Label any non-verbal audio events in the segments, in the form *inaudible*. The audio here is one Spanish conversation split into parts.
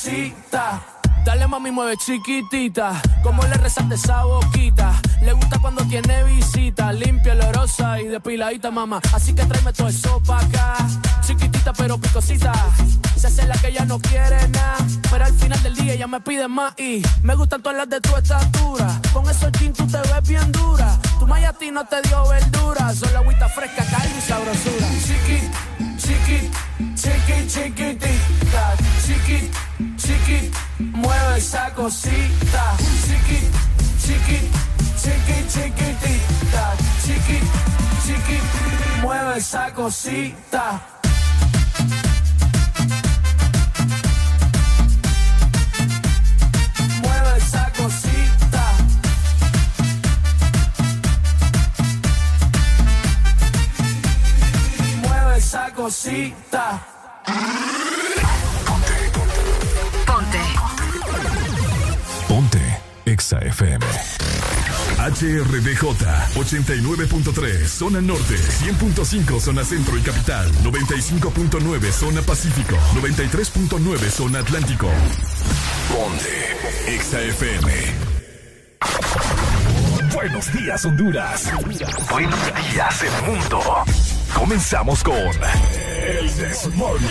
cosita. Dale mami, mueve chiquitita. Como le resaste esa boquita. Le gusta cuando tiene visita. Limpia, olorosa y depiladita, mamá. Así que tráeme todo eso pa' acá. Chiquitita pero picosita. Se hace la que ya no quiere nada. Pero al final del día ella me pide más. Y me gustan todas las de tu estatura. Con esos jeans tú te ves bien dura. Tu maya a te dio verdura. Solo agüita fresca, carne y sabrosura. Chiqui, chiqui, chiqui, chiquitita. Chiqui, chiqui, mueve esa cosita. Chiqui, chiqui, chiqui, chiquitita. Chiqui, chiqui, mueve esa cosita. Cosita. Exa FM. HRDJ 89.3 Zona Norte 100.5 Zona Centro y Capital 95.9 Zona Pacífico 93.9 Zona Atlántico. Ponte Exa FM Buenos días Honduras. Buenos días el mundo. Comenzamos con El Desmorning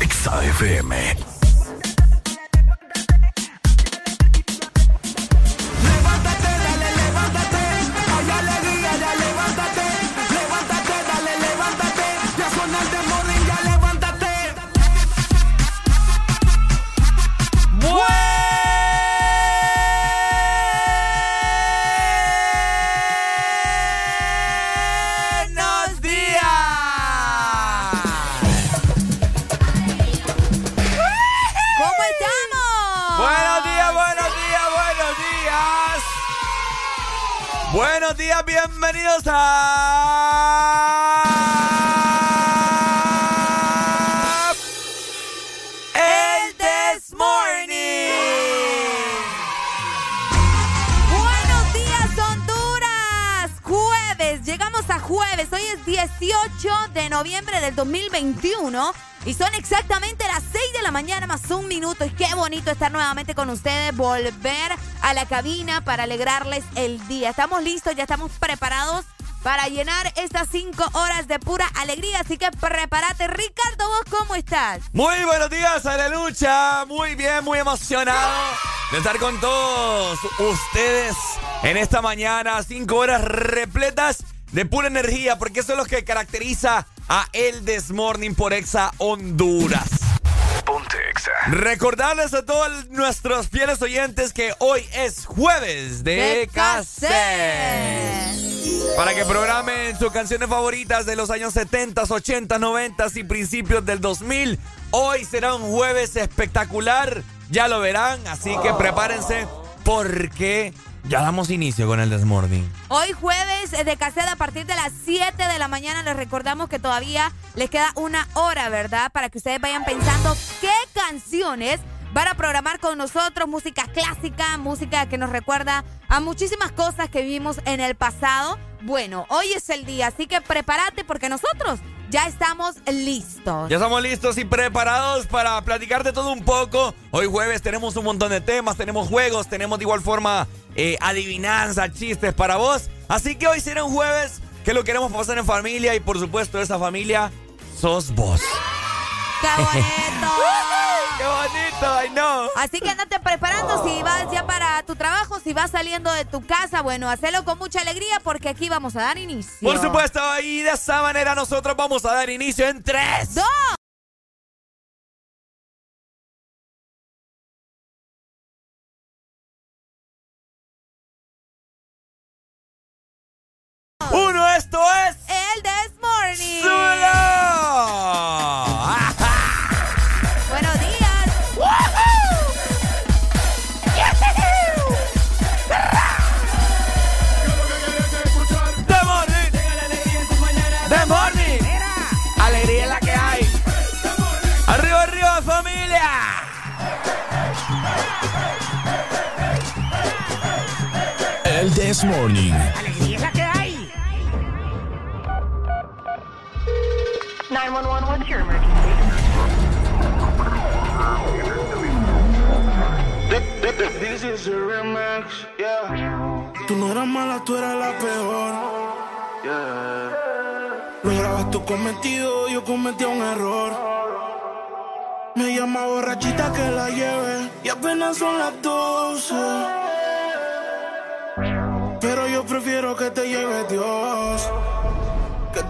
Exa FM. Días, bienvenidos a Hoy es 18 de noviembre del 2021 y son exactamente las 6 de la mañana más un minuto. Y qué bonito estar nuevamente con ustedes, volver a la cabina para alegrarles el día. Estamos listos, ya estamos preparados para llenar estas 5 horas de pura alegría. Así que prepárate. Ricardo, ¿vos cómo estás? Muy buenos días a la lucha. Muy bien, muy emocionado de estar con todos ustedes en esta mañana. Cinco horas repletas de pura energía, porque eso es lo que caracteriza a El Desmorning por Exa Honduras. Ponte Exa. Recordarles a todos nuestros fieles oyentes que hoy es jueves de, cassette. Para que programen sus canciones favoritas de los años 70, 80, 90 y principios del 2000. Hoy será un jueves espectacular, ya lo verán, así que prepárense porque ya damos inicio con el Desmorning. Hoy jueves de cassette a partir de las 7 de la mañana les recordamos que todavía les queda una hora, ¿verdad? Para que ustedes vayan pensando qué canciones van a programar con nosotros, música clásica, música que nos recuerda a muchísimas cosas que vivimos en el pasado. Bueno, hoy es el día, así que prepárate porque nosotros ya estamos listos. Ya estamos listos y preparados para platicar de todo un poco. Hoy jueves tenemos un montón de temas, tenemos juegos, tenemos de igual forma eh, adivinanza, chistes para vos. Así que hoy será un jueves que lo queremos pasar en familia y por supuesto esa familia sos vos. ¡Qué bonito! ¡Qué bonito! ¡Ay, no! Así que andate preparando si oh. vas ya para tu trabajo, si vas saliendo de tu casa. Bueno, hacelo con mucha alegría porque aquí vamos a dar inicio. Por supuesto, y de esa manera nosotros vamos a dar inicio en 3, 2,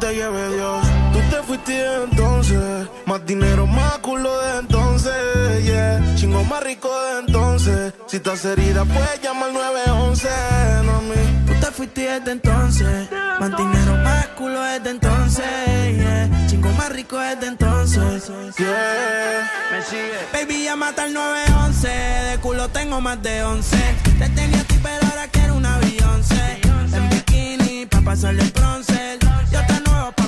te lleve Dios. Tú te fuiste entonces. Más dinero, más culo de entonces. Yeah. Chingo más rico de entonces. Si estás herida, puedes llamar 911. No, mí. Tú te fuiste desde entonces. Más dinero, más culo desde entonces. Yeah. Chingo más rico desde entonces. Yeah. Me sigue. Baby, ya mata el 911. De culo tengo más de 11. Te tenía a ti, pero ahora quiero una Beyoncé. En bikini, pa' pasarle el bronce. Yo te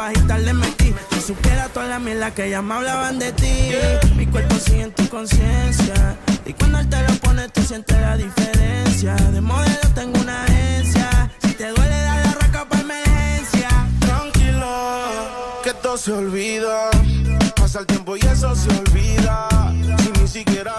bajita le metí. Si supiera toda la mierda que ya me hablaban de ti. Mi cuerpo sigue en tu conciencia. Y cuando él te lo pone, tú sientes la diferencia. De modelo tengo una agencia. Si te duele, dale la raca pa' emergencia. Tranquila, que todo se olvida. Pasa el tiempo y eso se olvida. Si ni siquiera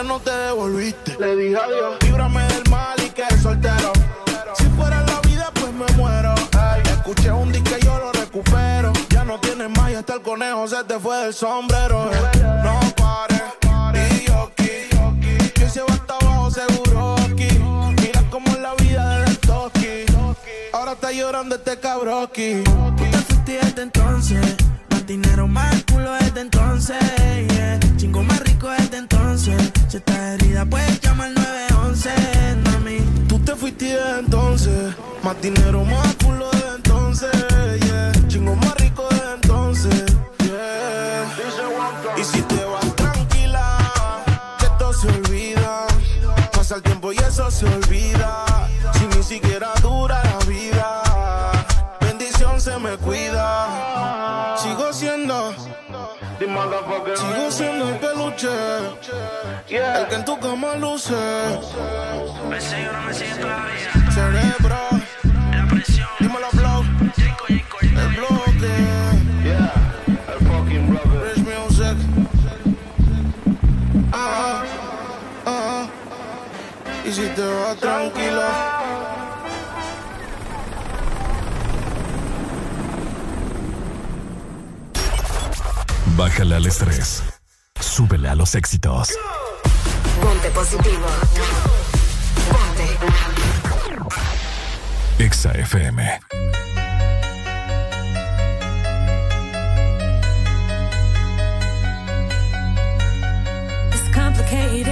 Qué no te devolviste. Le dije adiós. Líbrame del mal y que soltero. Si fuera la vida, pues me muero. Ay, escuché un disco y yo lo recupero. Ya no tienes más y hasta el conejo se te fue del sombrero. eh. No pares. Y yo aquí. Que se va hasta abajo seguro aquí. Mira es la vida de toki. Ahora está llorando este cabroki. Tú te entonces. Más dinero, más culo desde entonces. Yeah. Chingo más rico desde entonces. Si estás herida, puedes llamar 911, mami. Tú te fuiste de entonces. Más dinero, más culo de entonces. Yeah. Chingo más Sigo siendo el peluche. El que en tu cama luce. Cerebro. Dímelo, blow. El bloque. Rich music. Ah, ah. Y si te vas tranquila. Bájale al estrés. Súbele a los éxitos. Ponte positivo. Ponte. Exa FM. It's complicated.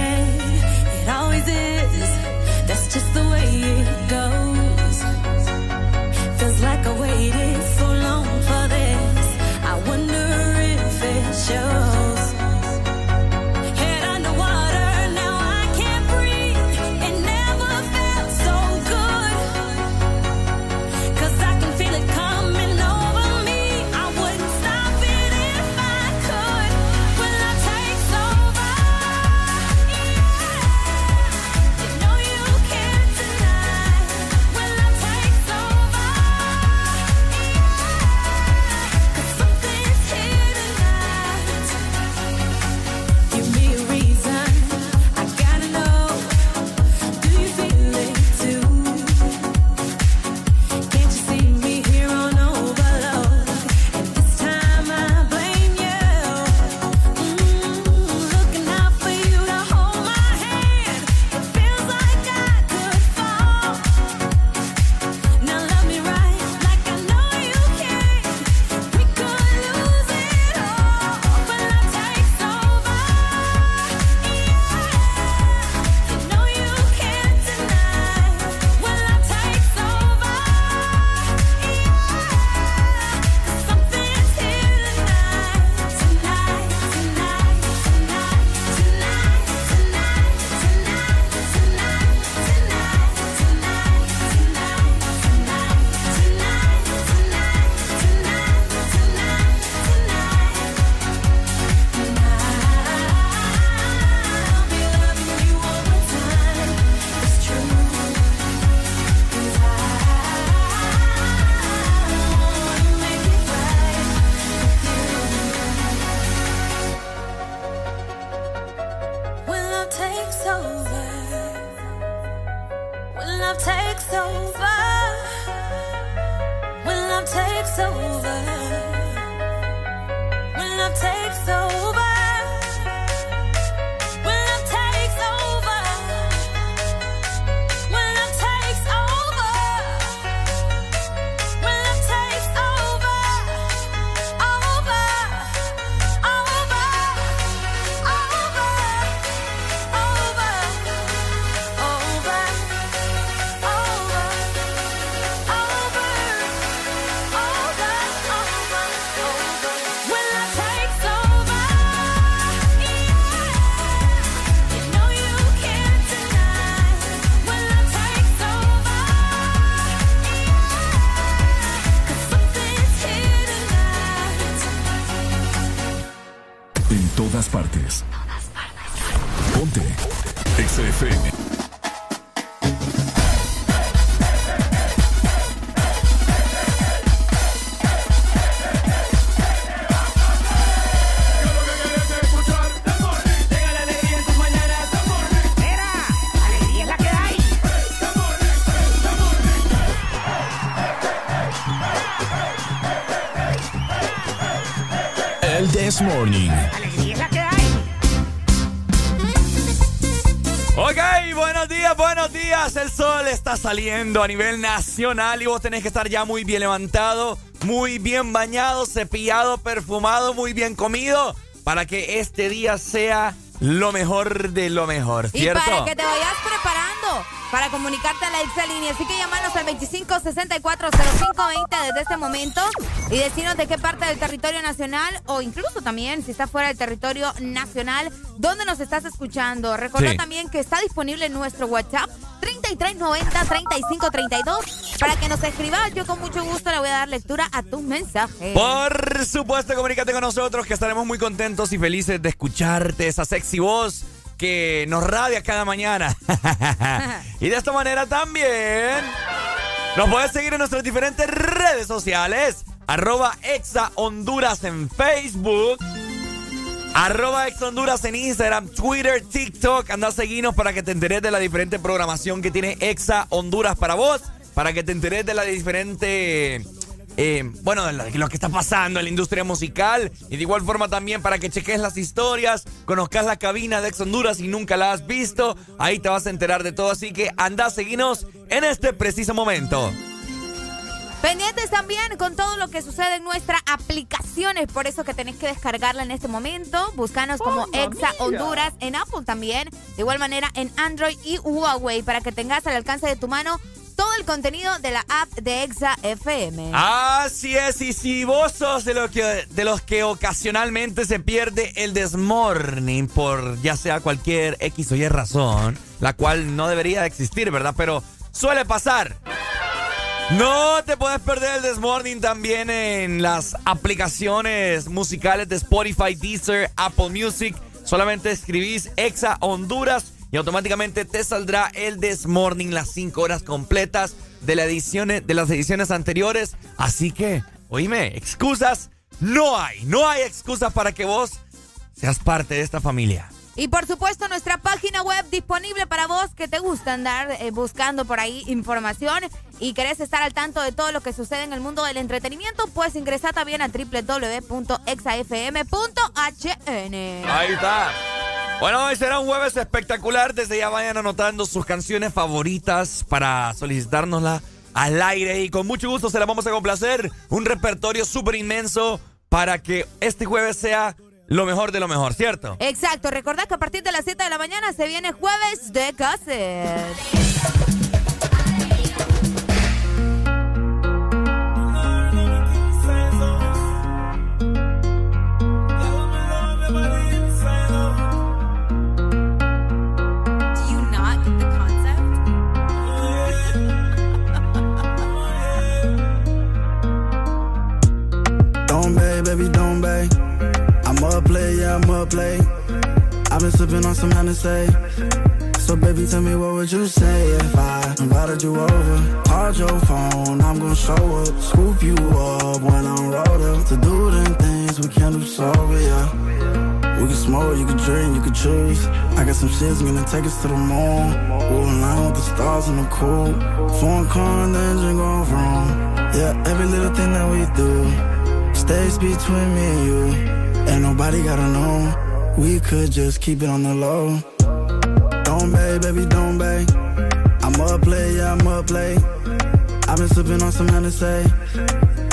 Saliendo a nivel nacional y vos tenés que estar ya muy bien levantado, muy bien bañado, cepillado, perfumado, muy bien comido para que este día sea lo mejor de lo mejor, ¿cierto? Y para que te vayas preparando para comunicarte a la Línea. Así que llamarnos al 25640520 desde este momento y decirnos de qué parte del territorio nacional o incluso también si está fuera del territorio nacional, dónde nos estás escuchando. Recuerda también que está disponible en nuestro WhatsApp 3390-3532 para que nos escribas. Yo con mucho gusto le voy a dar lectura a tus mensajes. Por supuesto, comunícate con nosotros que estaremos muy contentos y felices de escucharte esa sexy voz que nos radia cada mañana. *laughs* y de esta manera también nos puedes seguir en nuestras diferentes redes sociales. Arroba Exa Honduras en Facebook. Arroba Exa Honduras en Instagram, Twitter, TikTok. Anda a seguirnos para que te enteres de la diferente programación que tiene Exa Honduras para vos. Para que te enteres de la diferente eh, bueno, lo, que está pasando en la industria musical. Y de igual forma también para que cheques las historias, conozcas la cabina de Ex Honduras y nunca la has visto. Ahí te vas a enterar de todo. Así que anda, seguinos en este preciso momento. Pendientes también con todo lo que sucede en nuestra aplicación. Es por eso que tenés que descargarla en este momento. Búscanos como Exa Honduras en Apple también. De igual manera en Android y Huawei para que tengas al alcance de tu mano todo el contenido de la app de Exa FM. Así es, y si vos sos de, lo que, de los que ocasionalmente se pierde el desmorning por ya sea cualquier X o Y razón, la cual no debería existir, ¿verdad? Pero suele pasar. No te puedes perder el Desmorning también en las aplicaciones musicales de Spotify, Deezer, Apple Music. Solamente escribís Exa Honduras y automáticamente te saldrá el This Morning, las 5 horas completas de, de las ediciones anteriores. Así que, oíme, excusas no hay, no hay excusas para que vos seas parte de esta familia. Y por supuesto nuestra página web disponible para vos que te gusta andar eh, buscando por ahí información y querés estar al tanto de todo lo que sucede en el mundo del entretenimiento, pues ingresa también a www.exafm.hn. Ahí está. Bueno, hoy será un jueves espectacular. Desde ya vayan anotando sus canciones favoritas para solicitárnosla al aire y con mucho gusto se la vamos a complacer. Un repertorio súper inmenso para que este jueves sea lo mejor de lo mejor, ¿cierto? Exacto. Recordad que a partir de las 7 de la mañana se viene jueves de cassette. baby, don't. I'm up late, yeah, I'm up late. I've been sipping on some Hennessy. So baby, tell me what would you say if I invited you over? Called your phone, I'm gonna show up, scoop you up when I'm rolled up to do them things we can't do sober, yeah. We can smoke, you can drink, you can choose. I got some shit's gonna take us to the moon. We'll align with the stars in the cool. Foreign car and the engine going wrong. Yeah, every little thing that we do stays between me and you. Ain't nobody gotta know. We could just keep it on the low. Don't bay, baby, don't bay. I'm up play, yeah, I'm up play. I've been sipping on some Hennessy.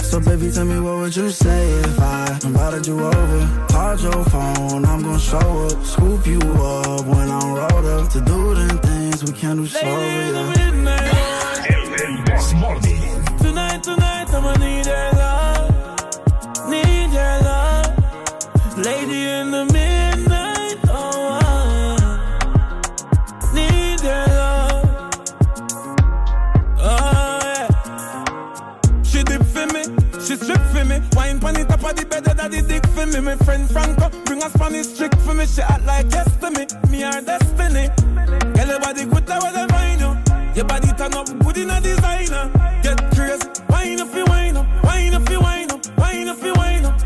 So baby, tell me what would you say if I invited you over? Called your phone, I'm gonna show up, scoop you up when I'm rolled up to do them things we can't do solo. Yeah. Tonight, tonight, I'ma need your love. Me. My friend Franco bring a Spanish trick for me. She act like to me, me destiny. Girl, your body good, I wanna find you. Your body turn up good in a designer. Get crazy, wine up, you wine up, wine up, you wine up, wine up, you wine up.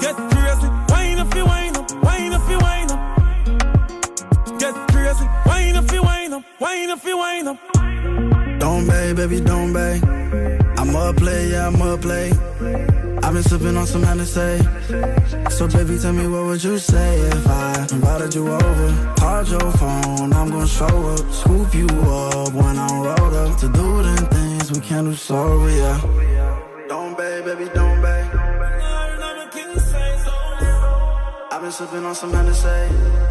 Get crazy, wine up, you wine up, wine up, you wine up. Get crazy, wine up, you wine up, wine up, you wine up. Don't bay, baby, don't bay. I'm up play, yeah, I'm up play. I've been sipping on some Hennessy. So baby, tell me what would you say if I invited you over? Called your phone, I'm gonna show up, scoop you up when I'm rolled up to do them things we can't do solo, yeah. Don't bay, baby, don't bay. I've been sipping on some Hennessy.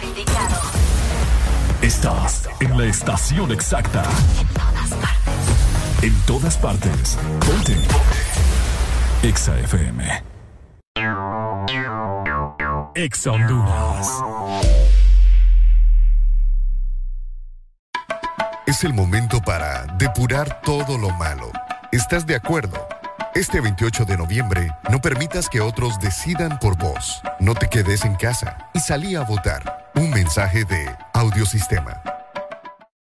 Lugar indicado. Estás en la estación exacta. En todas partes. Ponte. Exa FM. Exa Honduras. Es el momento para depurar todo lo malo. ¿Estás de acuerdo? Este 28 de noviembre, no permitas que otros decidan por vos. No te quedes en casa y salí a votar. Un mensaje de Audiosistema.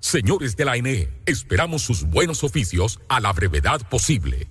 Señores de la ANE, esperamos sus buenos oficios a la brevedad posible.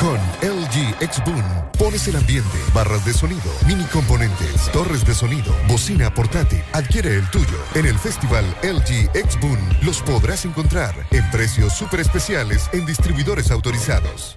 Con LG X-Boom pones el ambiente, barras de sonido, mini componentes, torres de sonido, bocina portátil. Adquiere el tuyo. En el festival LG X-Boom los podrás encontrar en precios súper especiales en distribuidores autorizados.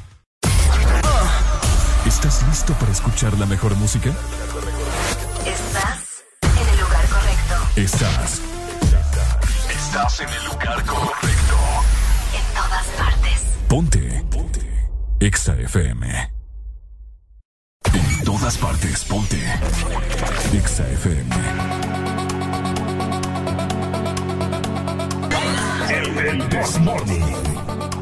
¿Estás listo para escuchar la mejor música? Estás en el lugar correcto. Estás. Estás en el lugar correcto. En todas partes. Ponte. Ponte. Exa FM. En todas partes, ponte. Exa FM. El, el This Morning.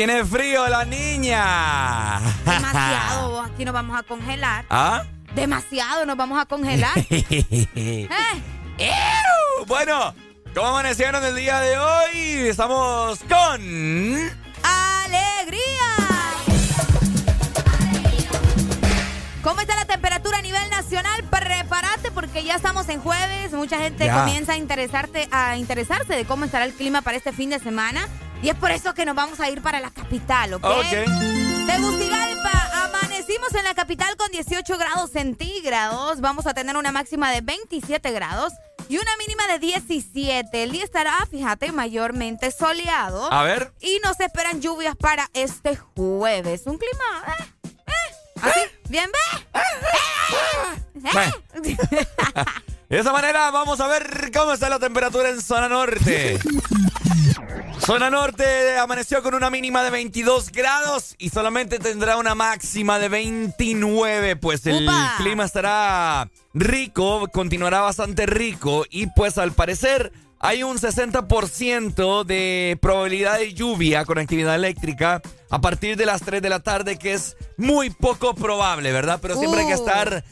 Tiene frío la niña. Demasiado, *laughs* aquí nos vamos a congelar. ¿Ah? Demasiado, nos vamos a congelar. *laughs* ¿Eh? Bueno, ¿cómo amanecieron el día de hoy? Estamos con... ¡Alegría! ¿Cómo está la temperatura a nivel nacional? Prepárate porque ya estamos en jueves. Mucha gente Ya. comienza a, interesarte, a interesarse de cómo estará el clima para este fin de semana. Y es por eso que nos vamos a ir para la capital, ¿ok? Ok. Tegucigalpa, amanecimos en la capital con 18 grados centígrados. Vamos a tener una máxima de 27 grados y una mínima de 17. El día estará, fíjate, mayormente soleado. A ver. Y nos esperan lluvias para este jueves. Un clima. eh, eh, así, bien, ve. Eh, *laughs* *laughs* De esa manera vamos a ver cómo está la temperatura en zona norte. *laughs* Zona norte amaneció con una mínima de 22 grados y solamente tendrá una máxima de 29. Pues el ¡Upa! clima estará rico, continuará bastante rico y pues al parecer hay un 60% de probabilidad de lluvia con actividad eléctrica a partir de las 3 de la tarde que es muy poco probable, ¿verdad? Pero siempre hay que Uh. estar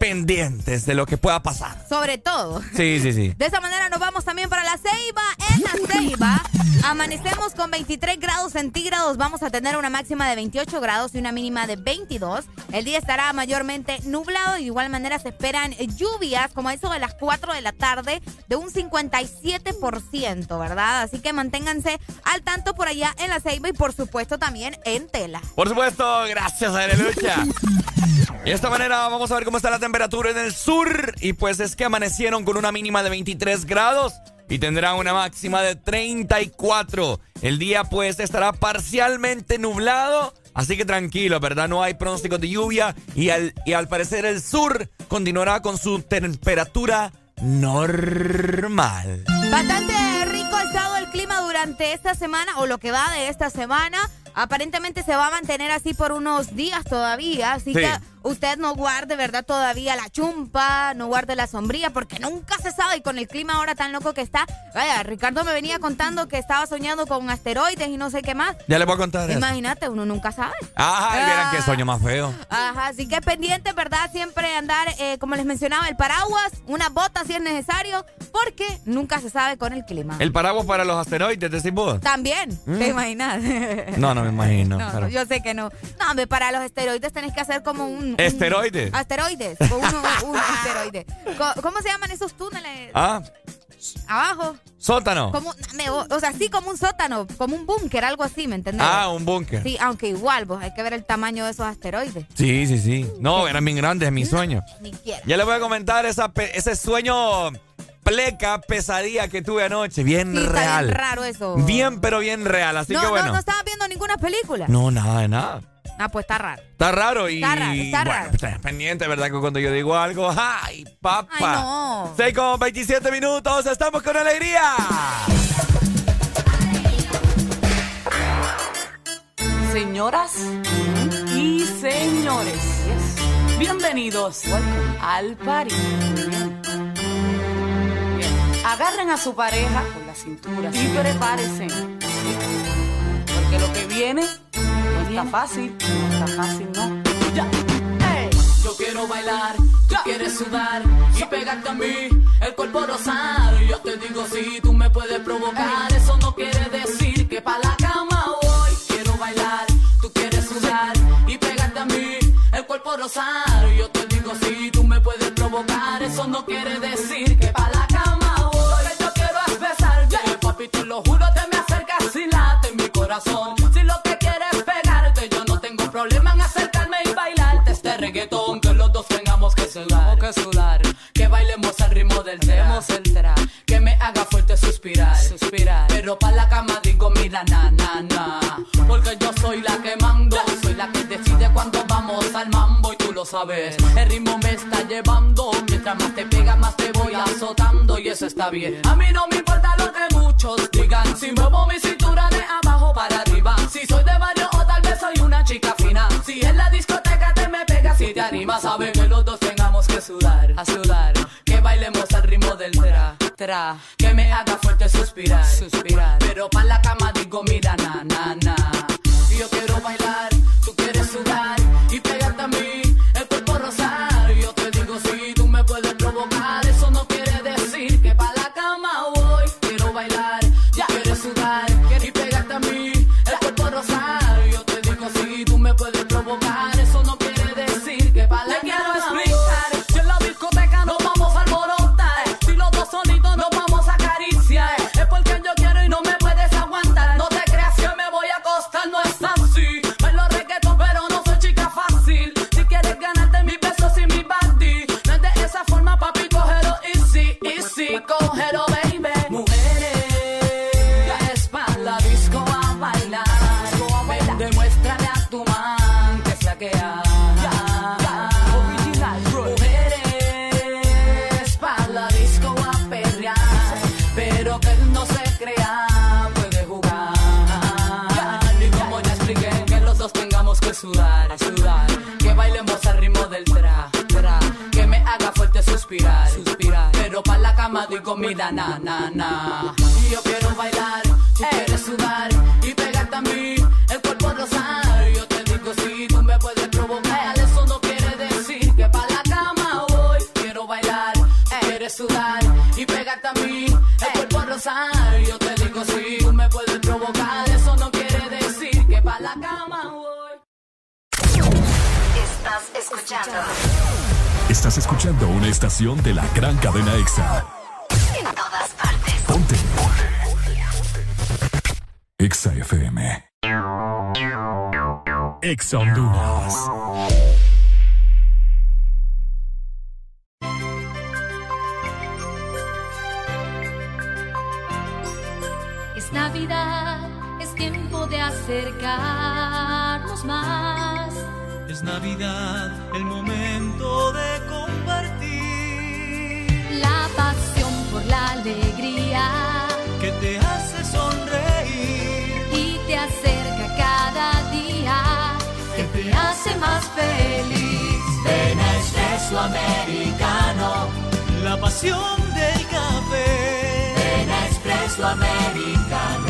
pendientes de lo que pueda pasar. Sobre todo. Sí, sí, sí. *laughs* De esa manera nos vamos también para la Ceiba. En la Ceiba amanecemos con 23 grados centígrados. Vamos a tener una máxima de 28 grados y una mínima de 22. El día estará mayormente nublado. De igual manera se esperan lluvias como a eso de las 4 de la tarde de un 57%, ¿verdad? Así que manténganse al tanto por allá en la Ceiba y por supuesto también en Tela. Por supuesto, gracias a Lucha. Y de esta manera vamos a ver cómo está la temperatura en el sur. Y pues es que amanecieron con una mínima de 23 grados y tendrán una máxima de 34. El día pues estará parcialmente nublado. Así que tranquilo, ¿verdad? No hay pronósticos de lluvia y al, y al parecer el sur continuará con su temperatura normal. Bastante rico ha estado el clima durante esta semana o lo que va de esta semana. Aparentemente se va a mantener así por unos días todavía, así Sí. que usted no guarde, ¿verdad? Todavía la chumpa, no guarde la sombría, porque nunca se sabe y con el clima ahora tan loco que está. Vaya, Ricardo me venía contando que estaba soñando con asteroides y no sé qué más. Ya le voy a contar eso. Imagínate, uno nunca sabe. Ajá, y vieran qué sueño más feo. Ajá, así que pendiente, ¿verdad? Siempre andar, eh, como les mencionaba, el paraguas, una bota si es necesario, porque nunca se sabe con el clima. El paraguas para los asteroides, decís vos. También, Mm. ¿te imaginas? No, no me imagino. *laughs* No, pero- yo sé que no. No, hombre, para los esteroides tenés que hacer como un... un- ¿Esteroides? Asteroides. o uno- un *laughs* asteroide. ¿Cómo se llaman esos túneles? Ah, Abajo. sótano. Como, me- o sea, sí, como un sótano, como un búnker, algo así, ¿me entendés? Ah, un búnker. Sí, aunque igual, vos hay que ver el tamaño de esos asteroides. Sí, sí, sí. No, eran bien grandes, mi sueño. Ni quiero. Ya les voy a comentar esa ese sueño pleca, pesadilla que tuve anoche. Bien Sí, está real. bien raro eso. Bien, pero bien real. Así no, que bueno. no, no estabas viendo ninguna película. No, nada de nada. Ah, pues está raro. Está raro y. Está raro, está bueno, raro. estés pendiente, ¿verdad? Que cuando yo digo algo. ¡Ay, papá! Ay, no. 6 con 27 minutos. ¡Estamos con alegría! Señoras y señores, bienvenidos al party. Bien. Agarren a su pareja con la cintura y prepárense. Porque lo que viene no está fácil, no está fácil, no. Ya. Yo quiero bailar, tú quieres sudar y pegarte a mí, el cuerpo rosado. Y yo te digo si tú me puedes provocar, eso no quiere decir que pa' la cama voy. Quiero bailar, tú quieres sudar y pegarte a mí, el cuerpo rosado. Y yo te digo si tú me puedes provocar, eso no quiere decir que pa' la cama voy. Yo quiero es besarte, papi, te lo juro, te me acercas y late mi corazón. Reggaetón. Que los dos tengamos que sudar, que sudar. Que bailemos al ritmo del tema. Que me haga fuerte suspirar, suspirar. Pero pa' la cama digo, mira, na, na, na. Porque yo soy la que mando, soy la que decide cuando vamos al mambo y tú lo sabes. El ritmo me está llevando, mientras más te pega, más te voy azotando y eso está bien. A mí no me importa lo que muchos digan, si muevo mi cintura de abajo para arriba. Si soy de barrio o tal vez soy una chica fina. Si en la te me pegas, si te animas, sabes que los dos tengamos que sudar, a sudar. Que bailemos al ritmo del tra, tra. Que me haga fuerte suspirar, suspirar. Pero pa' la cama digo, mira, na, na, na. Yo quiero bailar, la cama doy comida, na, na, na. Y yo quiero bailar, tú quieres sudar y pegarte a mí, el cuerpo rosar. Yo te digo si tú me puedes provocar, eso no quiere decir que pa' la cama voy. Quiero bailar, tú quieres sudar y pegarte a mí, el cuerpo rosar. Yo te digo si tú me puedes provocar, eso no quiere decir que pa' la cama voy. Estás escuchando Estás escuchando una estación de la gran cadena EXA. Ponte. EXA FM. EXA Honduras. Es Navidad, es tiempo de acercarnos más. Es Navidad, el momento de compartir. La pasión por la alegría más feliz. Ven Espresso Americano. La pasión del café. Ven Espresso Americano.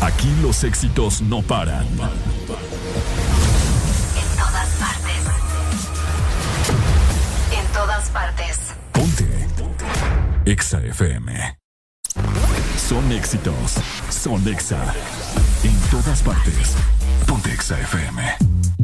Aquí los éxitos no paran. En todas partes. En todas partes. EXA FM. Son éxitos. Son EXA. En todas partes. Ponte EXA FM.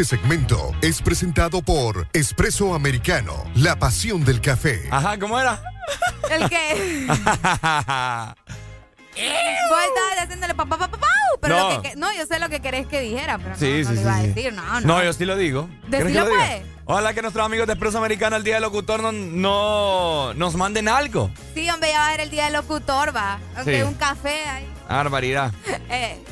Este segmento es presentado por Espresso Americano, la pasión del café. Ajá, ¿cómo era? ¿El qué? *laughs* Vos estabas haciéndole papá, papá, papá, pero No. lo que, no, yo sé lo que querés que dijera, pero Sí, no, no sí, lo sí, iba a decir, no, no. No, yo sí lo digo. ¿Quieres que Decilo, lo diga? pues. Ojalá que nuestros amigos de Expreso Americana el día del locutor no, no nos manden algo. Sí, hombre, ya va a ser el día del locutor, va. Aunque Sí. un café ahí. Barbaridad. *laughs* Eh,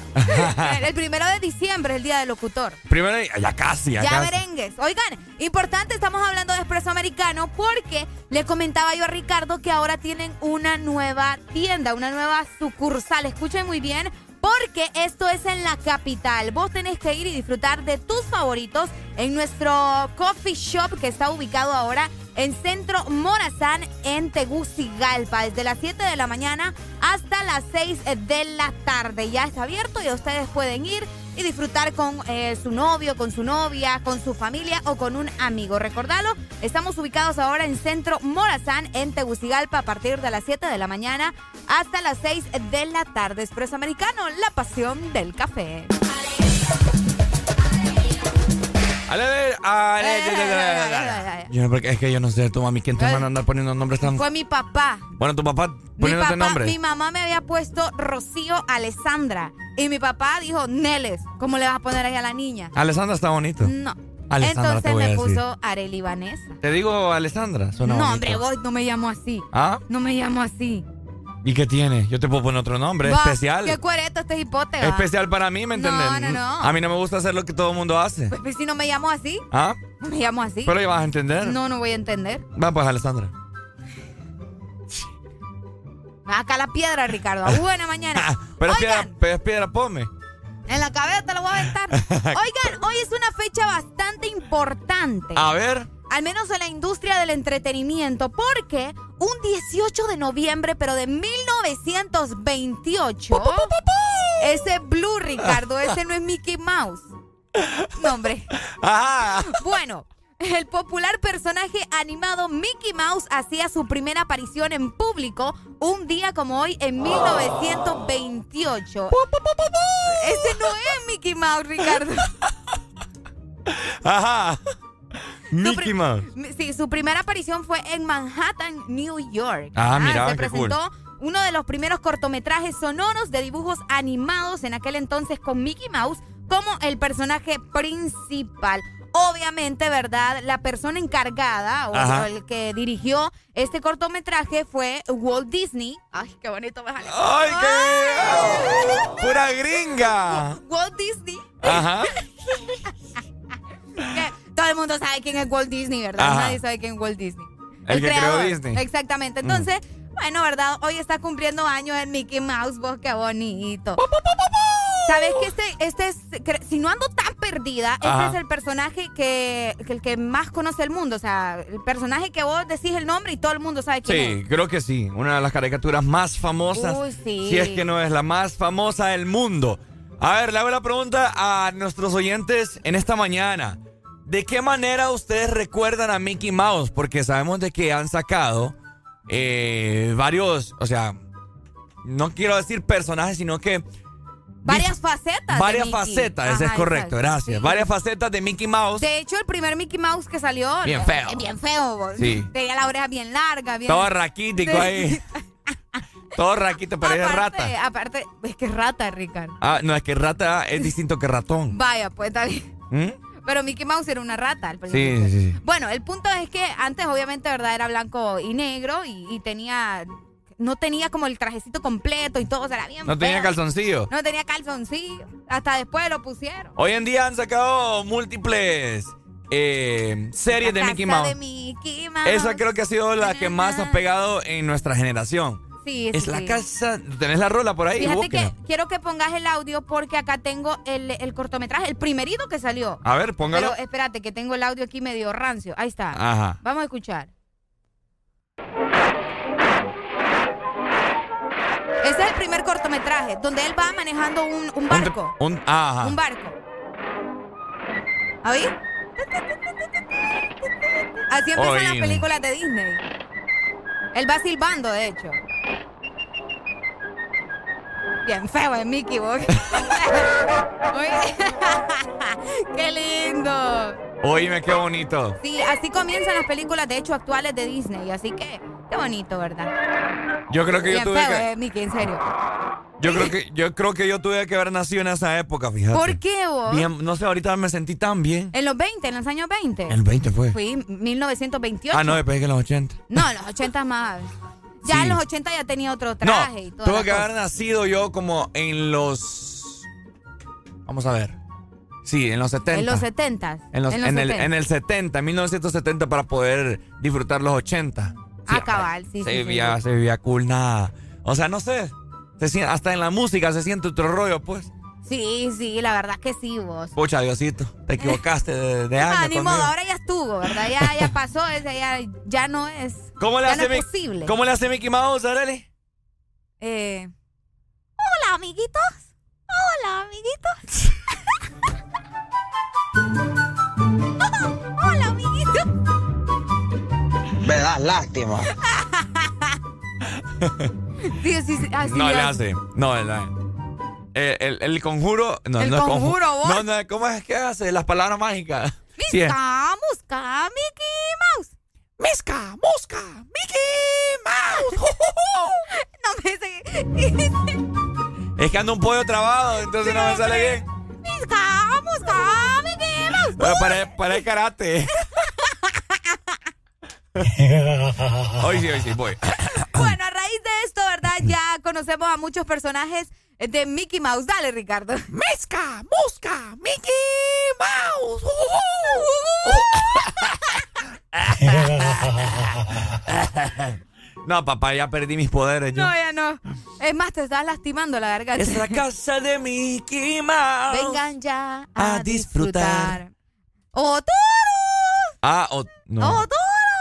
el primero de diciembre es el día del locutor. Primero, ya casi, ya, Ya casi. merengues. Oigan, importante, estamos hablando de Espresso Americano porque le comentaba yo a Ricardo que ahora tienen una nueva tienda, una nueva sucursal. Escuchen muy bien. Porque esto es en la capital. Vos tenés que ir y disfrutar de tus favoritos en nuestro coffee shop que está ubicado ahora en Centro Morazán en Tegucigalpa. Desde las 7 de la mañana hasta las 6 de la tarde. Ya está abierto y ustedes pueden ir y disfrutar con eh, su novio, con su novia, con su familia o con un amigo. Recordalo, estamos ubicados ahora en Centro Morazán, en Tegucigalpa, a partir de las 7 de la mañana hasta las 6 de la tarde. Expreso Americano, la pasión del café. Yo porque es que yo no sé, tú mami, ¿quién te manda a andar poniendo nombres tan... Fue mi papá. Bueno, tu papá Mi poniéndote papá, nombres. mi mamá me había puesto Rocío Alessandra. Y mi papá dijo, Neles, ¿cómo le vas a poner ahí a la niña? Alessandra está bonito. No. Alessandra, Entonces me puso Areli Vanessa. Te digo Alessandra, suena no, bonito. hombre, vos no me llamo así. ¿Ah? No me llamo así. ¿Y qué tiene? Yo te puedo poner otro nombre, Va, especial. Qué cuereto este hipote. va. Especial para mí, ¿me No, entiendes? no, no. A mí no me gusta hacer lo que todo el mundo hace. Pues si no me llamo así, ¿Ah? no me llamo así. Pero ya vas a entender. No, no voy a entender. Va, pues, Alessandra. Acá la piedra, Ricardo. *laughs* Buena mañana. *laughs* Pero es piedra, pero es piedra, pome. en la cabeza te lo voy a aventar. *laughs* Oigan, hoy es una fecha bastante importante. A ver. Al menos en la industria del entretenimiento, porque un 18 de noviembre, pero de 1928, ese Blue, Ricardo, ese no es Mickey Mouse. No, hombre. Ajá. Bueno, el popular personaje animado Mickey Mouse hacía su primera aparición en público un día como hoy en 1928. Ese no es Mickey Mouse, Ricardo. Ajá. Mickey Mouse. Sí, su primera aparición fue en Manhattan, New York. Ah, mira, se qué cool. presentó uno de los primeros cortometrajes sonoros de dibujos animados en aquel entonces con Mickey Mouse como el personaje principal. Obviamente, ¿verdad? La persona encargada o Ajá. el que dirigió este cortometraje fue Walt Disney. Ay, qué bonito me sale. ¡Ay, qué! ¡Pura gringa! Walt Disney. Ajá. *laughs* todo el mundo sabe quién es Walt Disney, ¿verdad? Ajá. Nadie sabe quién es Walt Disney. El que creó creador. Disney. Mm. Exactamente. Entonces, bueno, ¿verdad? Hoy está cumpliendo años el Mickey Mouse, vos qué bonito. ¿Sabes que este, este es, si no ando tan perdida, este es el personaje que, que el que más conoce el mundo? O sea, el personaje que vos decís el nombre y todo el mundo sabe quién es. Sí, creo que sí. Una de las caricaturas más famosas. Uy, sí. Si es que no es la más famosa del mundo. A ver, le hago la pregunta a nuestros oyentes en esta mañana. ¿De qué manera ustedes recuerdan a Mickey Mouse? Porque sabemos de que han sacado eh, varios, o sea, no quiero decir personajes, sino que Varias facetas. de varias Mickey. facetas, ese es Ajá, correcto, exacto. gracias. Sí. Varias facetas de Mickey Mouse. De hecho, el primer Mickey Mouse que salió. Bien eh, feo. Bien feo. vos. Sí. Tenía la oreja bien larga. Bien... Todo raquítico Sí. ahí. Todo raquito, parece aparte, rata. Aparte, es que es rata, Ricardo. Ah, no, es que rata es distinto que ratón. Vaya, pues está bien. ¿Mm? Pero Mickey Mouse era una rata al Sí, principio. sí, sí. Bueno, el punto es que antes, obviamente, ¿verdad? Era blanco y negro y, y tenía. No tenía como el trajecito completo y todo, o sea, era bien No tenía calzoncillo. No tenía calzoncillo. Hasta después lo pusieron. Hoy en día han sacado múltiples eh, series de Mickey Mouse. de Mickey Mouse. Esa creo que ha sido la que más ha pegado en nuestra generación. Sí, Es sí, la sí. casa. ¿Tenés la rola por ahí? Fíjate que quiero que pongas el audio porque acá tengo el, el cortometraje, el primerito que salió. A ver, póngalo. Pero espérate, que tengo el audio aquí medio rancio. Ahí está. Ajá. Vamos a escuchar. Ese es el primer cortometraje, donde él va manejando un, un barco. Un, ajá. Un barco. ¿Oí? Así empiezan las películas de Disney. Él va silbando, de hecho. Bien feo es Mickey, vos. *laughs* Oye, *laughs* ¡Qué lindo! Oíme, qué bonito. Sí, así comienzan las películas, de hecho, actuales de Disney. Así que, qué bonito, ¿verdad? Yo creo que yo tuve feo que, es Mickey, en serio. yo creo que yo creo que yo tuve que haber nacido en esa época, fíjate. ¿Por qué vos? Bien, no sé, ahorita me sentí tan bien. En los 20, en los años 20. El 20 fue. Fui 1928. Ah, no, después que en los 80. No, en los 80 más. Ya Sí. en los 80 ya tenía otro No, traje y todo. tuve que haber nacido yo como en los Vamos a ver. Sí, en los 70. En los 70. En, los- en el, 70. en el 70, en 1970 para poder disfrutar los 80. Ah, cabal, sí, se sí, sí, vivía, sí. se vivía cool, nada. O sea, no sé. Se hasta en la música se siente otro rollo, pues. Sí, sí, la verdad que sí, vos. Pucha, Diosito, te equivocaste de, de *laughs* año Ah, ni conmigo. modo, ahora ya estuvo, ¿verdad? Ya, ya pasó, ese ya, ya no es. ¿Cómo le ya hace no es Mi- posible. ¿Cómo le hace Mickey Mouse, Arely? Eh, Hola, amiguitos. Hola, amiguitos. *laughs* *laughs* Hola, amiguitos. Me das lástima. *laughs* Sí, sí, sí. así No le hace. No, el, el, el- el conjuro. No, El no es conju- conjuro, vos. No, no, ¿cómo es que hace? Las palabras mágicas. Sí, es. Misca, musca, Mickey Mouse. Misca, musca, Mickey Mouse. *laughs* no me sé. Es que anda un pollo trabado, entonces no me sale bien. Misca, musca, Mickey para, para el karate. *laughs* hoy sí, hoy sí, voy. Bueno, a raíz de esto, ¿verdad? Ya conocemos a muchos personajes de Mickey Mouse. Dale, Ricardo. Misca, musca, Mickey Mouse. No, papá, ya perdí mis poderes yo. No, ya no. Es más, te estás lastimando la garganta. Es la casa de Mickey Mouse. Vengan ya a, A disfrutar. disfrutar. ¡Otoro! Ah, o, no. ¡Otoro!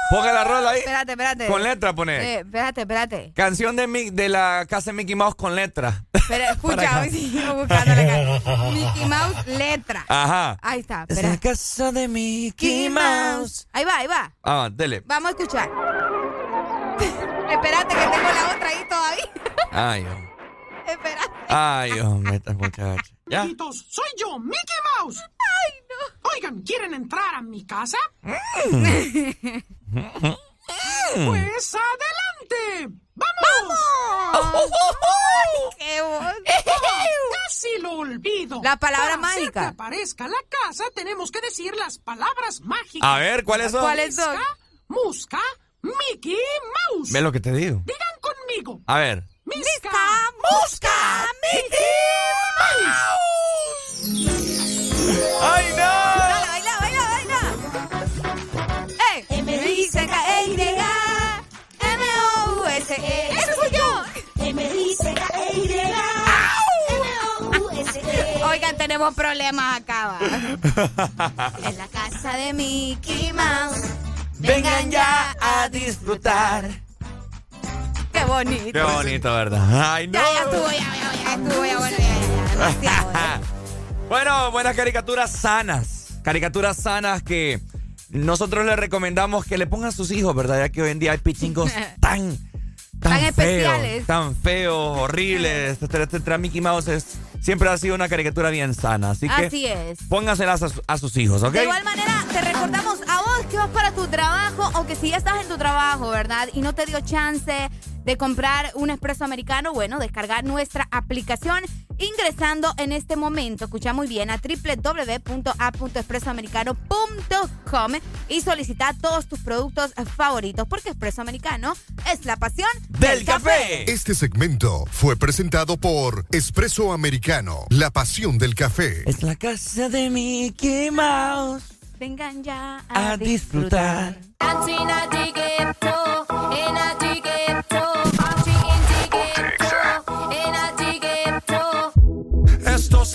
Ponga la rola ahí. Espérate, espérate. Con letra pone. Eh, espérate, espérate. Canción de, Mi- de la casa de Mickey Mouse con letra. *laughs* Escucha, hoy sigo buscando la ca- Mickey Mouse letra. Ajá. Ahí está, Es la casa de Mickey Mouse. Ahí va, ahí va. Ah, dele. Vamos a escuchar. *laughs* Espérate que tengo la otra ahí todavía. Ay, Dios. Espérate. Ay, mío, esta muchacha. ¿Ya? Amiguitos, soy yo, Mickey Mouse. Ay, no. Oigan, ¿quieren entrar a mi casa? Mm. Pues adelante. ¡Vamos! ¡Qué voz! *laughs* Casi lo olvido. La palabra Para mágica. que aparezca la casa, tenemos que decir las palabras mágicas. A ver, ¿cuáles son? ¿Cuáles son? Musca, Mickey Mouse. Ve lo que te digo. Digan conmigo. A ver. Misca, Musca, ¡Ay, no! Dale, baila, baila, baila. ¡Eh! M-I-C-K-E-Y. M-O-U-S-E. ¡Eso soy yo! Oigan, tenemos problemas acá, va. *laughs* En la casa de Mickey Mouse. Vengan ya a disfrutar. Qué bonito. Qué bonito, ¿verdad? Ay, no. Ya, ya estuvo, ya, ya, ya estuvo, ya, bueno, ya, ya, ya, demasiado. *laughs* Bueno, buenas caricaturas sanas. Caricaturas sanas que nosotros les recomendamos que le pongan a sus hijos, ¿verdad? Ya que hoy en día hay pichingos *laughs* tan, tan, Tan feos, especiales. tan feos, horribles. Este, este, este Mickey Mouse es- siempre ha sido una caricatura bien sana. Así que Así es. póngaselas a, su- a sus hijos, ¿ok? De igual manera, te recordamos a vos que vas para tu trabajo o que si ya estás en tu trabajo, ¿verdad? Y no te dio chance de comprar un espresso americano, bueno, descargar nuestra aplicación ingresando en este momento, escucha muy bien, a www.a.expresoamericano.com y solicita todos tus productos favoritos, porque Espresso Americano es la pasión del, café. Este segmento fue presentado por Espresso Americano, la pasión del café. Es la casa de Mickey Mouse. Vengan ya a, A disfrutar.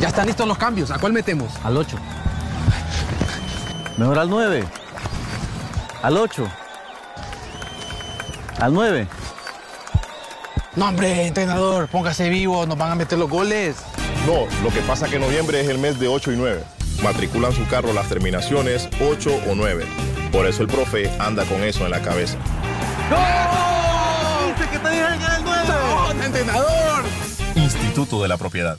Ya están listos los cambios. ¿A cuál metemos? Al 8. Mejor al 9. Al 8. Al 9. No, hombre, entrenador, póngase vivo, nos van a meter los goles. No, lo que pasa que noviembre es el mes de 8 y 9. Matriculan su carro las terminaciones 8 o 9. Por eso el profe anda con eso en la cabeza. ¡Dice que te digan el 9! ¡No, entrenador! Instituto de la Propiedad.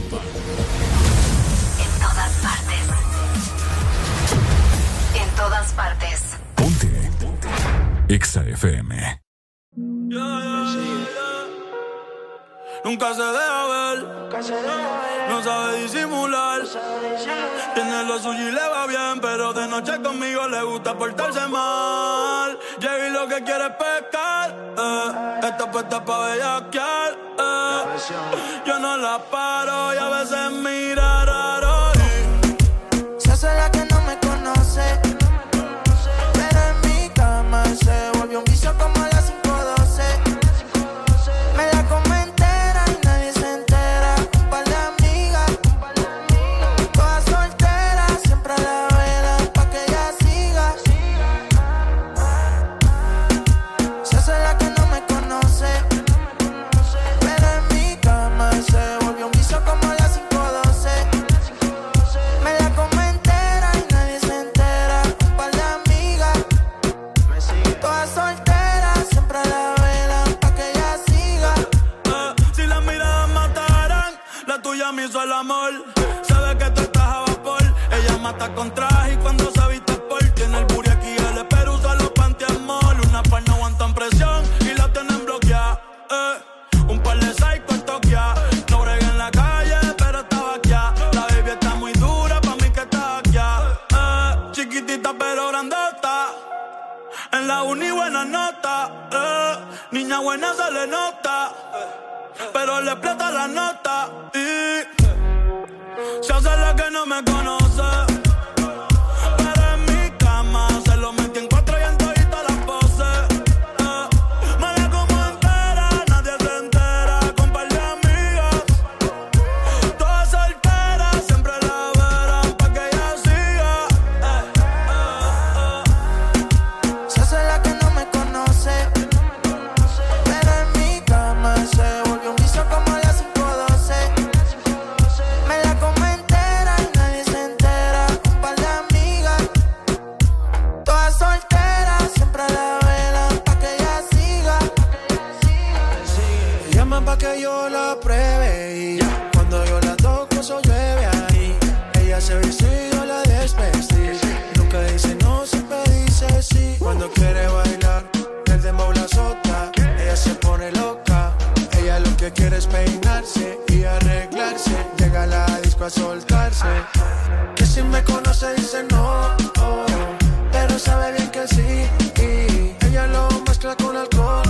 Todas partes. Ponte. EXA FM. Nunca se deja ver, no sabe disimular. Tiene lo suyo y le va bien, pero de noche conmigo le gusta portarse mal. Llega y lo que quiere es pescar, eh. está puesta pa' bellaquear. eh. Yo no la paro y a veces mira raro. y Se hace la que la nota. Eh. Niña buena se le nota. Pero le explota la nota. Y se hace la que no me conoce. A soltarse. Que si me conoce dice no, pero sabe bien que sí. Y ella lo mezcla con alcohol,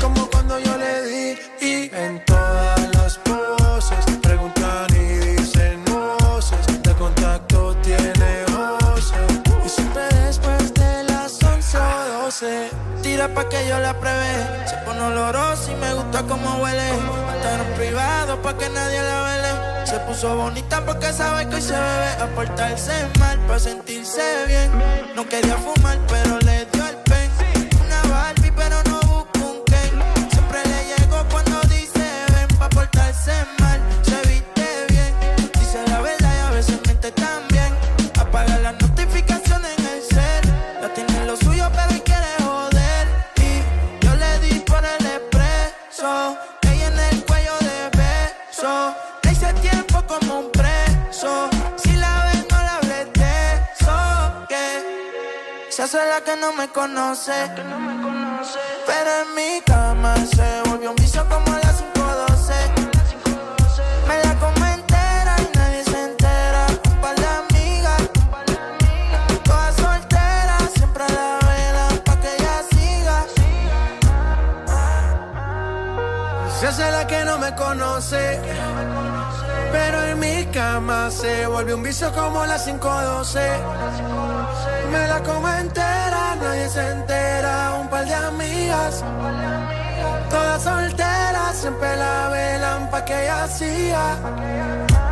como cuando yo le di. Y en todas las poses preguntan y dicen voces. De contacto tiene voces. Y siempre después de las 11 o 12, tira pa' que yo la prevé. Se pone oloroso y me gusta como huele. En privado pa' que nadie la vele se puso bonita porque sabe que hoy se bebe a mal para sentirse bien. No quería fumar, pero le Hace la que no me conoce. Pero en mi cama se volvió un vicio como a las 512. Me la como entera y nadie se entera. Un par de amigas, todas solteras, siempre la velan pa' que ella siga. Se hace la que no me conoce. Pero en mi cama se volvió un vicio como las 512. Me la como entera, nadie se entera. Un par de amigas, todas solteras, siempre la velan pa' que ella hacía.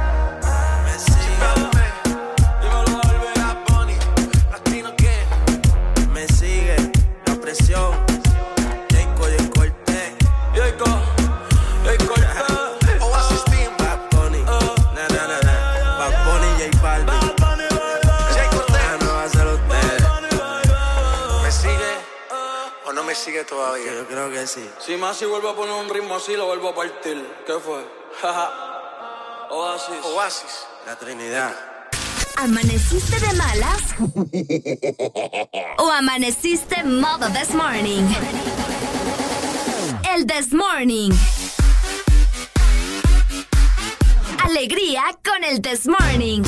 Todavía. yo creo que sí. Si más si vuelvo a poner un ritmo así, lo vuelvo a partir. ¿Qué fue? Oasis. Oasis. La Trinidad. ¿Amaneciste de malas? *laughs* ¿O amaneciste modo this morning? El this morning. Alegría con el this morning.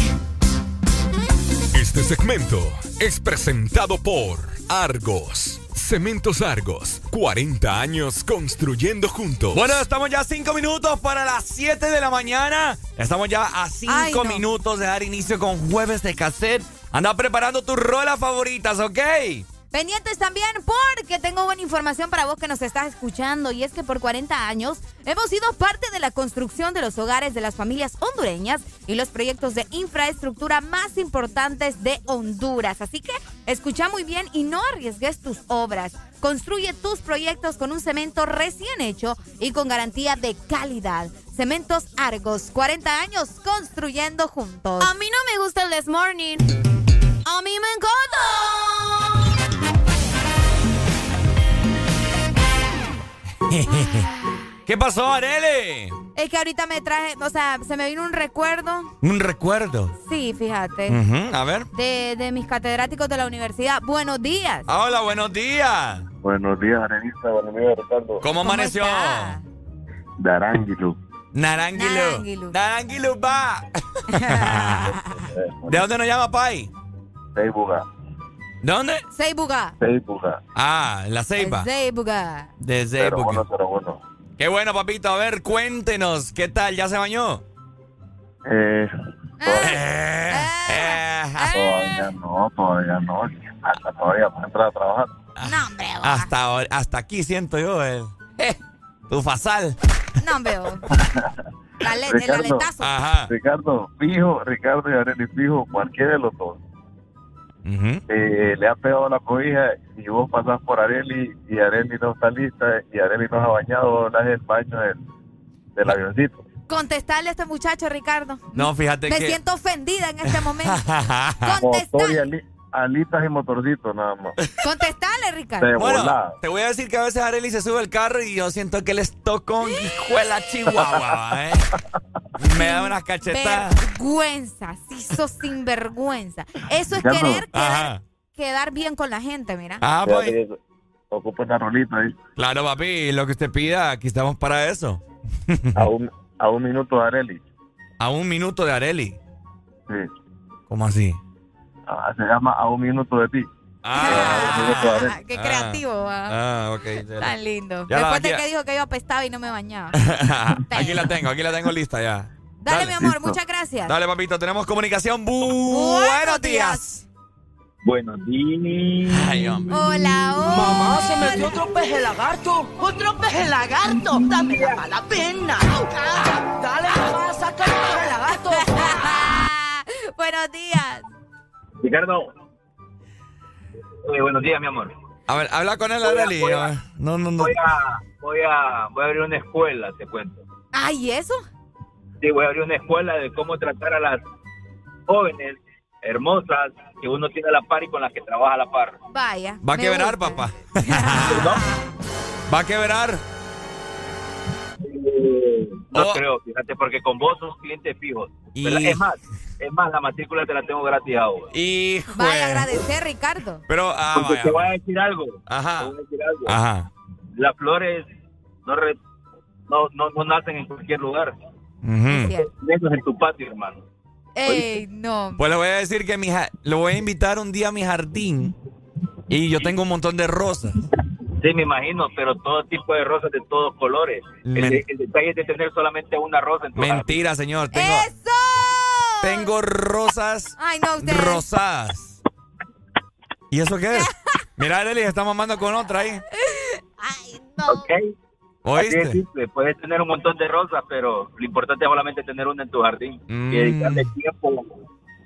Este segmento es presentado por Argos. Cementos Argos, 40 años construyendo juntos. Bueno, estamos ya a 5 minutos para las 7 de la mañana. Estamos ya a 5 minutos de dar inicio con jueves de cassette. Anda preparando tus rolas favoritas, ¿ok? Pendientes también porque tengo buena información para vos que nos estás escuchando y es que por 40 años hemos sido parte de la construcción de los hogares de las familias hondureñas y los proyectos de infraestructura más importantes de Honduras. Así que escucha muy bien y no arriesgues tus obras. Construye tus proyectos con un cemento recién hecho y con garantía de calidad. Cementos Argos, 40 años construyendo juntos. A mí no me gusta el This Morning. A mí me encanta. *laughs* ¿Qué pasó, Arele? Es que ahorita me traje, o sea, se me vino un recuerdo. ¿Un recuerdo? Sí, fíjate. A ver. De, de, mis catedráticos de la universidad. Buenos días. Hola, buenos días. Buenos días, Arenista. Buenos días, Ricardo. ¿Cómo amaneció? Naranguilo. Naranguilo. Naranguilo va. *laughs* ¿De dónde nos llama, Pai? De Buga. ¿Dónde? Seibuga. Seibuga. Ah, en la Ceiba. Seibuga. De bueno, pero bueno. Qué bueno, papito. A ver, cuéntenos. ¿Qué tal? ¿Ya se bañó? Eh, Eh, todavía no, todavía no. Hasta todavía para entrar a trabajar. No, hombre, vos. hasta, hasta aquí siento yo el... eh, tu fasal. No, hombre, vos. *laughs* Dale, del Ricardo, aletazo. Ajá. Ricardo, fijo, Ricardo y Arely, fijo, cualquiera de los dos. Eh, le ha pegado la cobija y vos pasás por Areli y Areli no está lista y Areli no ha bañado, no es el baño del, del avioncito. Contestarle a este muchacho, Ricardo. No, fíjate Me que... siento ofendida en este momento. *laughs* Ali- alitas y motorcito nada más. *laughs* Contestarle, Ricardo. De Bueno, volada. te voy a decir que a veces Arely se sube al carro y yo siento que les toco un hijuela chihuahua, ¿eh? Me da unas cachetadas. Vergüenza, sí sos sinvergüenza. Eso es querer quedar, bien con la gente, mira. Ah, pues. Ocupa una rolita ahí. Claro, papi, lo que usted pida, aquí estamos para eso. A un, a un minuto de Areli. A un minuto de Areli. Sí. ¿Cómo así? Ah, se llama A un minuto de ti. A un minuto de Arely. Qué Ah. creativo, va. Ah, ok. Tan lindo. Ya la- Después de que dijo que yo apestaba y no me bañaba. *laughs* aquí la tengo, aquí la tengo lista ya. Dale, mi amor, muchas gracias. Dale, papito, tenemos comunicación. Bu- Buenos días. Buenos días. Ay, hombre. Hola, hola. Mamá, se metió otro peje lagarto. Otro peje lagarto. Dame la mala pena. *laughs* Dale, mamá, saca el peje lagarto. *laughs* Buenos días. Ricardo. Eh, buenos días, mi amor. A ver, habla con él, Areli. No, no, no. Voy a, voy a, voy a abrir una escuela, te cuento. Ay, ¿y eso? Sí, voy a abrir una escuela de cómo tratar a las jóvenes hermosas que uno tiene a la par y con las que trabaja a la par. Vaya. Va a quebrar, gusta. papá. *laughs* Va a quebrar. No Oh. creo, fíjate, porque con vos sos clientes fijos. ¿verdad? Y- Es más, es más, la matrícula te la tengo gratis ahora. Hijo. Vaya a agradecer, Ricardo. Pero, ah, Porque vaya. te voy a decir algo. Ajá. Te voy a decir algo. Ajá. Las flores no, re- no, no, no nacen en cualquier lugar. Ujú. Eso es en tu patio, hermano. Ey, no. Pues le voy a decir que mi ja- lo voy a invitar un día a mi jardín y yo tengo un montón de rosas. Sí, me imagino, pero todo tipo de rosas de todos colores. El, el detalle es de tener solamente una rosa en tu jardín. Mentira, señor. Tengo, tengo rosas Ay, no, ustedes. rosadas. ¿Y eso qué es? *laughs* Mira, Arely, está mamando con otra ahí. ¿Ok? Así ¿Oíste? es simple. Puedes tener un montón de rosas, pero lo importante es solamente tener una en tu jardín. Mm. Y dedicarle tiempo,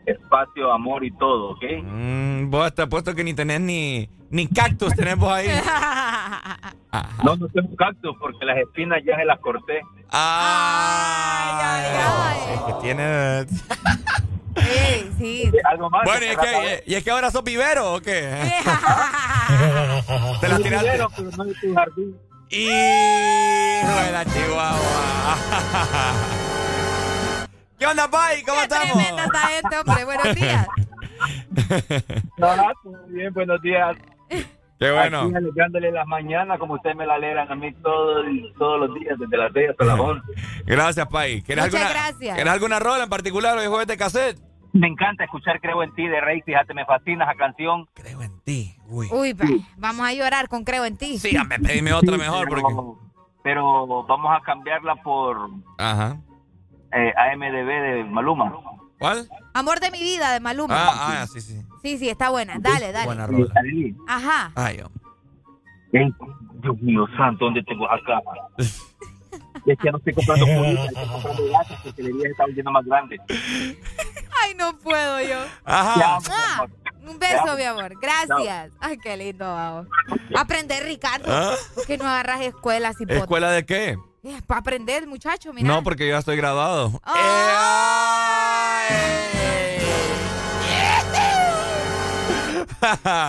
espacio, amor y todo, ¿ok? Mm, vos te apuesto que ni tenés ni, ni cactus tenemos ahí. *laughs* No, no tengo cactus porque las espinas ya se las corté. Ah, es que tiene... *laughs* Ey, sí. Algo más. Bueno, ¿y es, que, ¿y es que ahora sos vivero o qué? *laughs* Te las Sí, tiraste. vivero, pero no de tu jardín. Hijo de la chihuahua. ¿Qué onda, Pai? ¿Cómo estamos? Tremenda está este hombre. Buenos *laughs* días. Ah, muy bien, buenos días. Qué bueno. Aquí alegrándole las mañanas como ustedes me la alegran a mí todos, todos los días, desde las 6 hasta las *laughs* 11. Gracias, Pai. ¿Quieres Muchas alguna, gracias. ¿Quieres alguna rola en particular hoy jueves de cassette? Me encanta escuchar Creo en ti de Rey, fíjate, me fascina esa canción. Creo en ti, uy. Uy, pa, vamos a llorar con Creo en ti. Sí, me pedime otra mejor pero, porque... pero vamos a cambiarla por Ajá. Eh, AMDB de Maluma. ¿Cuál? Amor de mi vida de Maluma. Ah, ah, sí, sí. Sí, sí, está buena. Dale, dale. Buena rola. Ajá. Ay, hombre. Ey, Dios mío santo, ¿dónde tengo cámara? *laughs* Es que ya no estoy comprando comida, estoy comprando gatos porque se está volviendo más grande. *laughs* Ay, no puedo yo. Ajá. Ah, un beso, mi amor. Gracias. Ay, qué lindo, vamos. Aprender, Ricardo. ¿Ah? ¿Por qué no agarras escuelas y ¿Escuela de qué? Para aprender, muchacho, mira. No, porque yo ya estoy graduado.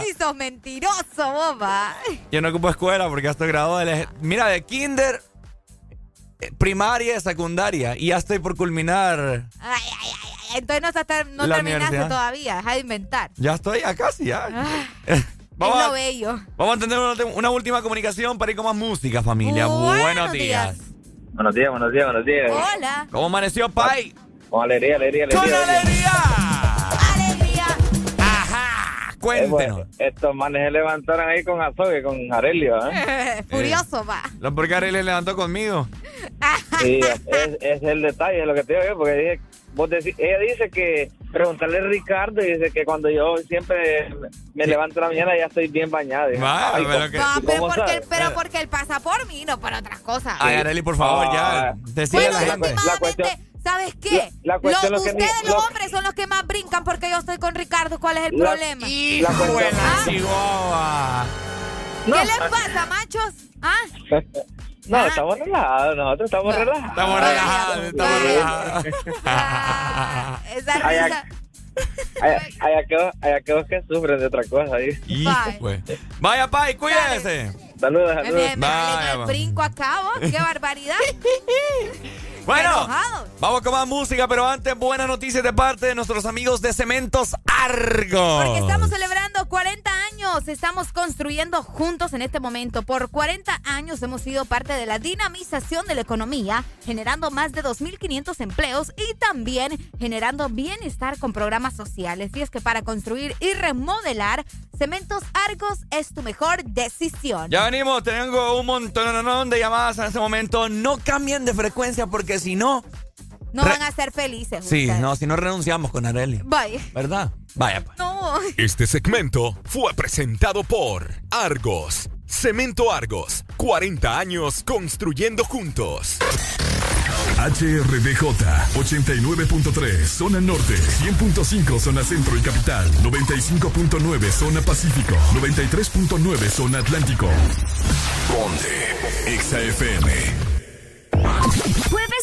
Y *laughs* sos mentiroso, boba. Yo no ocupo escuela porque ya estoy graduado. del ej- Mira, de kinder, eh, primaria, secundaria. Y ya estoy por culminar. Ay, ay, ay. Entonces no, no La terminaste todavía. Deja de inventar. Ya estoy ya casi, ya. Ah, *laughs* Vamos es a- lo bello. Vamos a tener una, una última comunicación para ir con más música, familia. Buenos Buenos días. Buenos días, buenos días, buenos días. Hola. ¿Cómo amaneció, Pai? Con alegría, alegría, alegría. ¡Con alegría! Alegría. Ajá. cuéntenos. estos manes se levantaron ahí con Azogue, con Arelio, *laughs* ¿eh? Furioso, va. No, porque Arely le levantó conmigo. Sí, es, es el detalle, es lo que te digo yo, porque dije, vos decí- ella dice que preguntarle a Ricardo y dice que cuando yo siempre me levanto la mañana ya estoy bien Vaya, ay, pero ¿cómo- que- No, pero ¿cómo porque, sabes? pero porque él pasa por mí, no por otras cosas. Ay, Arely, por favor, ya. Ah. Decide Bueno, la gente. ¿sabes qué? La- la cuestión Lo- es que ustedes ni- los lo- hombres son los que más brincan porque yo estoy con Ricardo. ¿Cuál es el La- problema? la cuestión- Buena, Ah. Chihuahua. ¿Qué les pasa, machos? ¿Ah? *laughs* No, estamos relajados, nosotros estamos relajados. Estamos relajados, estamos relajados. Esa Ay, risa. Hay, hay aquellos, hay aquellos que sufren de otra cosa ahí. Hijo, pues. Vaya, Pai, cuídese. Saludos, Me, saludos. me, me Vaya, salen el va. brinco acá, vos. ¡Qué barbaridad! *laughs* Bueno, vamos con más música, pero antes buenas noticias de parte de nuestros amigos de Cementos Argos. Porque estamos celebrando 40 años, estamos construyendo juntos en este momento. Por 40 años hemos sido parte de la dinamización de la economía, generando más de 2.500 empleos y también generando bienestar con programas sociales. Y es que para construir y remodelar, Cementos Argos es tu mejor decisión. Ya venimos, tengo un montón de llamadas en este momento. No cambien de frecuencia porque si no. No van a ser felices. Sí, ustedes. no, si no renunciamos con Areli. Vaya. ¿Verdad? Vaya, pues. No. Este segmento fue presentado por Argos. Cemento Argos. 40 años construyendo juntos. HRDJ 89.3 Zona Norte 100.5 Zona Centro y Capital 95.9 Zona Pacífico 93.9 Zona Atlántico Ponte XAFM Jueves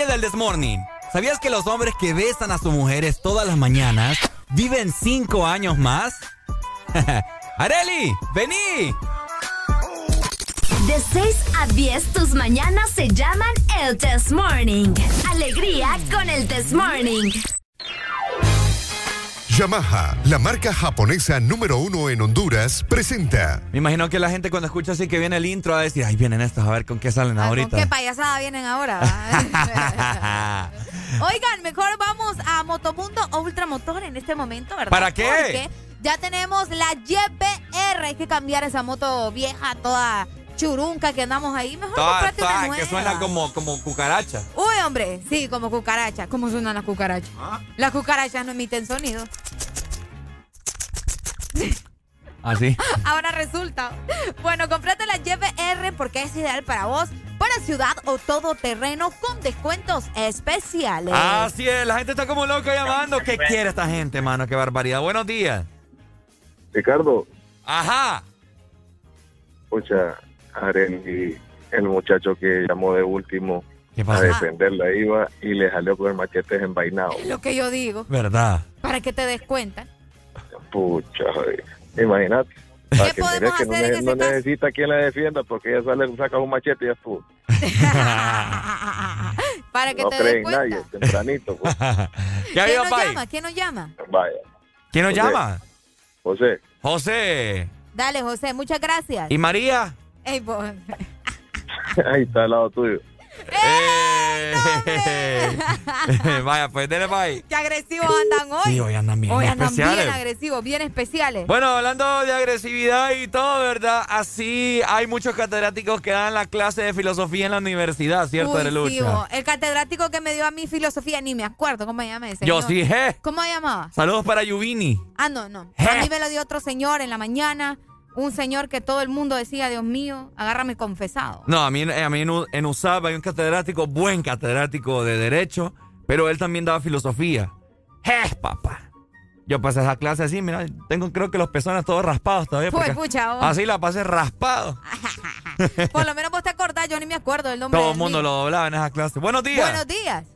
Oye del Morning. ¿sabías que los hombres que besan a sus mujeres todas las mañanas viven 5 años más? *laughs* Areli, vení. De 6 a 10 tus mañanas se llaman el This Desmorning. Alegría con el Desmorning. Morning. Yamaha, la marca japonesa número uno en Honduras, presenta. Me imagino que la gente cuando escucha así que viene el intro va a decir, ay, vienen estos, a ver con qué salen ah, ahorita. ¿Con qué payasada vienen ahora? *laughs* Oigan, mejor vamos a Motomundo Ultramotor en este momento, ¿verdad? ¿Para qué? Porque ya tenemos la YBR, hay que cambiar esa moto vieja toda churunca que andamos ahí, mejor toda, toda, una nueva. que suena como, como cucaracha. Uy, hombre, sí, como cucaracha. ¿Cómo suenan las cucarachas? Ah. Las cucarachas no emiten sonido. Así. *laughs* Ahora resulta. Bueno, comprate la YPR porque es ideal para vos, para ciudad o todo terreno con descuentos especiales. Así es, la gente está como loca llamando. ¿Qué quiere esta gente, mano? Qué barbaridad. Buenos días. Ricardo, Ajá. escucha, Areli, el muchacho que llamó de último a pasó? defenderla iba y le salió con el machete desenvainado. Es lo que yo digo. ¿Verdad? Para que te des cuenta. Pucha, joder. Imagínate. Para que podemos mire que no, hacer en ne- ese no caso? necesita quien la defienda porque ella sale, saca un machete y ya estuvo. *laughs* Para que No te cree des en cuenta. nadie, tempranito. Pues. *laughs* ¿Qué ha ¿Quién nos llama? ¿Quién nos llama? Vaya. ¿Quién nos José. llama? José. José. Dale, José, muchas gracias. ¿Y María? Ey. *laughs* Ahí está al lado tuyo. Eh, *laughs* Vaya, pues dele bye. Qué agresivos andan hoy. Sí, hoy andan bien Hoy andan especiales. bien agresivos, bien especiales. Bueno, hablando de agresividad y todo, ¿verdad? Así hay muchos catedráticos que dan la clase de filosofía en la universidad, ¿cierto, Uy, Arelucha? sí, el catedrático que me dio a mí filosofía, ni me acuerdo cómo se llama ese. Yo sí, je. ¿Cómo se llamaba? Saludos para Yuvini. Ah, no, no. A mí me lo dio otro señor en la mañana. Un señor que todo el mundo decía, Dios mío, agárrame confesado. No, a mí, a mí en, en USAP hay un catedrático, buen catedrático de Derecho, pero él también daba filosofía. ¡Je, papá! Yo pasé esa clase así, mira, tengo creo que los pezones todos raspados todavía. Pues, pucha, vos. así la pasé raspado. *laughs* Por lo menos vos te acordás, yo ni me acuerdo del nombre Todo el mundo mío. lo doblaba en esa clase. Buenos días. Buenos días.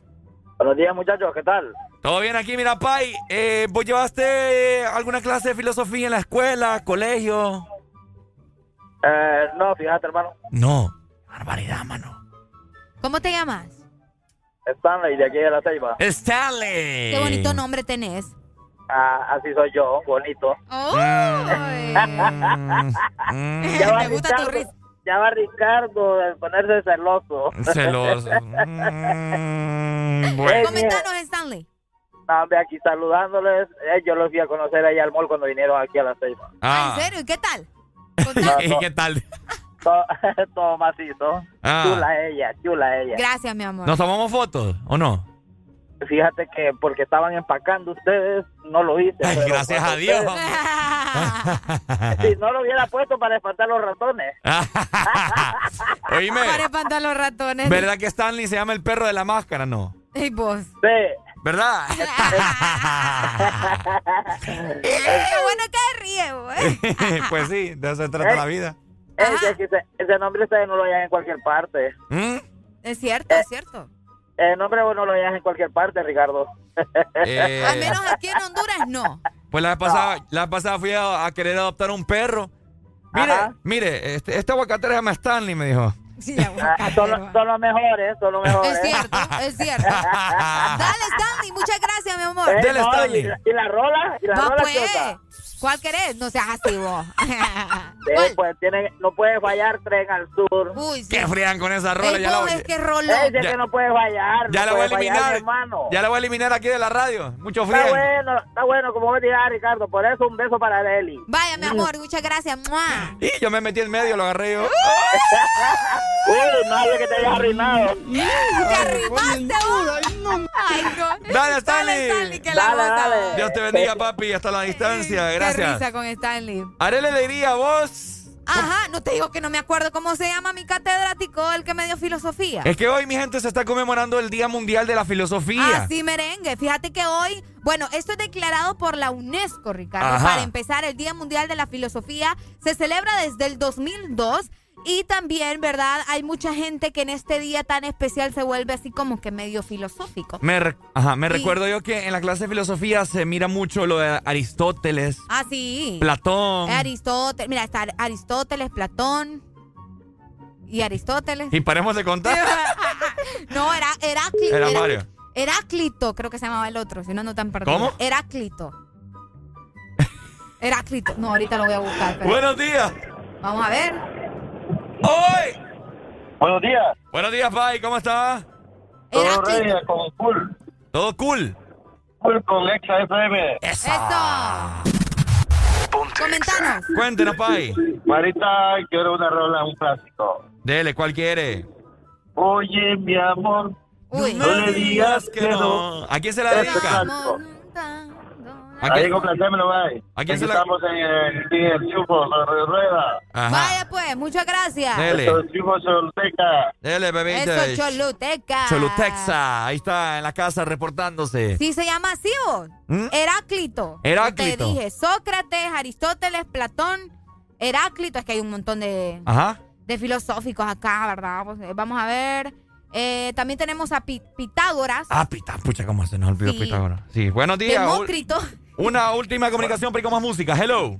Buenos días, muchachos, ¿qué tal? Todo bien aquí, mira, Pai. Eh, ¿Vos llevaste alguna clase de filosofía en la escuela, colegio? Eh, no, fíjate, hermano. No. Barbaridad, mano. ¿Cómo te llamas? Stanley, de aquí de la Ceiba. Stanley. Qué bonito nombre tenés. Ah, así soy yo, bonito. Mm, *laughs* Ya va Me gusta tu Ricardo- risa. Ya va Ricardo de ponerse celoso. Celoso. *laughs* Mm, bueno. Comentanos, Stanley. No, hombre, aquí saludándoles. Eh, yo los fui a conocer ahí al mall cuando vinieron aquí a la Ceiba. Ah. ¿En serio? ¿Y qué tal? ¿Y qué tal? *laughs* Todo, todo macizo. Ah. Chula ella, chula ella. Gracias, mi amor. ¿Nos tomamos fotos o no? Fíjate que porque estaban empacando ustedes, no lo hice. Ay, gracias a Dios. ustedes- *laughs* si no lo hubiera puesto para espantar los ratones. *laughs* Oíme, Para espantar los ratones. ¿verdad que Stanley se llama el perro de la máscara? No. Ey, vos. Sí. ¿Verdad? Qué bueno que ríe, güey. *laughs* pues sí, de eso se trata la vida. Ese, ese, ese nombre ustedes no lo hallan en cualquier parte. ¿Mm? Es cierto, es cierto. El nombre vos no lo hallas en cualquier parte, Ricardo. Eh, Al menos aquí en Honduras no. Pues la vez pasada, la vez pasada fui a, a querer adoptar un perro. Mire, mire, este, este aguacatero se llama Stanley, me dijo. Sí, Ah, son, los- son los mejores, son los mejores. Es cierto, es cierto. *laughs* Dale, Stanley, muchas gracias, mi amor. Eh, Dele, no, Stanley. y, la- y la rola, y la Va, rola pues. ¿Cuál querés? No seas así, vos. *laughs* Sí, pues tiene, no puede fallar tren al sur. Uy, sí. ¿Qué frían con esa rola? Ya la, voy, es que roló. Ese Ya- que no puede fallar. ya no la voy a fallar, eliminar. mi hermano. Ya la voy a eliminar aquí de la radio. Mucho Está frío. bueno, está bueno, como vos dirás, Ricardo. Por eso un beso para Deli. Vaya, mi amor, muchas gracias. ¡Mua! Y yo me metí en medio, lo agarré yo. Uy, *laughs* no hable que te hayas arruinado. *laughs* ¡Te arrimaste, vos! ¡Ay, no! Dale, Stanley. Stanley, que la Dale, dale. Dios te bendiga, papi, hasta la distancia. Qué Gracias. risa con Stanley. Haré la alegría vos. Ajá, no te digo que no me acuerdo cómo se llama mi catedrático, el que me dio filosofía. Es que hoy, mi gente, se está conmemorando el Día Mundial de la Filosofía. Así merengue. Fíjate que hoy, bueno, esto es declarado por la UNESCO, Ricardo. Ajá. Para empezar, el Día Mundial de la Filosofía se celebra desde el 2002 y también, ¿verdad? Hay mucha gente que en este día tan especial se vuelve así como que medio filosófico. Me, re- ajá, me Sí. recuerdo yo que en la clase de filosofía se mira mucho lo de Aristóteles, Ah, sí. Platón. Aristóteles, mira, está Aristóteles, Platón y Aristóteles. Y paremos de contar. *laughs* No, era Heráclito. Era Mario. Heráclito, creo que se llamaba el otro, si no, no tan perdido. ¿Cómo? Heráclito. Heráclito. No, ahorita lo voy a buscar. Buenos días. Vamos a ver. ¡Hoy! Buenos días. Buenos días, Pai. ¿Cómo estás? Todo rey, con cool. ¿Todo cool? Cool con Exa FM. Eso. Eso. Comentanos. Cuéntenos, Pai. Marita, quiero una rola, un clásico. Dele, ¿cuál quiere? Oye, mi amor, Uy. no le digas que no. ¿A quién se la Este dedica? clásico. ¿A Ahí quién, complacémelo, bye. ¿A quién Aquí se la- estamos en el, en el Chufo, sobre rueda. Ajá. Vaya pues, muchas gracias. Dele. Esto es Chufo Solteca. Dele, bebé. Eso, Choluteca. Cholutexa. Ahí está, en la casa reportándose. Sí, se llama así, vos. ¿Mm? Heráclito. Heráclito. Te dije, Sócrates, Aristóteles, Platón, Heráclito. Es que hay un montón de, Ajá. de filosóficos acá, ¿verdad? Pues, eh, vamos a ver. Eh, también tenemos a Pi- Pitágoras, Ah, pita, pucha, ¿cómo se nos olvidó Sí. Pitágoras? Sí, buenos días. Demócrito. *laughs* Una última comunicación, pero con más música. Hello.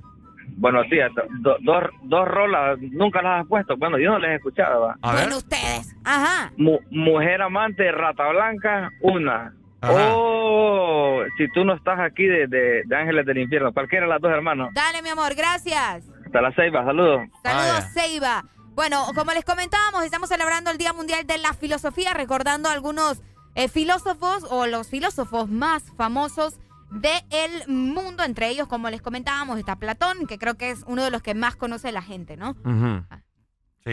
Buenos días. Do- dos, dos rolas, nunca las has puesto. Bueno, yo no las he escuchado. ¿va? A ver. Bueno, ustedes. Ajá. Mu- mujer amante, rata blanca, una. Ajá. O si tú no estás aquí de, de, de Ángeles del Infierno, cualquiera de las dos hermanos. Dale, mi amor, gracias. Hasta la ceiba, saludos. Saludos, Vaya. Ceiba. Bueno, como les comentábamos, estamos celebrando el Día Mundial de la Filosofía, recordando algunos eh, filósofos o los filósofos más famosos del mundo. Entre ellos, como les comentábamos, está Platón, que creo que es uno de los que más conoce la gente, ¿no? Ujú.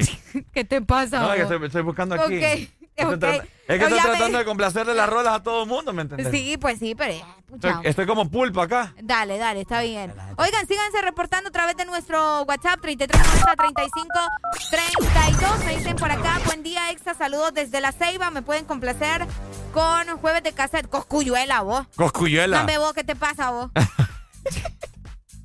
Sí. *laughs* ¿Qué te pasa? No, que estoy, estoy buscando aquí. Es que estoy tratando de complacerle las rolas a todo el mundo, ¿me entendés? Sí, pues sí, pero... eh, pucha. Estoy, estoy como pulpo acá. Dale, dale, está bien. Oigan, síganse reportando a través de nuestro WhatsApp 3390 35 32. Me dicen por acá, buen día, Exa, saludos desde La Ceiba. Me pueden complacer con jueves de cassette. Coscuyuela, vos. Coscuyuela. Dame vos, ¿qué te pasa vos? *laughs*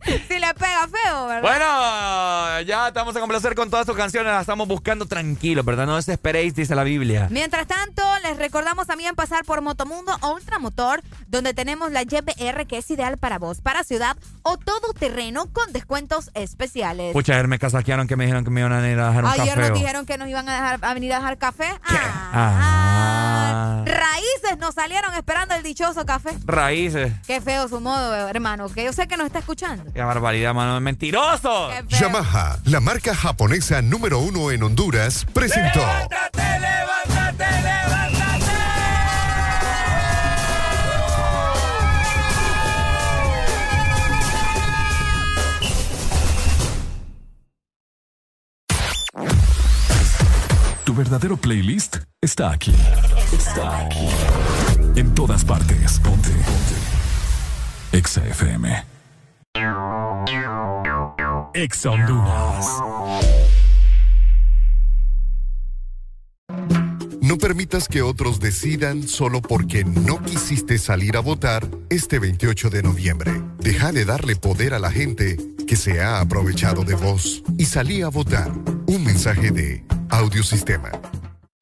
*laughs* si le pega feo, ¿verdad? Bueno, ya estamos a complacer con todas sus canciones. Las estamos buscando tranquilos, ¿verdad? No desesperéis, dice la Biblia. Mientras tanto, les recordamos también pasar por Motomundo o Ultramotor, donde tenemos la YBR que es ideal para vos, para ciudad o todo terreno con descuentos especiales. Pucha, ayer me casaquearon que me dijeron que me iban a ir a dejar un Ayer café. nos oh. dijeron que nos iban a, dejar, a venir a dejar café. Ah, Raíces nos salieron esperando el dichoso café. raíces. Qué feo su modo, hermano, que yo sé que nos está escuchando. Qué barbaridad, mano. ¡Mentiroso! Yamaha, la marca japonesa número uno en Honduras, presentó ¡Levántate, levántate, levántate! Tu verdadero playlist está aquí. Está aquí. En todas partes. Ponte. Ponte. Exa FM. Exa Honduras. No permitas que otros decidan solo porque no quisiste salir a votar este 28 de noviembre. Deja de darle poder a la gente que se ha aprovechado de vos y salí a votar. Un mensaje de Audiosistema.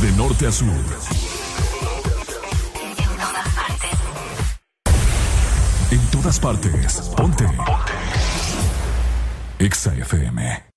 De norte a sur. En todas partes. Ponte. Ponte. Exa FM.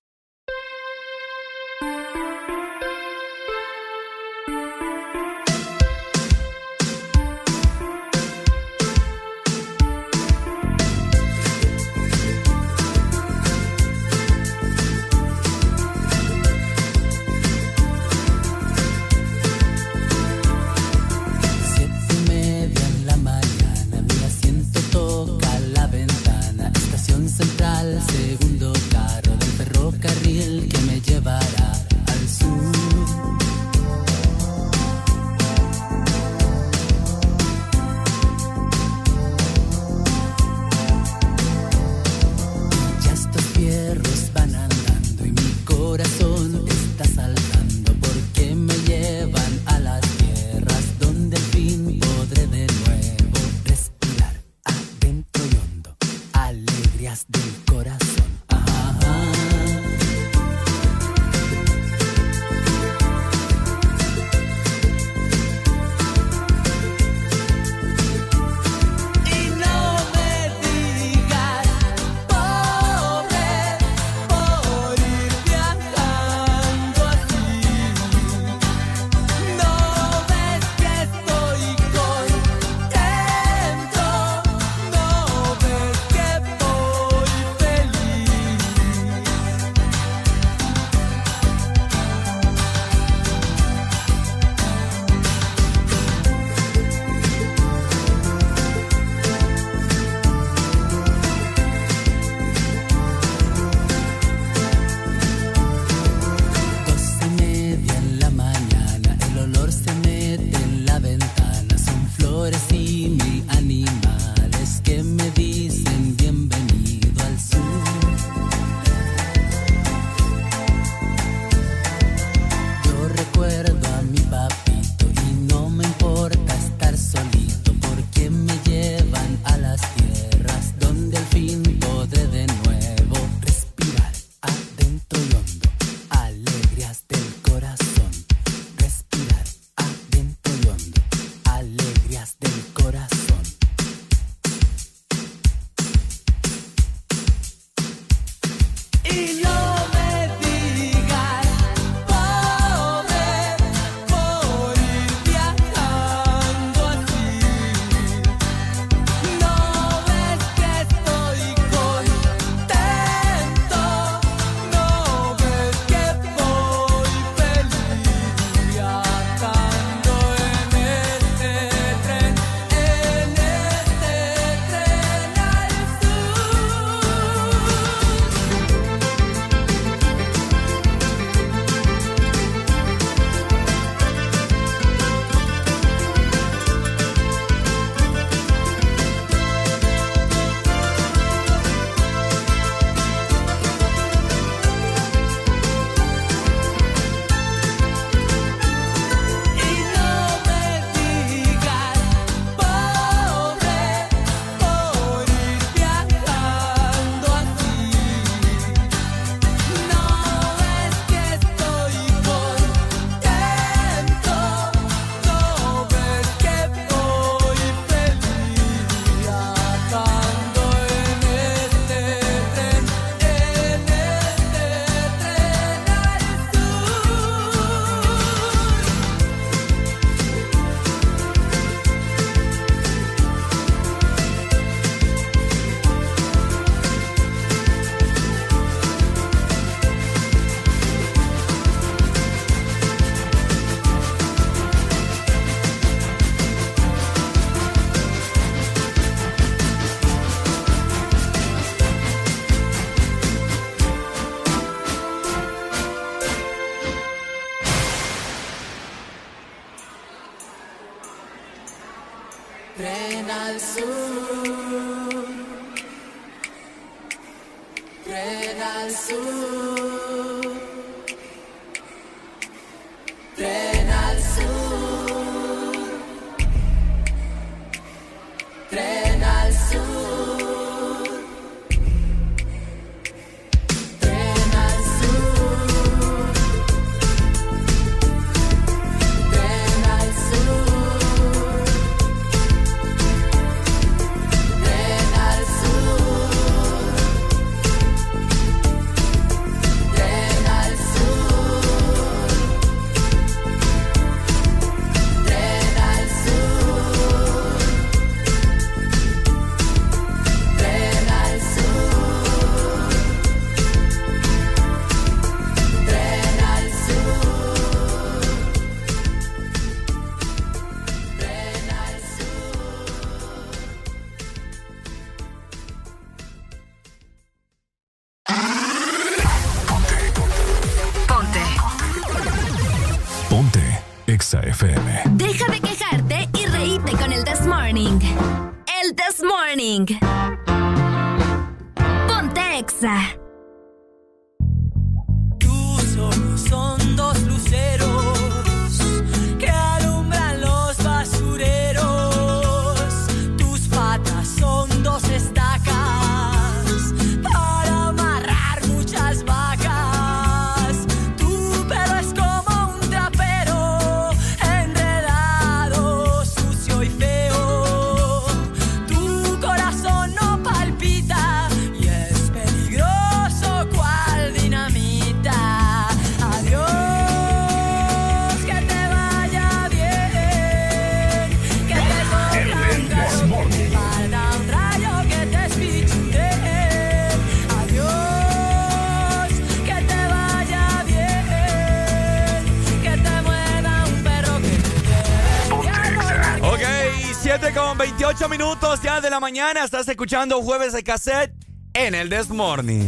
Mañana. Estás escuchando Jueves de Cassette en el This Morning.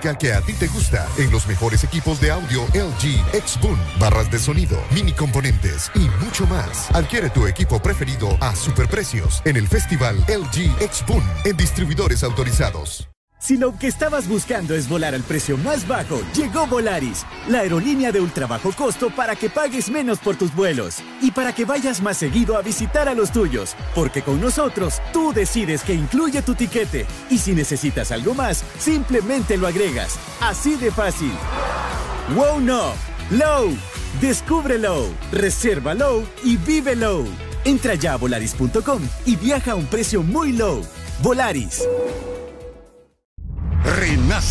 Que a ti te gusta en los mejores equipos de audio LG X-Boom, barras de sonido, mini componentes y mucho más. Adquiere tu equipo preferido a superprecios en el festival LG X-Boom en distribuidores autorizados. Si lo que estabas buscando es volar al precio más bajo, llegó Volaris, la aerolínea de ultra bajo costo para que pagues menos por tus vuelos y para que vayas más seguido a visitar a los tuyos, porque con nosotros tú decides que incluye tu tiquete y si necesitas algo más, simplemente lo agregas. Así de fácil. Wow Low. Reserva Low y vive Low. Entra ya a volaris.com y viaja a un precio muy low. Volaris.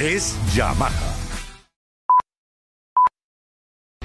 es Yamaha.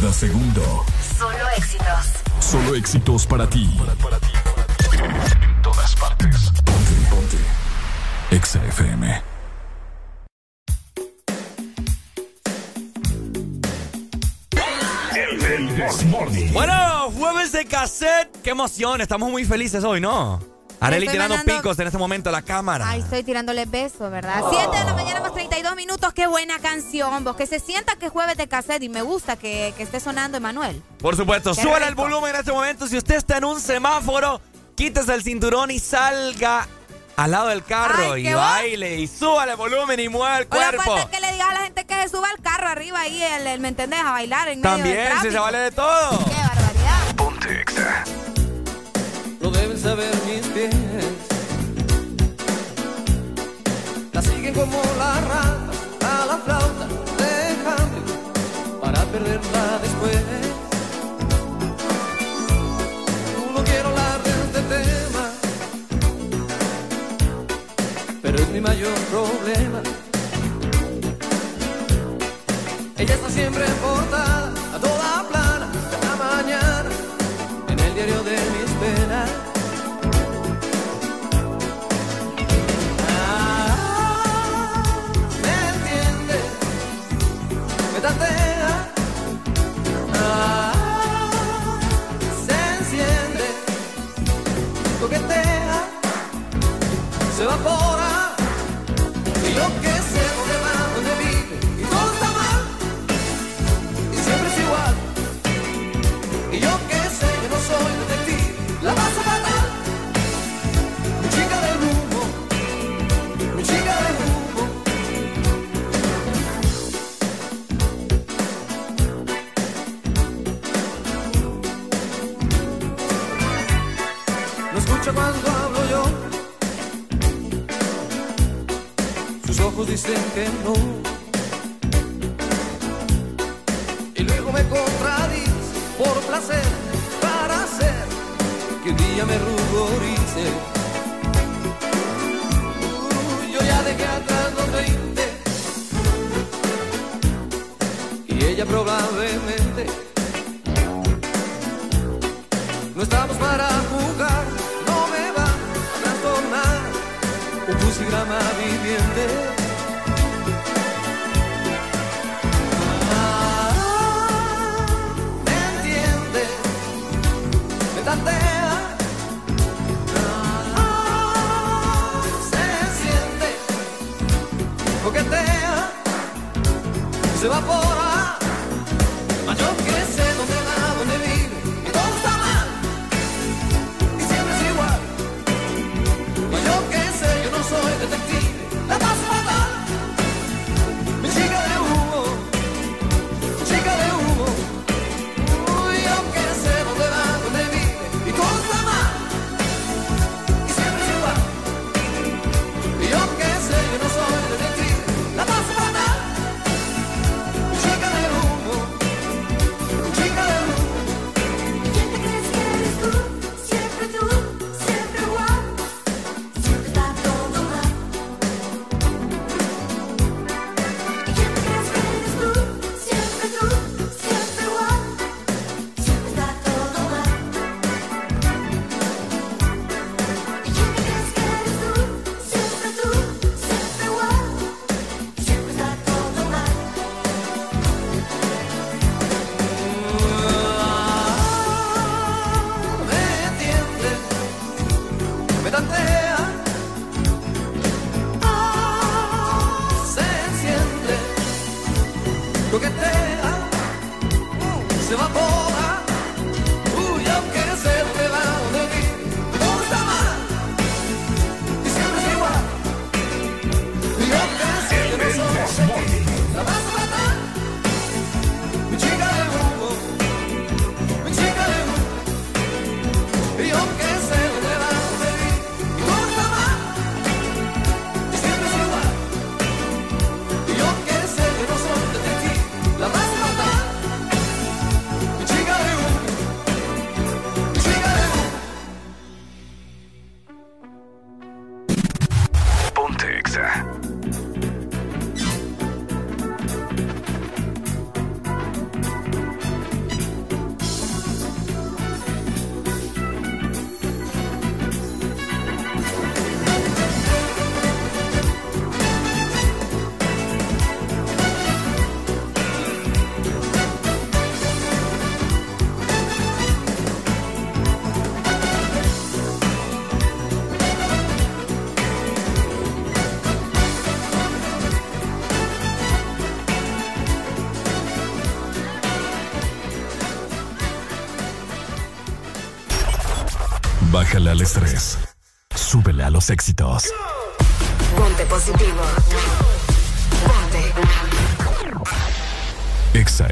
Cada segundo. Solo éxitos. Solo éxitos para ti. En todas partes. Ponte, ponte. Exa FM. El, el Morning. Bueno, jueves de cassette. Qué emoción. Estamos muy felices hoy, ¿no? Areli Estoy tirando mandando- picos en este momento a la cámara. Ay, estoy tirándole besos, ¿verdad? 7 de la mañana más 32 minutos. Qué buena canción, vos. Que se sienta que es jueves de cassette y me gusta que, que esté sonando Emanuel. Por supuesto, súbale el volumen en este momento. Si usted está en un semáforo, quítese el cinturón y salga al lado del carro Ay, y baile y súbale el volumen y mueva el O cuerpo. falta que le digas a la gente que se suba al carro arriba ahí, el, el- ¿me entendés? A bailar en medio del También, si se vale de todo. ¡Qué barbaridad! Ponte Exa. Saber mis pies. La siguen como la rata a la flauta de para perderla después. No quiero hablar de este tema, pero es mi mayor problema. Ella está siempre en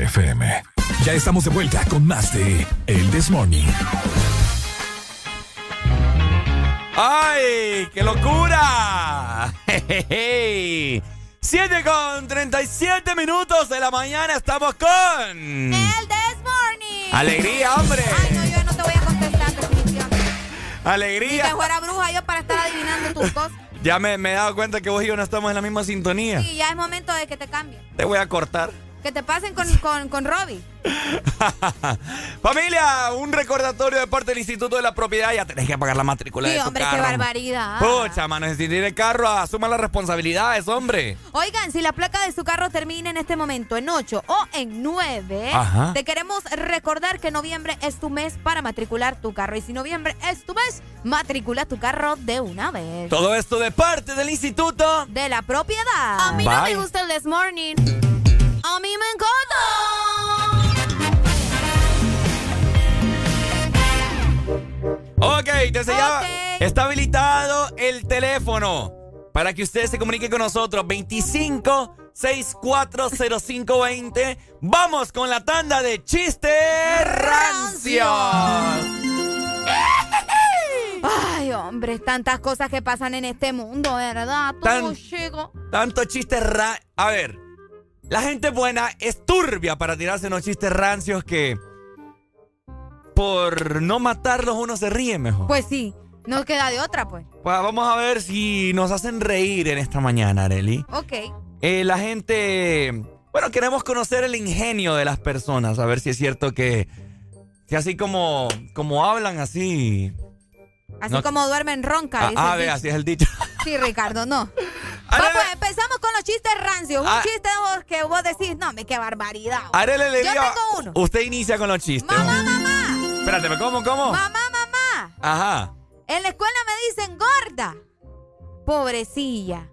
FM. Ya estamos de vuelta con más de El This Morning. ¡Ay! ¡Qué locura! *laughs* Jejeje. 7 con 37 minutos de la mañana estamos con... El This Morning. ¡Alegría, hombre! Ay, no, yo no te voy a contestar definitivamente. Ni que ¡Alegría! fuera bruja yo para estar adivinando tus cosas. Ya me, me he dado cuenta que vos y yo no estamos en la misma sintonía. Y ya es momento de que te cambien. Te voy a cortar. Pasen con, con, con Robbie. *laughs* Familia, un recordatorio de parte del Instituto de la Propiedad. Ya tenés que pagar la matrícula Sí, de tu hombre, carro. qué barbaridad. Pucha, mano, si tiene carro, asuma las responsabilidades, hombre. Oigan, si la placa de su carro termina en este momento en 8 o en 9, Ajá. te queremos recordar que noviembre es tu mes para matricular tu carro. Y si noviembre es tu mes, matricula tu carro de una vez. Todo esto de parte del Instituto De la propiedad. A mí no me gusta el This Morning. A mí me encanta. Ok, entonces ya Ok. está habilitado el teléfono para que usted se comunique con nosotros. 25 640520. Vamos con la tanda de chistes rancios. Ay, hombre, tantas cosas que pasan en este mundo, ¿verdad? Tan- chico. Tanto chistes ra... A ver, la gente buena es turbia para tirarse unos chistes rancios que... Por no matarlos uno se ríe mejor. Pues sí, no queda de otra, pues. Pues vamos a ver si nos hacen reír en esta mañana, Areli. Ok. Eh, la gente. Bueno, queremos conocer el ingenio de las personas, a ver si es cierto que. Que así como. Como hablan así. Así No- como duermen ronca. Ah, dice ah, el ve, dicho. así es el dicho. Sí, Ricardo, no. *laughs* Vamos, pues, empezamos con los chistes rancios. Un Ah. chiste de vos que vos decís, no, me qué barbaridad. Arele le Yo dio- tengo uno. Usted inicia con los chistes. Mamá, mamá. Espérate, ¿cómo, cómo? Mamá, mamá. Ajá. En la escuela me dicen gorda. Pobrecilla.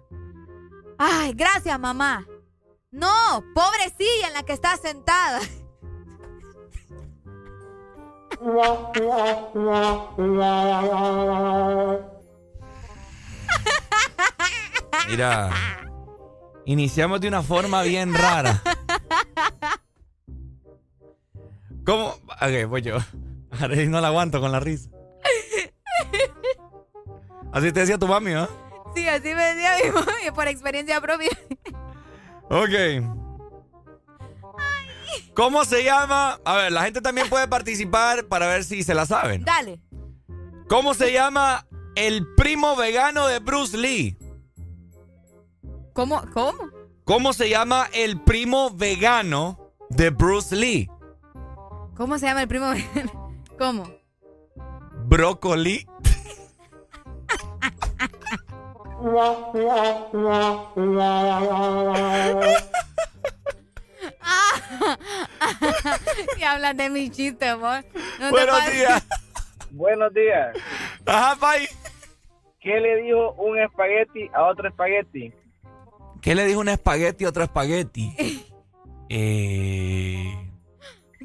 Ay, gracias, mamá. No, pobrecilla en la que está sentada. *laughs* Mira. Iniciamos de una forma bien rara. ¿Cómo? Ok, voy yo. No la aguanto con la risa. Así te decía tu mami, ¿ah? Sí, así me decía mi mami por experiencia propia. Ok. ¿Cómo se llama? A ver, la gente también puede participar para ver si se la saben. Dale. ¿Cómo se llama el primo vegano de Bruce Lee? ¿Cómo? ¿Cómo? ¿Cómo se llama el primo vegano de Bruce Lee? ¿Cómo se llama el primo? *laughs* ¿Cómo? Brócoli. *laughs* Y hablan de mi chiste, amor. No Buenos días. Buenos días. Ajá, Pai. ¿Qué le dijo un espagueti a otro espagueti? ¿Qué le dijo un espagueti a otro espagueti? *laughs* Eh,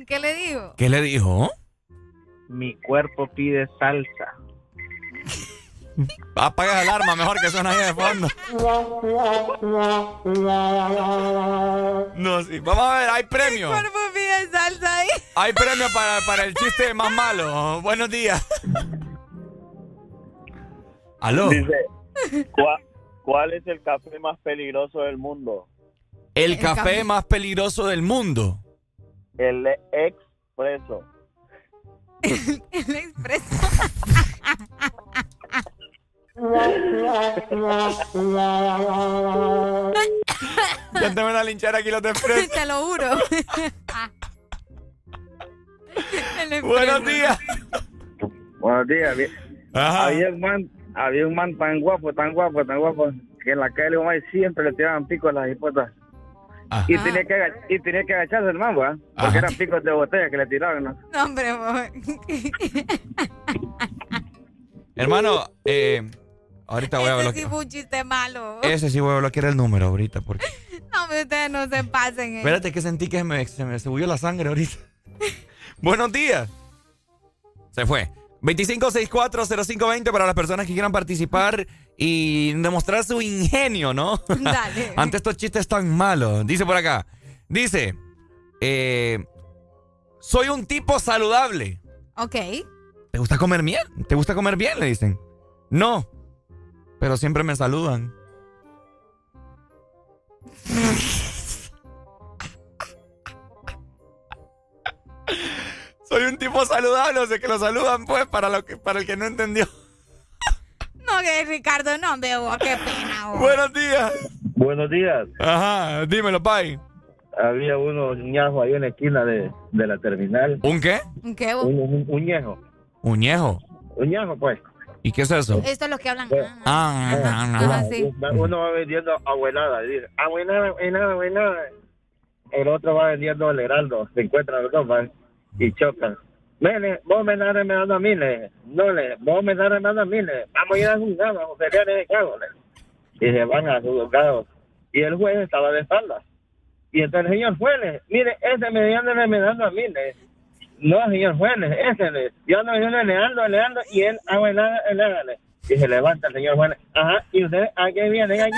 ¿Qué le digo? ¿Qué le dijo? Mi cuerpo pide salsa. *laughs* Apaga la alarma, mejor que suena ahí de fondo. No, sí. Vamos a ver, hay premio. Mi cuerpo pide salsa ahí. *laughs* Hay premio para, para el chiste más malo. Buenos días. Aló. Dice, ¿cuál, cuál es el café más peligroso del mundo? El café más peligroso del mundo. El expreso. El expreso. Ya te van a linchar aquí los de expreso. Te lo juro. Buenos días. Buenos días. Había, había un man, había un man tan guapo, tan guapo, tan guapo, que en la calle Omar siempre le tiraban picos a las hipotas. Y tenía, que, y tenía que agacharse el man, ¿verdad? Porque eran picos de botella que le tiraban, ¿no? No, hombre. *laughs* Hermano, eh, ahorita voy a Ese sí bloquear. fue un chiste malo. Ese sí voy a bloquear el número ahorita. Porque... *laughs* No, hombre, ustedes no se pasen. eh. Espérate que sentí que me, se me subió la sangre ahorita. *laughs* Buenos días. Se fue. 25640520 para las personas que quieran participar y demostrar su ingenio, ¿no? Dale. *laughs* Ante estos chistes tan malos. Dice por acá. Dice, eh, soy un tipo saludable. Ok. ¿Te gusta comer bien? ¿Te gusta comer bien? Le dicen. No, pero siempre me saludan. *laughs* Soy un tipo saludable, o sea que lo saludan pues para lo que para el que no entendió. *laughs* No, que Ricardo, no, vos, qué pena. vos. Buenos días. Buenos días. Ajá, dímelo, pai. Había uno ñajo ahí en la esquina de, de la terminal. ¿Un qué? ¿Un qué? vos? Un, un, un ñejo. Un ñejo. Un ñajo, pues. ¿Y qué es eso? Esto es lo que hablan. Ah, ah, ah, ah. sí. Uno va vendiendo abuelada. y Dice, abuelada, abuelada, abuelada. El otro va vendiendo el heraldo. Se encuentran los dos, van, y chocan. Mire, vos me estás remedando a mí, le. No, le. Vos me estás remedando a mí. Vamos a ir a juzgar, vamos a pelear en el cargo, le. Y se van a su juzgado. Y el juez estaba de espaldas. Y entonces el señor juez, mire, ese me anda remedando a mí, le. No, señor juez, le, ese, le. Yo ando yo le y él, abuelada, abuelada, le. Y se levanta el señor juez. Ajá, ¿y ustedes a qué vienen aquí?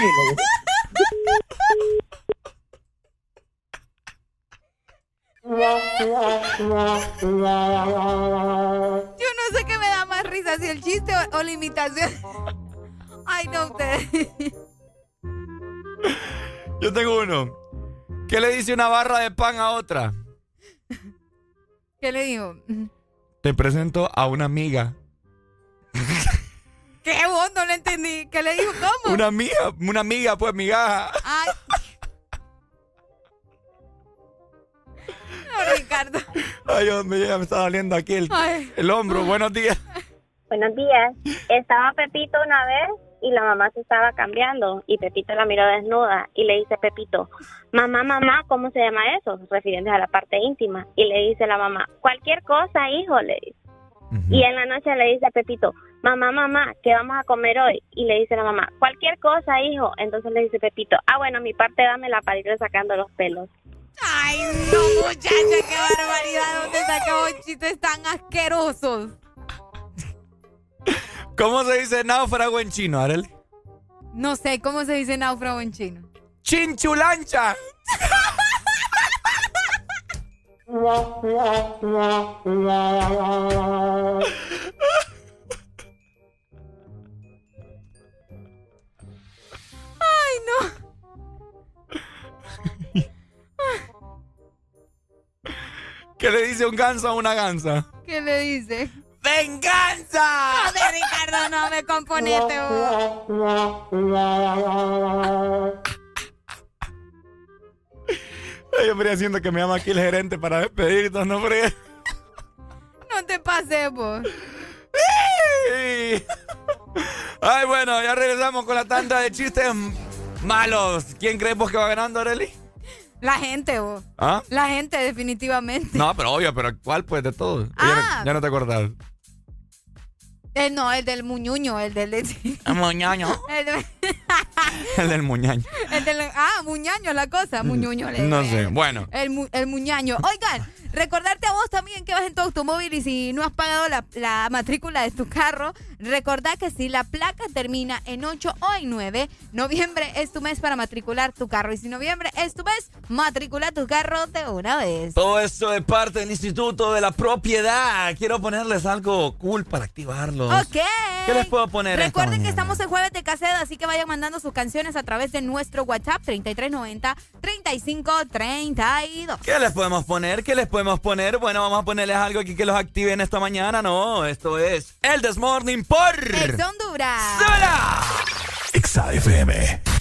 Yo no sé qué me da más risa, si el chiste o, o la imitación. *laughs* Ay, no, ustedes. Yo tengo uno. ¿Qué le dice una barra de pan a otra? ¿Qué le digo? Te presento a una amiga. ¿Qué vos? No lo entendí. ¿Qué le dijo? ¿Cómo? Una amiga, una amiga, pues migaja. Ay. Ricardo. *laughs* Ay, hombre, ya me está doliendo aquí el, el hombro. Buenos días. Buenos días. Estaba Pepito una vez y la mamá se estaba cambiando y Pepito la miró desnuda y le dice Pepito, mamá, mamá, ¿cómo se llama eso? Refiriéndose a la parte íntima. Y le dice la mamá, cualquier cosa, hijo, le dice. Y en la noche le dice a Pepito, mamá, mamá, ¿qué vamos a comer hoy? Y le dice la mamá, cualquier cosa, hijo. Entonces le dice Pepito, ah, bueno, mi parte dámela para irle sacando los pelos. Ay, no, muchacha, qué barbaridad. ¿Dónde sacamos chistes tan asquerosos? ¿Cómo se dice náufrago en chino, Arel? No sé, ¿cómo se dice náufrago en chino? ¡Chinchulancha! *laughs* ¿Qué le dice un ganso a una gansa? ¿Qué le dice? ¡Venganza! No, de Ricardo, no me componete, vos. Ay, hombre, haciendo que me llama aquí el gerente para despedirnos, no, hombre. No te pases, vos. Ay. Bueno, ya regresamos con la tanda de chistes malos. ¿Quién creemos que va ganando, Areli? La gente, vos. ¿Ah? La gente, definitivamente. No, pero obvio, pero ¿cuál pues de todos? Ya, Ah. no, ya no te acordás. Eh, no, el del muñuño, el del... *laughs* El muñaño. El, de- *laughs* El del muñaño. el del- ah, muñaño la cosa, muñuño. le- No sé, bueno. El, mu- el muñaño. Oigan, Recordarte a vos también que vas en tu automóvil y si no has pagado la, la matrícula de tu carro, recordá que si la placa termina en 8 o en 9, noviembre es tu mes para matricular tu carro. Y si noviembre es tu mes, matricula tu carro de una vez. Todo esto de parte del Instituto de la Propiedad. Quiero ponerles algo cool para activarlos. Ok. ¿Qué les puedo poner? esta Recuerden que estamos en jueves de cassette, así que vayan mandando sus canciones a través de nuestro WhatsApp 3390-3532. ¿Qué les podemos poner? ¿Qué les podemos poner? Bueno, vamos a ponerles algo aquí que los active en esta mañana. No, esto es el This Morning por... Ex Honduras. Exa FM.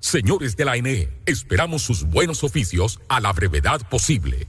Señores de la ANE, esperamos sus buenos oficios a la brevedad posible.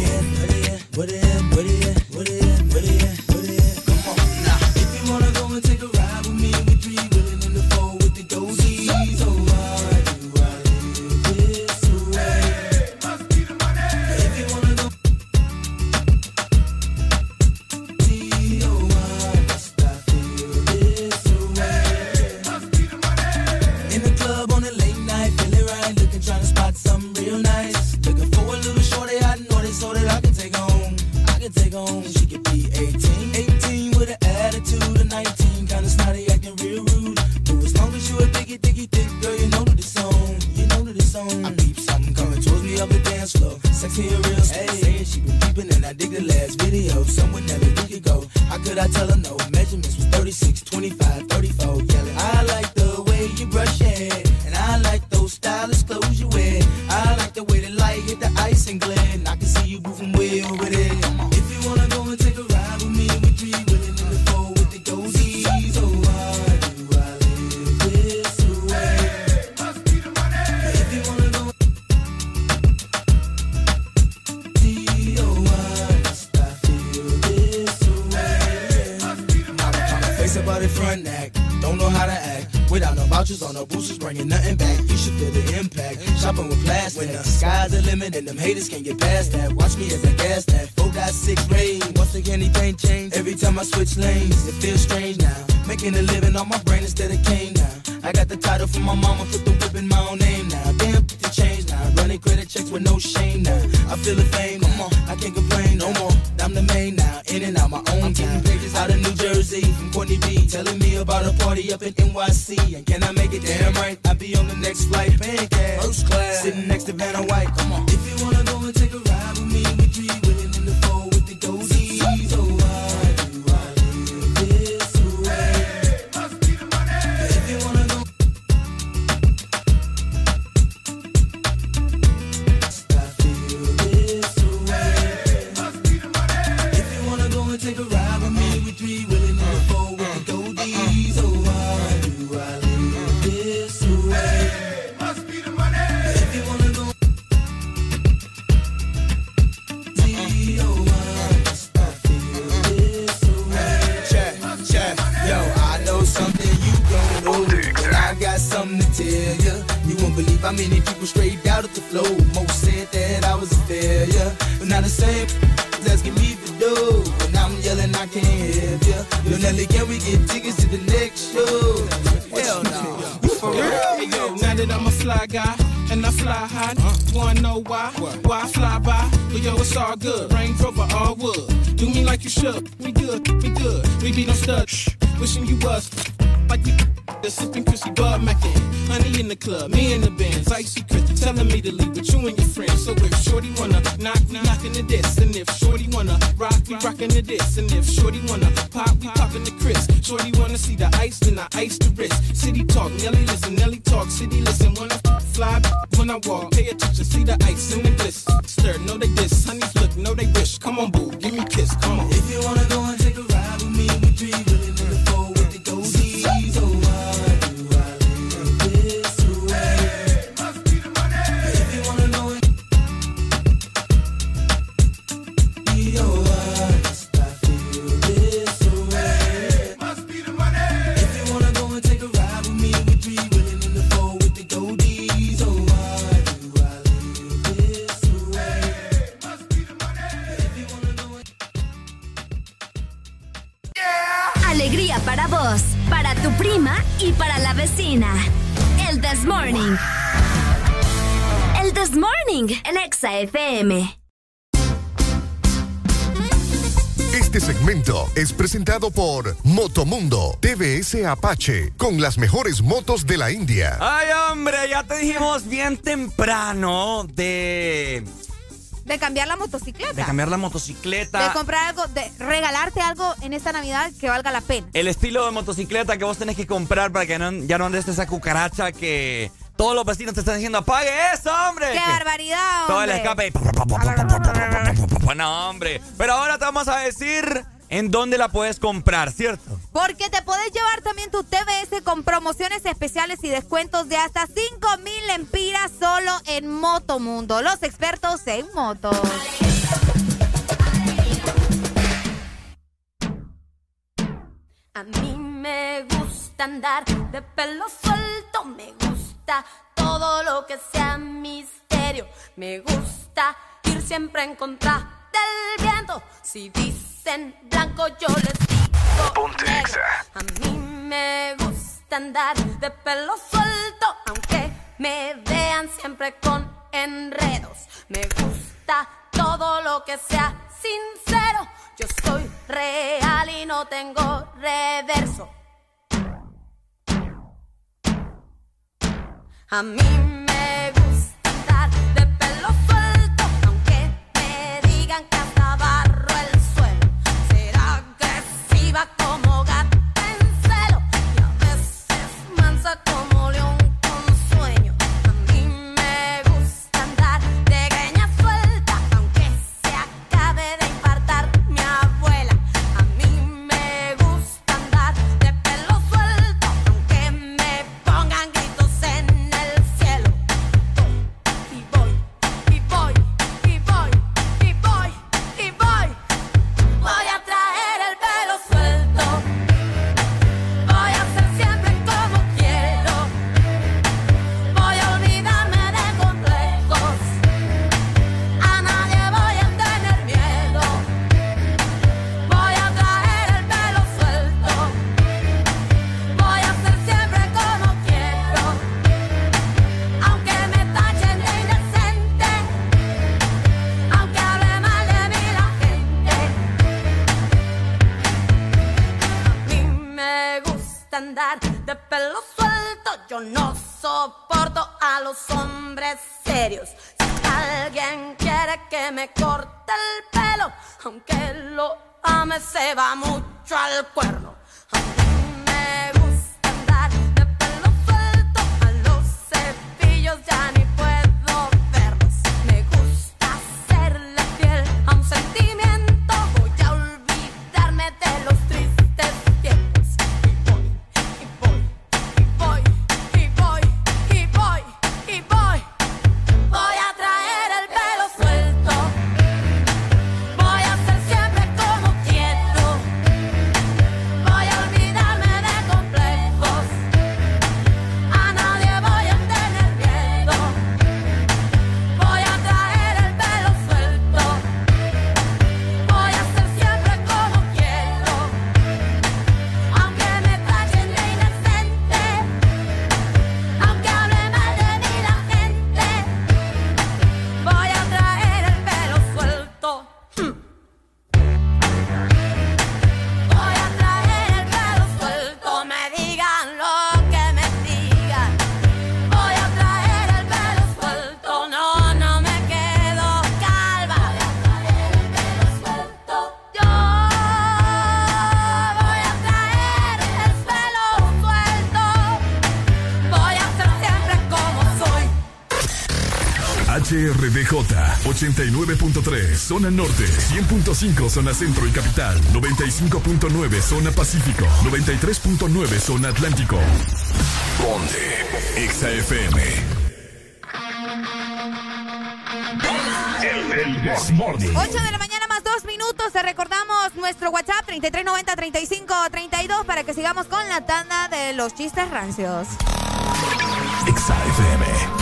Saying she been peeping and I dig the last video. Someone never we could go. How could I tell her no? Apache con las mejores motos de la India. Ay, hombre, ya te dijimos bien temprano de. De cambiar la motocicleta. De cambiar la motocicleta. De comprar algo, de regalarte algo en esta Navidad que valga la pena. El estilo de motocicleta que vos tenés que comprar para que no, ya no andes esa cucaracha que todos los vecinos te están diciendo, apague eso, hombre. Qué barbaridad, hombre. Todo el escape. Y... bueno, hombre. Pero ahora te vamos a decir en dónde la puedes comprar, ¿cierto? Porque te podés llevar también tu TBS con promociones especiales y descuentos de hasta 5 mil empiras solo en Motomundo. Los expertos en motos. A mí me gusta andar de pelo suelto, me gusta todo lo que sea misterio, me gusta ir siempre en contra del viento. Si dicen blanco, yo les digo Ponte exa. A mí me gusta andar de pelo suelto, aunque me vean siempre con enredos. Me gusta todo lo que sea sincero. Yo soy real y no tengo reverso. A mí me gusta. que me corta el pelo, aunque lo ame se va mucho al cuerpo. 89.3 zona norte, 100.5 zona centro y capital, 95.9 zona pacífico, 93.9 zona atlántico. Ponte XAFM. El, el This Morning. 8 de la mañana más 2 minutos. Te recordamos nuestro WhatsApp 3390-3532 para que sigamos con la tanda de los chistes rancios. XAFM.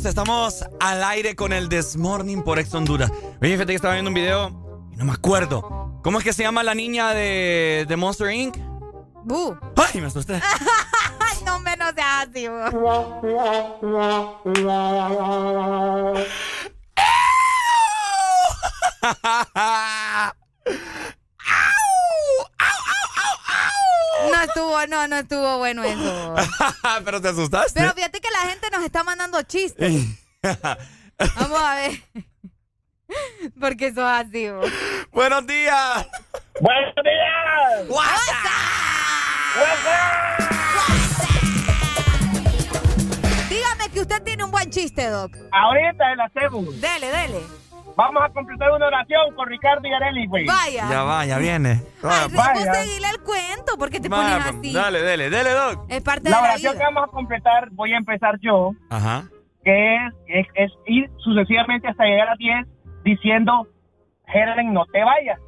estamos al aire con el This Morning por Ex Honduras. Oye, fíjate que estaba viendo un video y no me acuerdo. ¿Cómo es que se llama la niña de, de Monster Inc? Boo. ¡Ay, me asusté! *laughs* no menos de así, *laughs* No estuvo, no, no estuvo bueno eso. *laughs* Pero te asustaste. Pero fíjate nos está mandando chistes. *laughs* Vamos a ver. Porque eso es así, bo. Buenos días. Buenos días. Dígame que usted tiene un buen chiste, Doc. Ahorita lo hacemos. Dele, dele. Vamos a completar una oración con Ricardo y Areli, güey. Vaya. Ya va, ya viene. Va, Vamos a seguirle el cuento porque te vaya, pones así. Dale, dale, dale, Doc. Es parte La de la oración que vamos a completar, voy a empezar yo, Ajá. que es, es, es ir sucesivamente hasta llegar a 10 diciendo, Germen, no te vayas.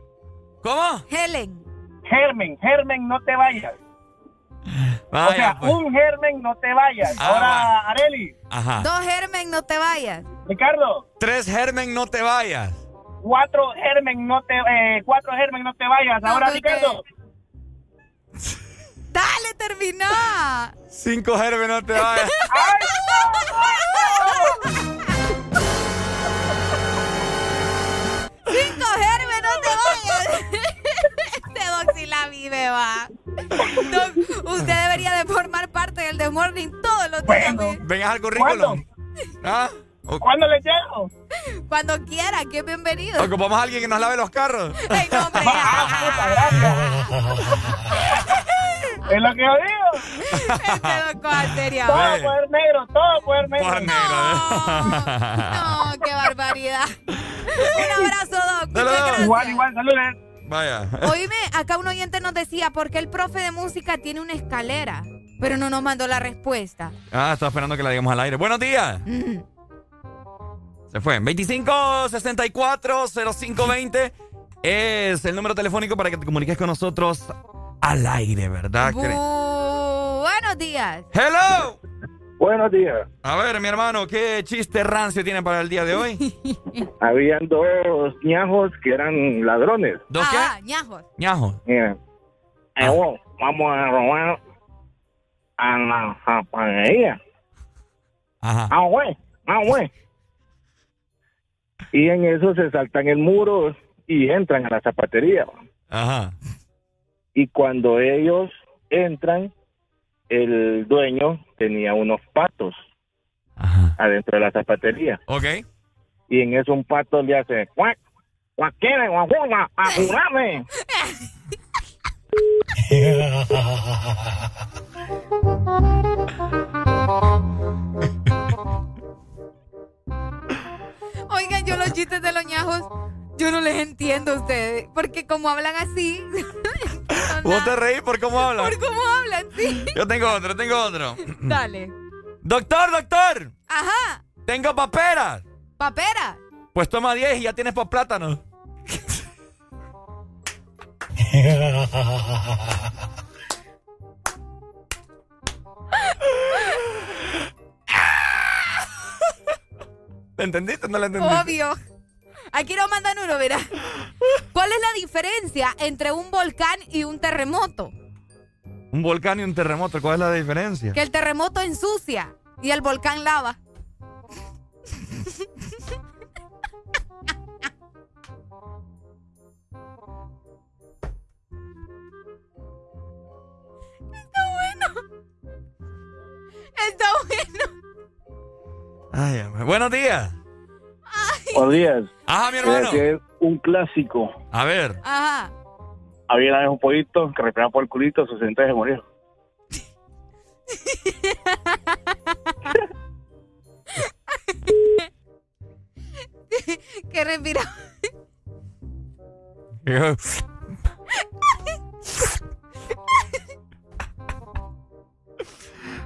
¿Cómo? Helen. Germen, Germen, no te vayas. Vaya, o sea, pues. un Germen, no te vayas. Ah, Ahora, Areli, Ajá. Dos Germen, no te vayas. Ricardo, Tres Germen, no te vayas. cuatro Germen, no te, eh, cuatro Germen, no te vayas. No, Ahora, Ricardo, *laughs* Dale, termina. Cinco Germen, no te vayas. *laughs* *laughs* Cinco Germen, no te vayas. Sí la vive, va. Doc, usted debería de formar parte del The Morning todos los días. ¿ve? Vengas al currículum. ¿Ah? O- ¿cuándo le llego? Cuando quiera, que es bienvenido. Ocupamos a alguien que nos lave los carros. Ey, no, hombre, Es lo que yo digo. Este seria. Todo poder negro, todo poder negro. Por negro, No, qué barbaridad. Un abrazo, Doc. Igual, igual, saludos. Vaya. Oíme, acá un oyente nos decía, ¿por qué el profe de música tiene una escalera? Pero no nos mandó la respuesta. Ah, estaba esperando que la digamos al aire. Buenos días. Mm. Se fue. 25 64 0520 es el número telefónico para que te comuniques con nosotros al aire, ¿verdad? Bu- Buenos días. ¡Hello! Buenos días. A ver, mi hermano, ¿qué chiste rancio tiene para el día de hoy? *laughs* Habían dos ñajos que eran ladrones. ¿Dos Ah, ñajos. Ñajo. Mira, eh, vos, vamos a robar a la zapatería. Ajá. Ah, güey, ah, güey. Y en eso se saltan el muro y entran a la zapatería. Ajá. Y cuando ellos entran, el dueño tenía unos patos adentro de la zapatería. Ok. Y en eso un pato le hace, ¡cuac! ¡Cuaquere, guajuna, apurame! Oigan, yo los chistes de los ñajos, yo no les entiendo a ustedes. Porque como hablan así, *laughs* *laughs* ¿Vos te reís por cómo hablas? por cómo hablan, sí. *laughs* Yo tengo otro, tengo otro. *clears throat* Dale. Doctor, doctor, Ajá, tengo paperas. papera. Pues toma 10 y ya tienes por plátano. ¿Le *laughs* entendiste o no le entendiste? Obvio. Aquí nos mandan uno, mira. ¿Cuál es la diferencia entre un volcán y un terremoto? Un volcán y un terremoto, ¿cuál es la diferencia? Que el terremoto ensucia y el volcán lava. Está bueno. Está bueno. Ay, buenos días. Buenos días. Ajá, mi hermano. Es un clásico. A ver. Ajá. Había una vez un pollito que respiraba por el culito, se sentó y se murió. *laughs* que respira. *laughs*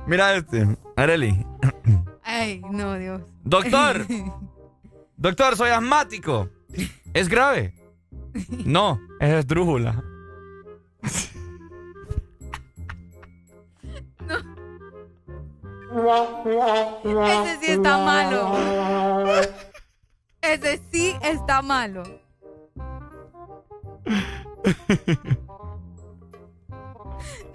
Mira este, Areli. Ay, no, Dios. Doctor. *laughs* Doctor, soy asmático. ¿Es grave? No, es esdrújula. Ese sí está malo. Ese sí está malo. *laughs*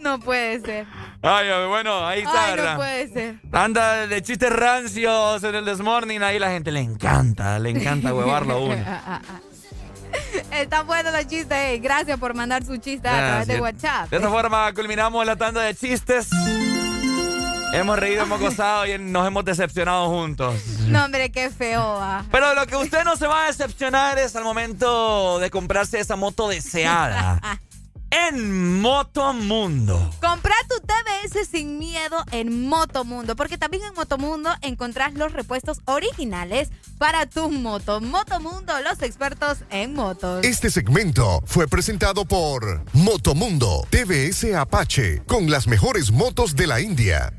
No puede ser. Ay, bueno, ahí está, Ay, no puede ser. Anda de chistes rancios en el Desmorning, ahí la gente le encanta, le encanta huevarlo a uno. *laughs* Están buenos los chistes. eh. Gracias por mandar su chiste a través de. WhatsApp. De esta forma culminamos la tanda de chistes. Hemos reído, hemos gozado y nos hemos decepcionado juntos. No, hombre, qué feo va. Pero lo que usted no se va a decepcionar es al momento de comprarse esa moto deseada. *laughs* en Motomundo. Comprar tu TBS sin miedo en Motomundo, porque también en Motomundo encontrás los repuestos originales para tu moto. Motomundo, los expertos en motos. Este segmento fue presentado por Motomundo TVS Apache con las mejores motos de la India.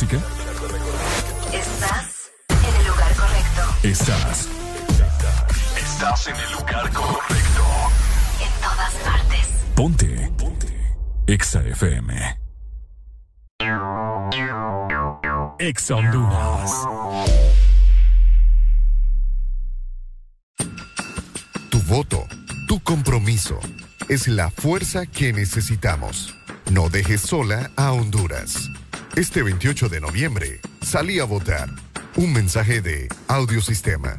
Música? Estás en el lugar correcto. Estás. Estás en el lugar correcto. En todas partes. Ponte. Ponte. Exa FM. Exa Honduras. Tu voto, tu compromiso, es la fuerza que necesitamos. No dejes sola a Honduras. Este 28 de noviembre, salí a votar. Un mensaje de Audiosistema.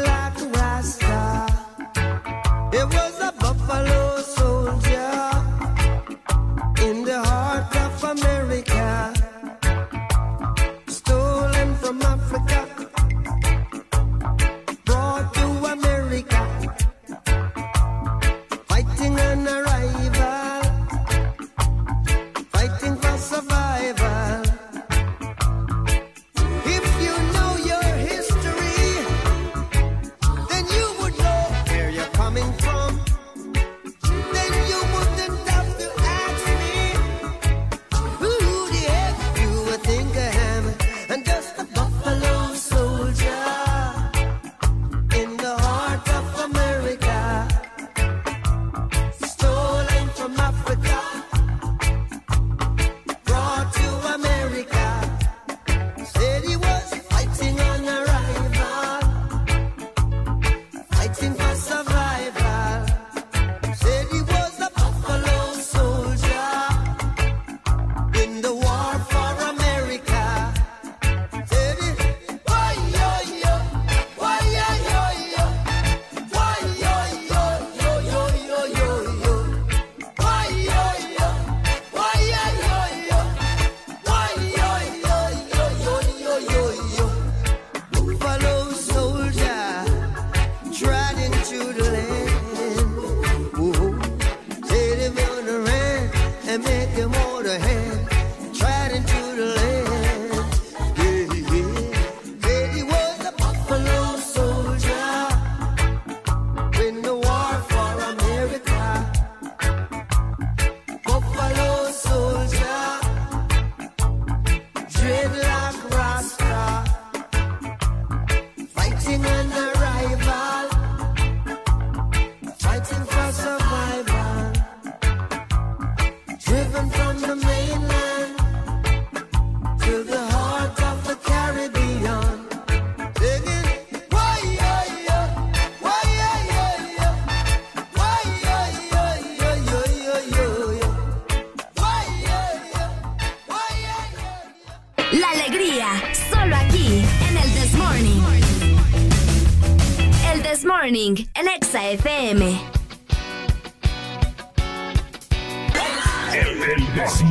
el FM.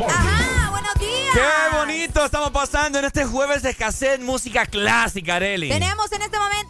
Ajá, buenos días. ¡Qué bonito estamos pasando en este jueves de cassette música clásica, Areli! Tenemos en este momento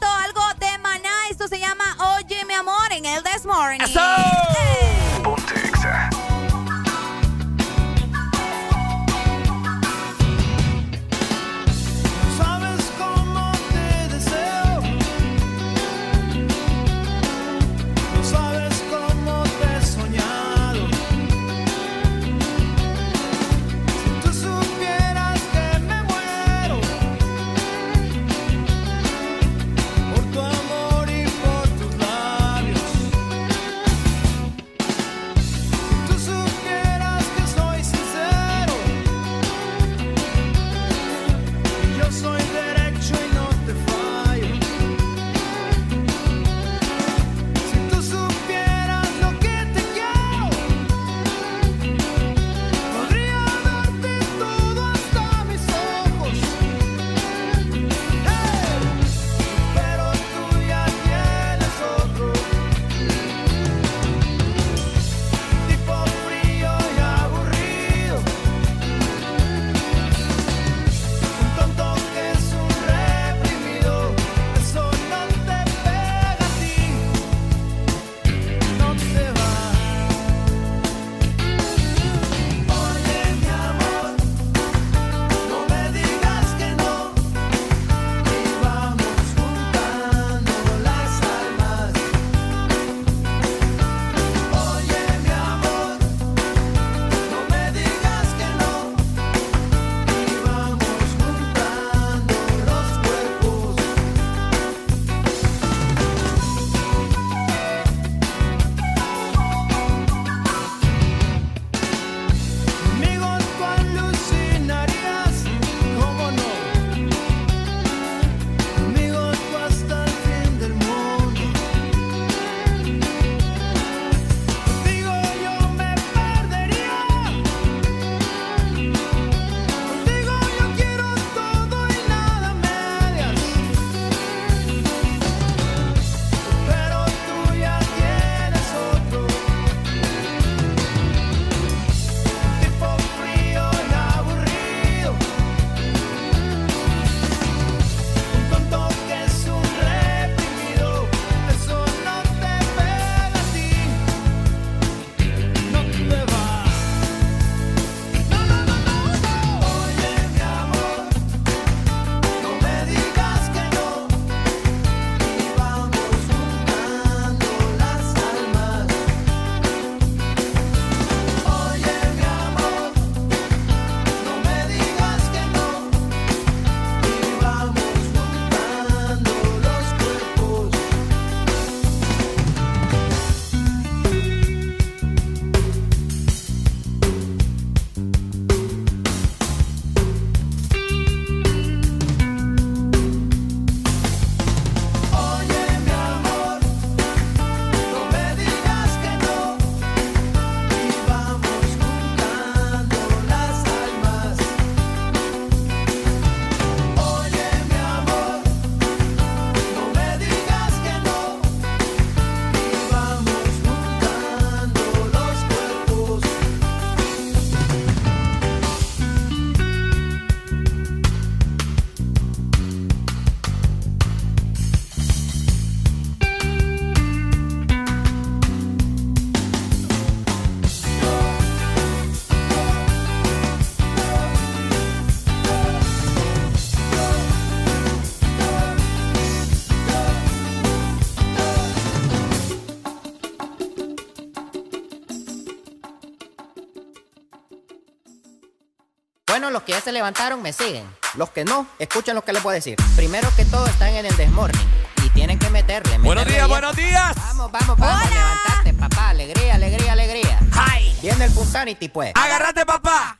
Los que ya se levantaron me siguen. Los que no, escuchen lo que les voy a decir. Primero que todo están en el desmorning y tienen que meterle. Buenos meterle días, bien. buenos días. Vamos, vamos, vamos, levantate, papá. Alegría, alegría, alegría. ¡Ay! Viene el Punsanity, pues. ¡Agárrate, papá!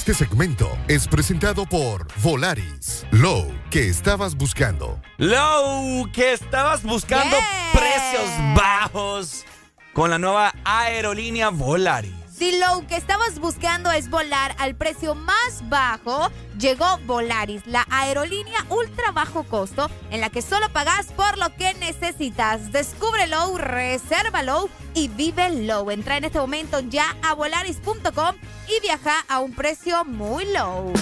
Este segmento es presentado por Volaris. Low, que estabas buscando. Low, que estabas buscando precios bajos con la nueva aerolínea Volaris. Si lo que estabas buscando es volar al precio más bajo, llegó Volaris, la aerolínea ultra bajo costo en la que solo pagas por lo que necesitas. Descúbrelo, resérvalo y vive low. Entra en este momento ya a volaris.com y viaja a un precio muy low.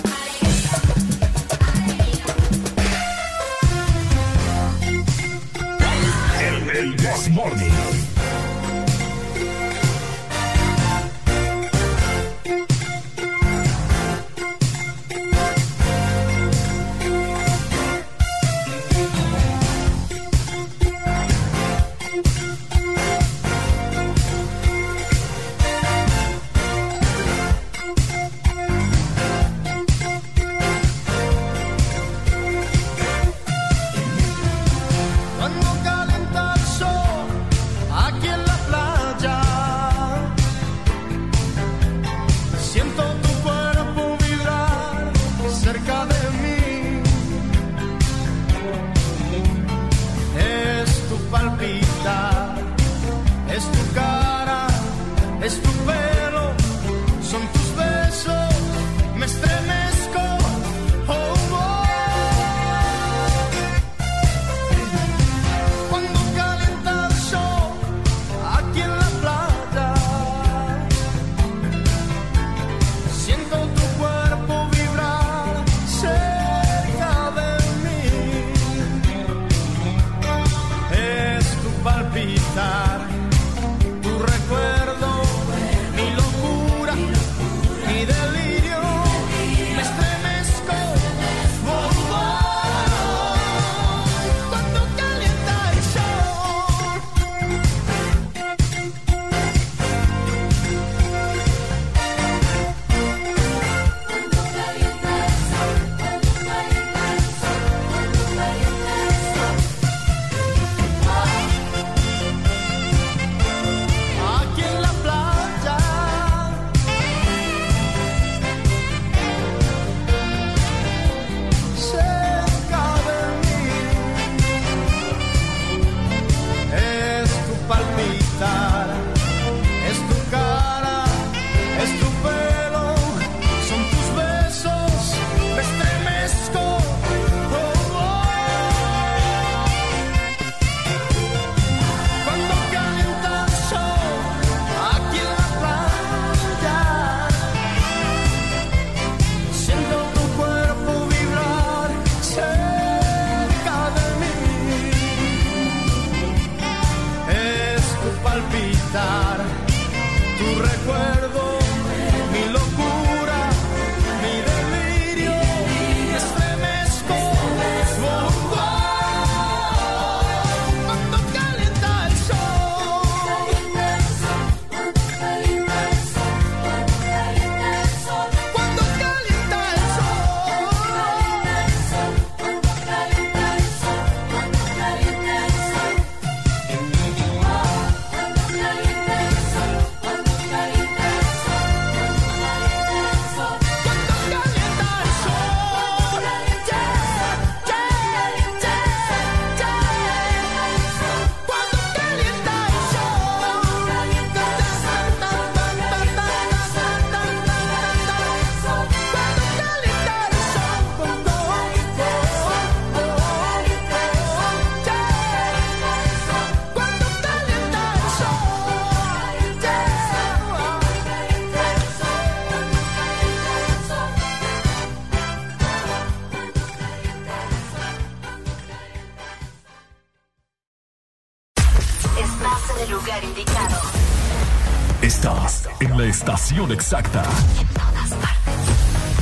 Estás en estación exacta.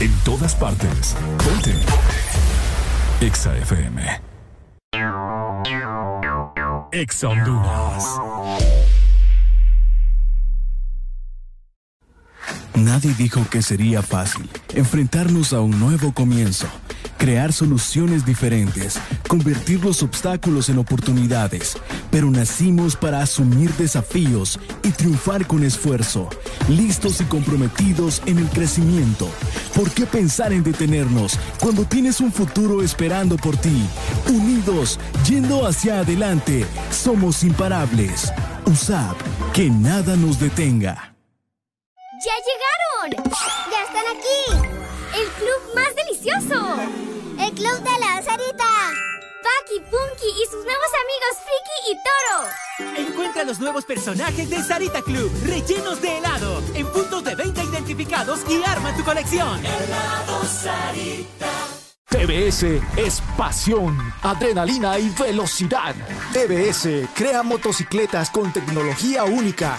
En todas partes. Ponte. Exa FM. Exa Honduras. Nadie dijo que sería fácil enfrentarnos a un nuevo comienzo, crear soluciones diferentes, convertir los obstáculos en oportunidades, pero nacimos para asumir desafíos y triunfar con esfuerzo, listos y comprometidos en el crecimiento. ¿Por qué pensar en detenernos cuando tienes un futuro esperando por ti? Unidos, yendo hacia adelante, somos imparables. USAP, que nada nos detenga. Personajes de Sarita Club, rellenos de helado, en puntos de venta identificados y arma tu colección. Helado Sarita. TBS es pasión, adrenalina y velocidad. TBS crea motocicletas con tecnología única,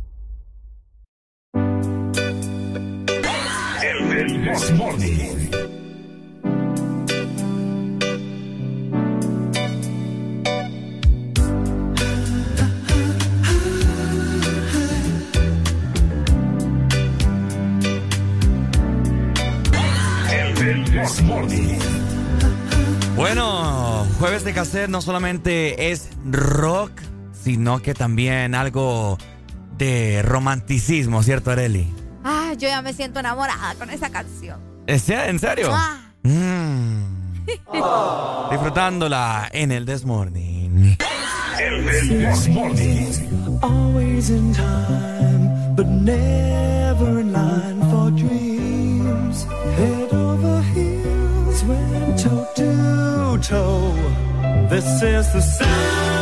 De cassette no solamente es rock, sino que también algo de romanticismo, ¿cierto, Areli? Ah, yo ya me siento enamorada con esa canción. ¿Es- ¿En serio? Ah. Mm. *laughs* Disfrutándola en el This Morning. El This Morning. Always in time, but never in line for dreams. Head over heels, went toe to toe. This is the sound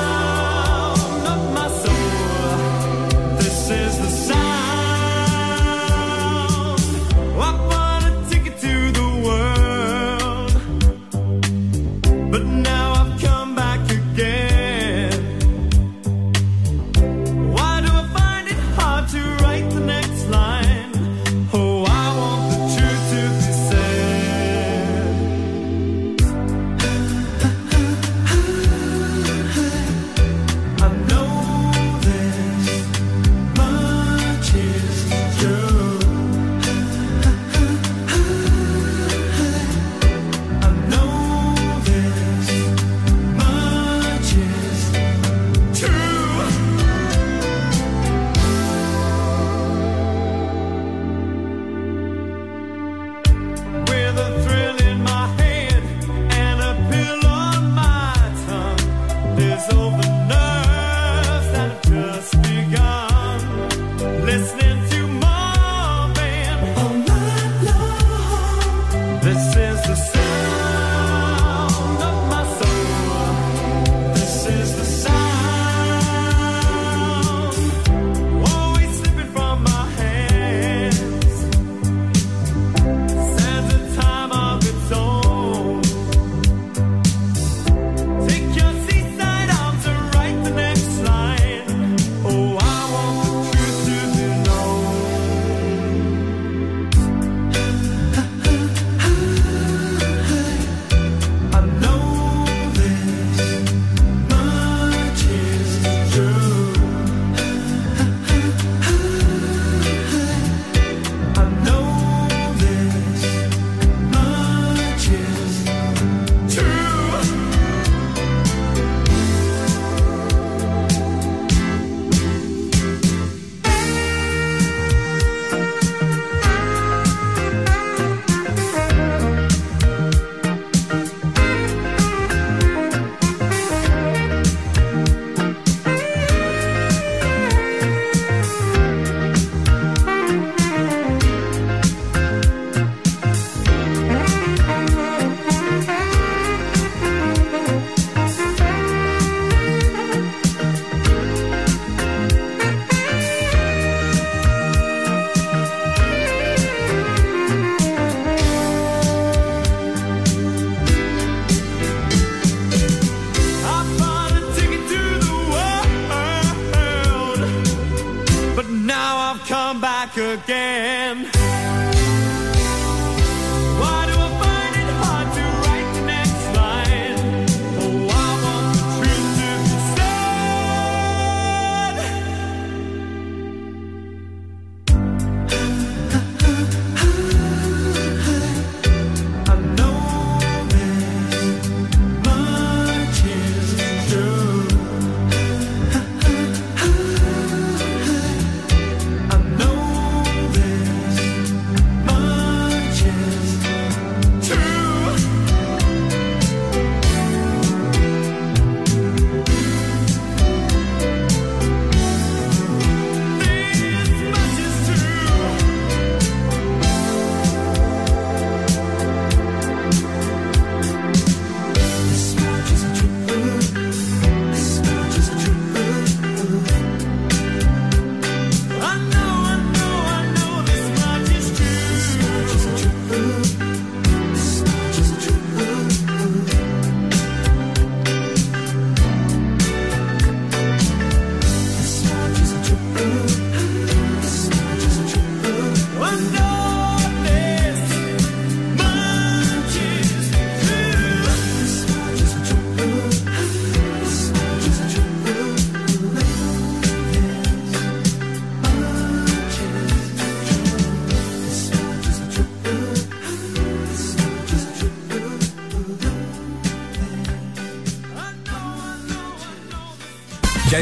again.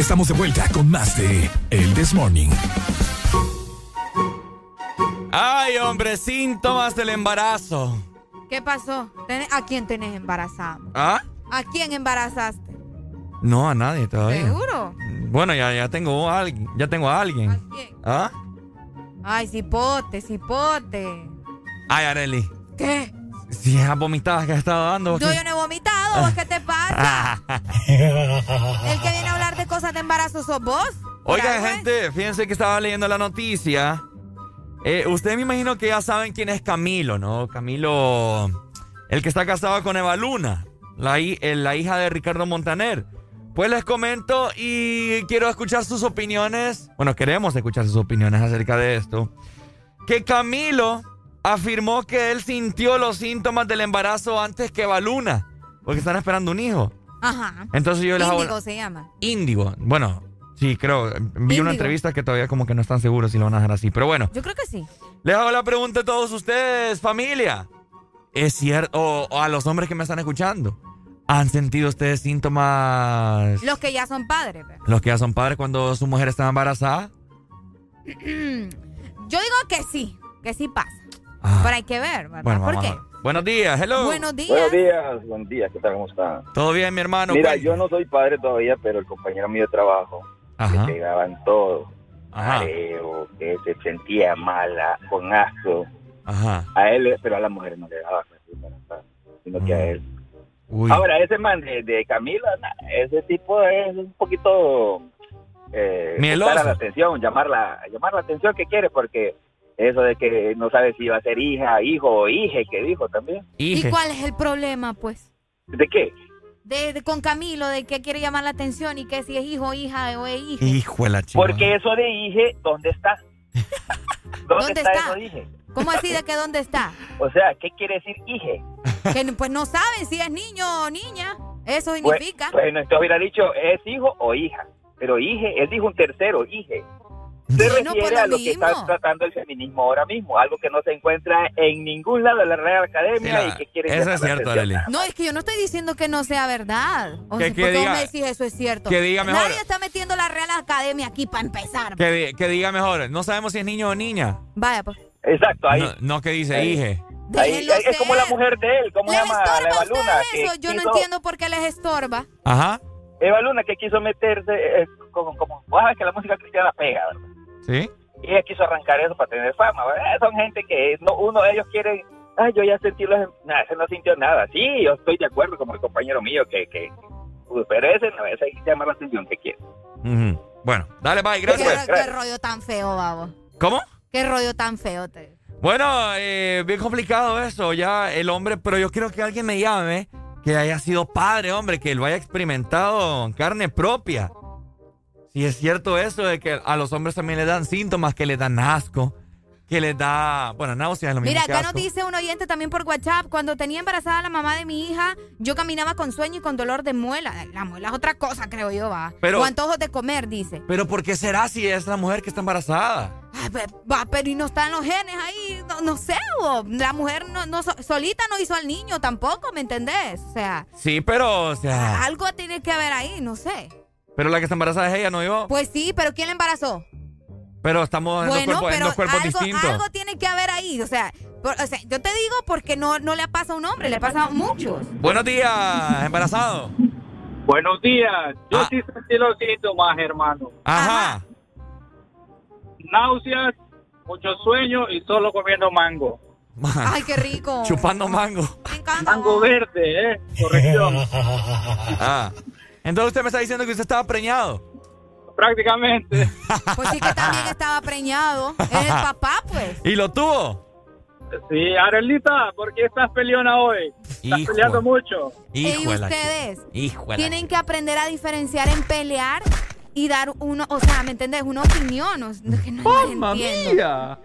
Estamos de vuelta con más de El This Morning. Ay, hombre, síntomas del embarazo. ¿Qué pasó? ¿Tenés- ¿A quién tenés embarazado? ¿Ah? ¿A quién embarazaste? No, a nadie todavía. ¿Seguro? Bueno, ya, ya tengo a alguien. Ya tengo a alguien. ¿Ah? Ay, cipote, cipote. Ay, Areli. ¿Qué? Si esas vomitadas que has estado dando. ¿o Yo, qué? yo no he vomitado, ¿vos ¿qué te pasa? *laughs* El que viene a hablar cosas de embarazo sos vos. Oigan, gente, fíjense que estaba leyendo la noticia. Eh, ustedes me imagino que ya saben quién es Camilo, ¿no? Camilo, el que está casado con Eva Luna, la, eh, la hija de Ricardo Montaner. Pues les comento y quiero escuchar sus opiniones. Bueno, queremos escuchar sus opiniones acerca de esto. Que Camilo afirmó que él sintió los síntomas del embarazo antes que Eva Luna, porque están esperando un hijo. Ajá. Entonces yo les hago... Índigo se llama. Índigo. Bueno, sí, creo. Vi una entrevista que todavía como que no están seguros si lo van a dejar así. Pero bueno, Yo creo que sí. les hago la pregunta a todos ustedes, familia. ¿Es cierto? O, o a los hombres que me están escuchando. ¿Han sentido ustedes síntomas? Los que ya son padres. pues. Los que ya son padres cuando su mujer está embarazada. *clears throat* Yo digo que sí, que sí pasa. Ah. Pero hay que ver, ¿verdad? Bueno, ¿Por qué? Buenos días, hello. Buenos días. Buenos días, buenos días, ¿qué tal? ¿Cómo están? Todo bien, mi hermano. Mira, yo no soy padre todavía, pero el compañero mío de trabajo Ajá. le pegaban todo. Ajá. Mareo, que se sentía mala, con asco. Ajá. A él, pero a la mujer no le daba, sino que a él. Uy. Ahora, ese man de, de Camila, ese tipo es un poquito... Eh, la atención, llamar la, llamar la atención que quiere, porque eso de que no sabe si va a ser hija, hijo o hije, que dijo también. ¿Y cuál es el problema, pues? ¿De qué? De, de- con Camilo, de que quiere llamar la atención y que si es hijo, hija o es hija. Hijo de la chica. Porque eso de hije, ¿dónde está? *laughs* ¿Dónde, ¿Dónde está, está? eso hije? ¿Cómo así de que dónde está? *laughs* O sea, ¿qué quiere decir hije? Que no- pues no saben si es niño o niña. Eso Pues, significa. bueno, esto hubiera dicho, ¿es hijo o hija? Pero hije, él dijo un tercero, hije. Se Bueno, refiere pues a lo lo que está mismo. tratando el feminismo ahora mismo, algo que no se encuentra en ningún lado de la Real Academia Sí, y que quiere eso es cierto. Arely. No, es que yo no estoy diciendo que no sea verdad. O Que- sea, que porque vos diga- me decís eso es cierto. que diga mejor. Nadie está metiendo la Real Academia aquí para empezar. Que, di- que diga mejor. No sabemos si es niño o niña. Vaya, pues. Exacto, ahí. No, no que dice Ahí. hije. Ahí, es como la mujer de él, ¿cómo ¿Les llama? estorba La a Eva ustedes Luna. que eso? Yo no quiso- entiendo por qué les estorba. Ajá. Eva Luna que quiso meterse, eh, como, como, sabes que la música cristiana pega, ¿verdad? ¿Sí? Y ella quiso arrancar eso para tener fama. ¿verdad? Son gente que no, uno de ellos quiere, ay, yo ya sentí los... Nada, ese no sintió nada. Sí, yo estoy de acuerdo con el compañero mío que... que uy, pero ese no, ese hay que llamar la atención que quiere. Bueno, dale, bye, ¿Qué, gracias. qué rollo tan feo, babo. ¿Cómo? Qué rollo tan feo. Te... Bueno, eh, bien complicado eso, ya el hombre, pero yo quiero que alguien me llame que haya sido padre, hombre, que lo haya experimentado en carne propia. Si es cierto eso de que a los hombres también le dan síntomas que le dan asco, que les da, bueno, náuseas lo mismo Mira, que acá asco. nos dice un oyente también por WhatsApp, cuando tenía embarazada la mamá de mi hija, yo caminaba con sueño y con dolor de muela. La muela es otra cosa, creo yo, va. Pero- o antojos de comer, dice. Pero ¿por qué será si es la mujer que está embarazada? Ay, pe- va, pero y no están los genes ahí, no, no sé, bo. la mujer no, no so- solita no hizo al niño tampoco, ¿me entendés? O sea, Sí, pero, o sea, algo tiene que haber ahí, no sé. Pero la que está embarazada es ella, no yo. Pues sí, pero ¿quién la embarazó? Pero estamos en, dos, cuerpos, en pero dos cuerpos algo, distintos. algo tiene que haber ahí, o sea, por- o sea, yo te digo porque no, no le pasa a un hombre, le pasa a muchos. Buenos días, embarazado. Buenos días. Yo Ah. sí sentí los síntomas, hermano. Ajá. Náuseas, mucho sueño y solo comiendo mango. *laughs* Ay, qué rico. Chupando mango. Mango verde, ¿eh? Corrección. *laughs* Ah. Entonces usted me está diciendo que usted estaba preñado. Prácticamente. *laughs* Pues sí que también estaba preñado. Es el papá, pues. ¿Y lo tuvo? Sí, Arelita, ¿por qué estás peleona hoy? Estás Hijo. peleando mucho. y Hijo la ustedes Hijo tienen que aprender a diferenciar en pelear y dar uno, o sea, ¿me entendés? Una opinión. o- no, que no ¡Mamma entiendo. mía!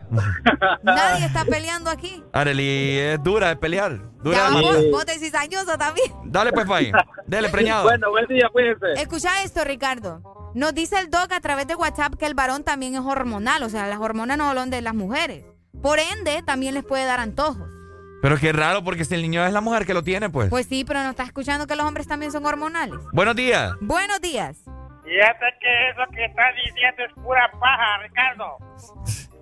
Nadie está peleando aquí. Arely es dura de pelear. Dura Ya, de vos, decís añoso también. Dale pues, Pai. Dele, *laughs* preñado. Bueno, buen día, cuídense. Escucha esto, Ricardo. Nos dice el doc a través de WhatsApp que el varón también es hormonal, o sea, las hormonas no hablan de las mujeres. Por ende, también les puede dar antojos. Pero qué raro, porque si el niño es la mujer que lo tiene, pues. Pues sí, pero no estás escuchando que los hombres también son hormonales. Buenos días. Buenos días. Fíjate que eso que está diciendo es pura paja, Ricardo.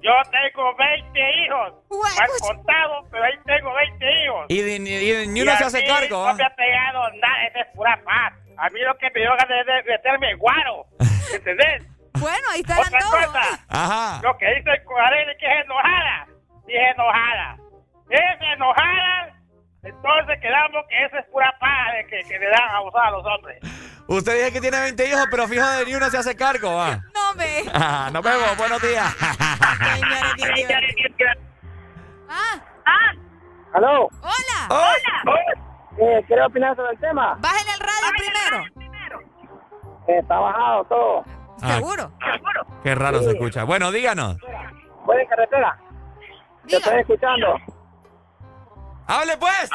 Yo tengo 20 hijos. Me han contado, pero ahí tengo 20 hijos. Y, de- y de- ni uno Y se hace cargo, No ¿ah? me ha pegado nada, eso es pura paz. A mí lo que me dio ganas es de meterme guaro. *laughs* ¿Entendés? Bueno, ahí está el Otra antojo. cosa. Ajá. Lo que dice el Cuarelli que es enojada. Dije enojada. Es enojada. Entonces quedamos que eso es pura paja de que, que le dan a usar a los hombres. Usted dice que tiene 20 hijos, pero fijo de ni uno se hace cargo, ¿ah? *laughs* No me. Ah, Nos vemos, buenos días. *laughs* Ah, ah, ¿Aló? hola. Hola. Eh, ¿Quieres opinar sobre el tema? Bájale el radio primero. Eh, está bajado todo. Ah, Seguro. Qué raro se escucha. Bueno, díganos. ¿Voy en carretera? Te estoy escuchando. ¡Hable pues!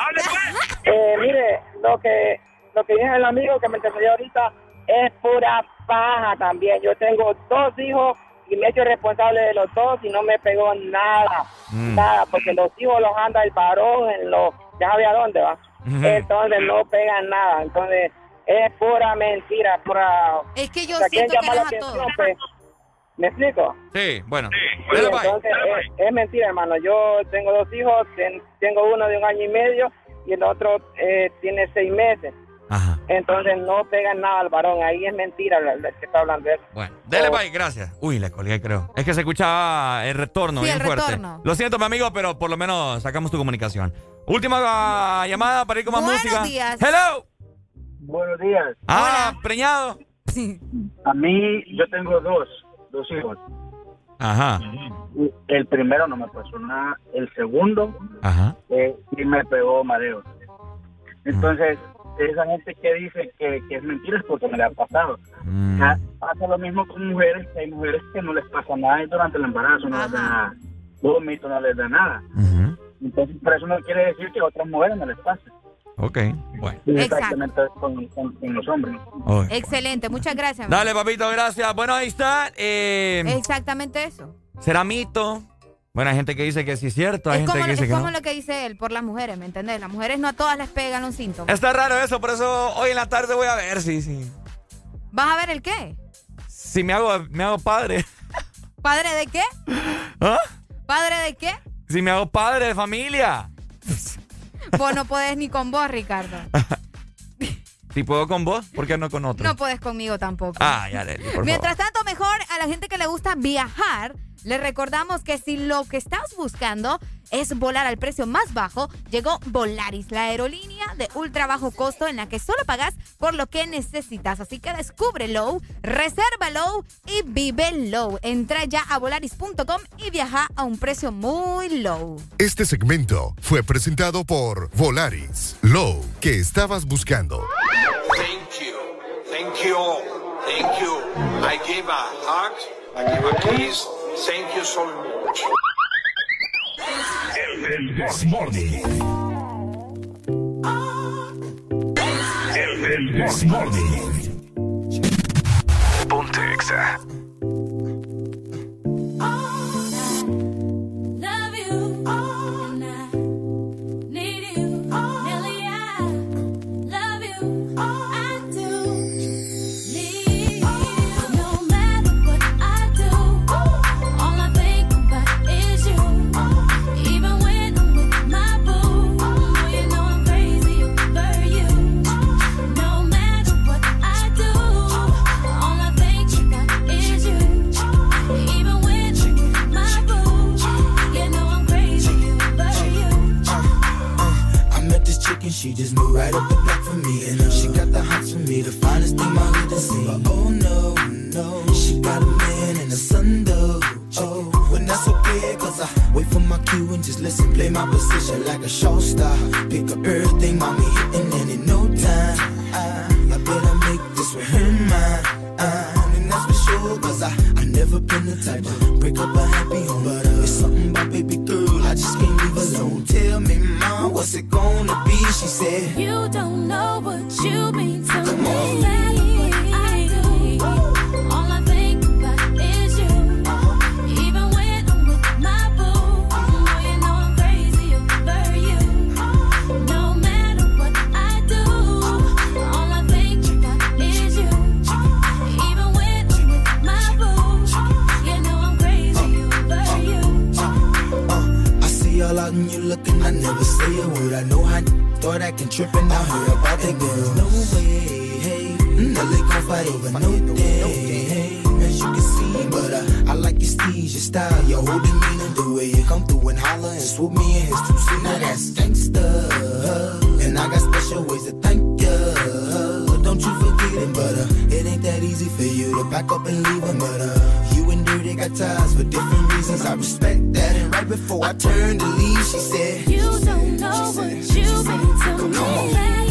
Eh, mire, lo que lo que dice el amigo que me entendió ahorita es pura paja también. Yo tengo dos hijos y me he hecho responsable de los dos y no me pegó nada. Mm. Nada, porque los hijos los anda el varón en los... Ya sabía dónde va. Entonces no pegan nada. Entonces es pura mentira, pura... Es que yo o sea, quieren siento que a todos. pues. ¿Me explico? Sí, bueno. Sí, Dele, Pai. entonces es, es mentira, hermano. Yo tengo dos hijos, ten- tengo uno de un año y medio y el otro eh, tiene seis meses. Entonces no pegan nada al varón. Ahí es mentira lo, lo que está hablando de eso. Bueno, dele, bye, gracias. Uy, le colgué, creo. Es que se escuchaba el retorno Sí, bien el fuerte. retorno. Lo siento, mi amigo, pero por lo menos sacamos tu comunicación. Última ah, llamada para ir con más Buenos música. días. Hello. Buenos días. Ah, preñado. A mí, yo tengo dos, dos hijos. Ajá. El primero no me pasó nada. El segundo Ajá. eh, sí me pegó mareo. Entonces, esa gente que dice que, que es mentira es porque me la ha pasado. Mm. Ya Pasa lo mismo con mujeres, que hay mujeres que no les pasa nada y durante el embarazo, no les da vómito, no les da nada. Entonces, pero eso no quiere decir que a otras mujeres no les pase. Ok, bueno. Exactamente con, con- con los hombres. Oy. Excelente, muchas gracias. Dale, papito, gracias. Bueno, ahí está. Eh, Exactamente eso. ¿Será mito? Bueno, hay gente que dice que sí es cierto, hay Es gente como, que es dice que como no. lo que dice él por las mujeres, ¿me entendés? Las mujeres no a todas les pegan un síntoma. Está raro eso, por eso hoy en la tarde voy a ver si, si, ¿Vas a ver el qué? si me, hago, me hago padre. ¿Padre de qué? ¿Ah? ¿Padre de qué? Si me hago padre de familia. Vos no podés ni con vos, Ricardo. *laughs* Si puedo con vos, ¿por qué no con otro? No podés conmigo tampoco. Ah, ya, Leli, por favor. Mientras tanto, mejor a la gente que le gusta viajar, le recordamos que si lo que estás buscando es volar al precio más bajo, llegó Volaris, la aerolínea de ultra bajo costo en la que solo pagas por lo que necesitas. Así que descúbrelo, resérvalo y vive low. Entra ya a volaris.com y viaja a un precio muy low. Este segmento fue presentado por Volaris. Low, que estabas buscando. Thank you. Thank you. Thank you. I give a hug. I give a kiss. Thank you so much. El, This Morning. El, el This Morning. Ponte Exa. She just moved right up the block for me. And uh, she got the hots for me, the finest thing my hood has seen. But oh no, no, she got a man and a son though. Oh, when that's okay, cause I wait for my cue and just listen, play my position like a show star. Pick up everything, mommy hitting, and in no time, I, I better make this with her mine. And that's for sure, cause I, I never been the type to break up a happy home. But uh, it's something about baby girl, just can't leave alone. Tell me, mom, what's it gonna be? She said, You don't know what you mean to me. No matter what I do, I never say a word. I know how thought I can trip and I heard about that girl. No way, hey, Nelly gon' fight over no day, hey, as you can see. But uh, I like your steez, your style, your whole demeanor, the way you come through and holler and swoop me in his two seat. Now that's gangsta, and I got special ways to thank ya. Don't you forget it, but uh, it ain't that easy for you to back up and leave him. But Dirty got ties for different reasons. I respect that. And right before I turned to leave, she said, You don't know what you've mean to me.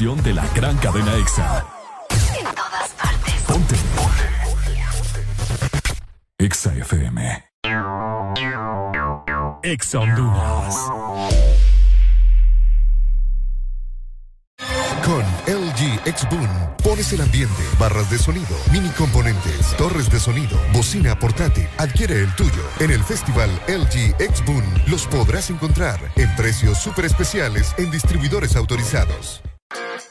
De la gran cadena EXA. en todas partes. Ponte. EXA FM. EXA Honduras. Con LG X Boom pones el ambiente, barras de sonido, mini componentes, torres de sonido, bocina portátil. Adquiere el tuyo. En el festival LG X Boom los podrás encontrar en precios súper especiales en distribuidores autorizados.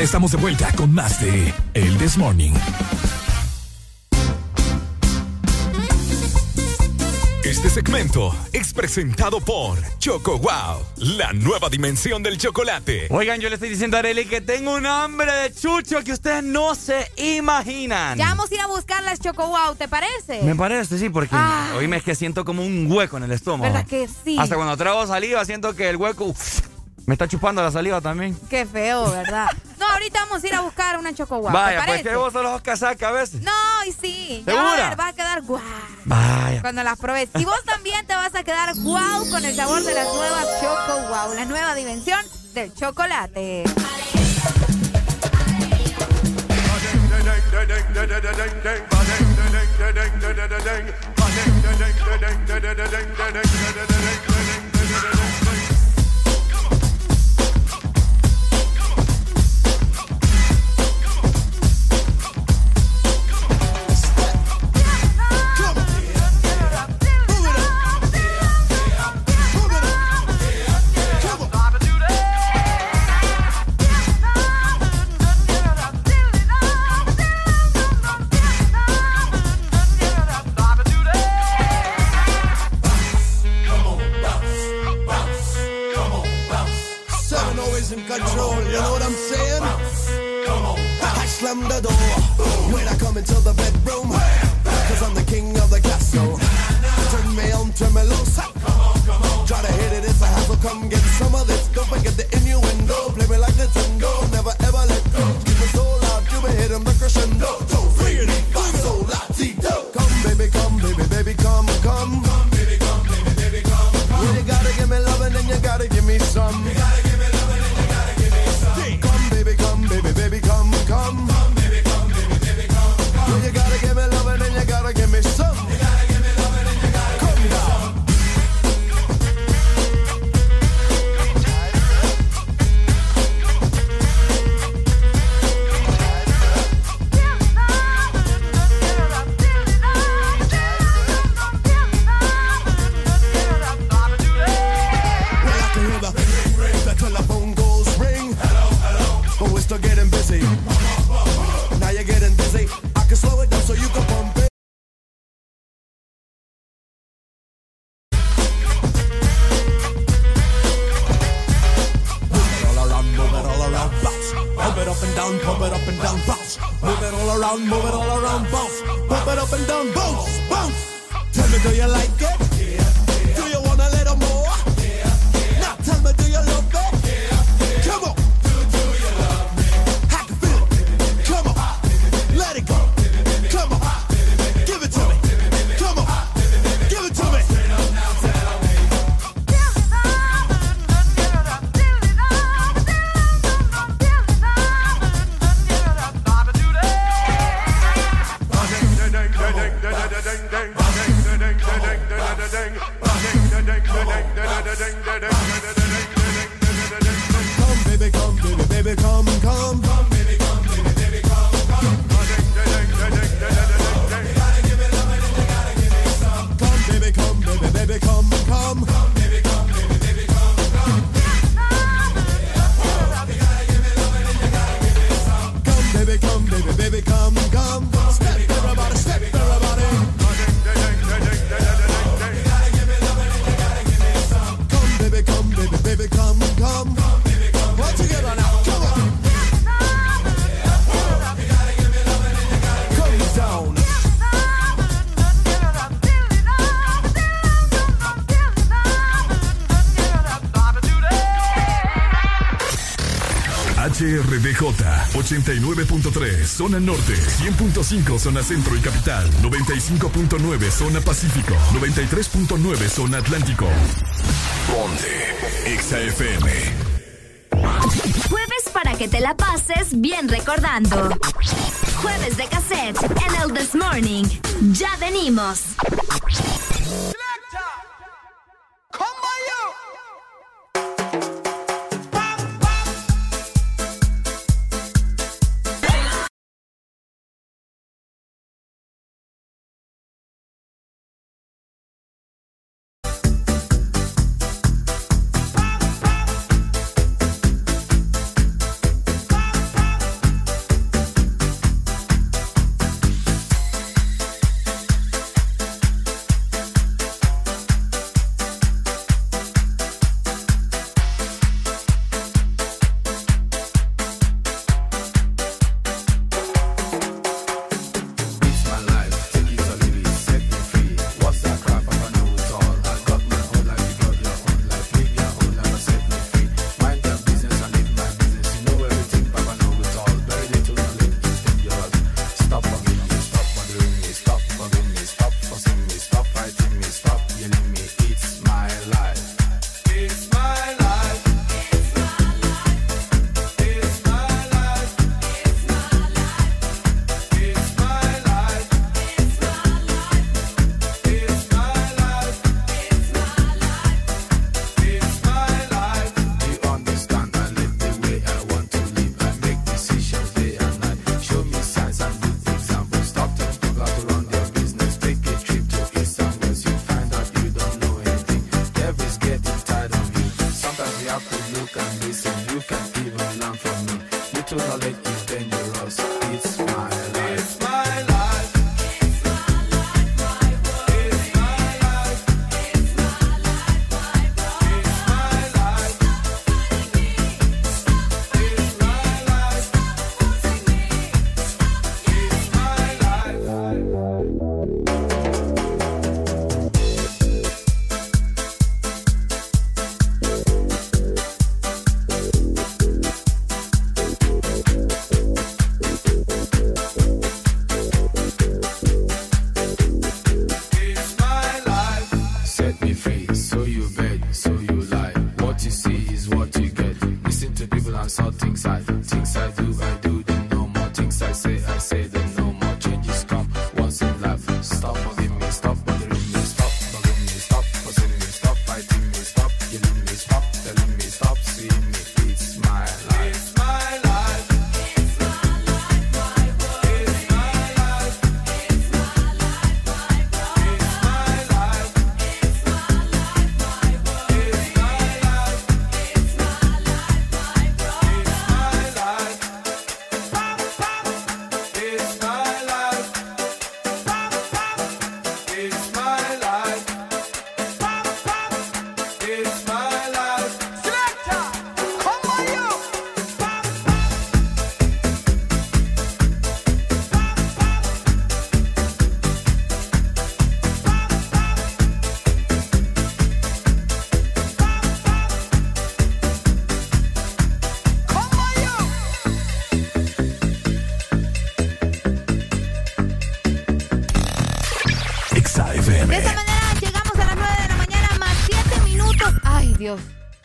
Ya estamos de vuelta con más de El This Morning. Este segmento es presentado por Choco Wow, la nueva dimensión del chocolate. Oigan, yo le estoy diciendo a Arely que tengo un hambre de chucho que ustedes no se imaginan. Ya vamos a ir a buscar las Choco Wow, ¿te parece? Me parece, sí, porque Ay. hoy me es que siento como un hueco en el estómago. ¿Verdad que sí? Hasta cuando trago saliva siento que el hueco uf, me está chupando la saliva también. Qué feo, ¿verdad? *laughs* No, ahorita vamos a ir a buscar una Choco Wow, Vaya, ¿te pues que vos solo sos casaca a veces. No, y sí. Ya ¿Segura? va a ver, va a quedar guau Vaya. cuando las pruebes. Y vos también te vas a quedar guau con el sabor de las nuevas Choco Wow, la nueva dimensión del chocolate. HRDJ 89.3 zona norte, 100.5 zona centro y capital, 95.9 zona pacífico, 93.9 zona atlántico. Ponte XAFM. Jueves para que te la pases bien recordando. Jueves de cassette en el This Morning. Ya venimos.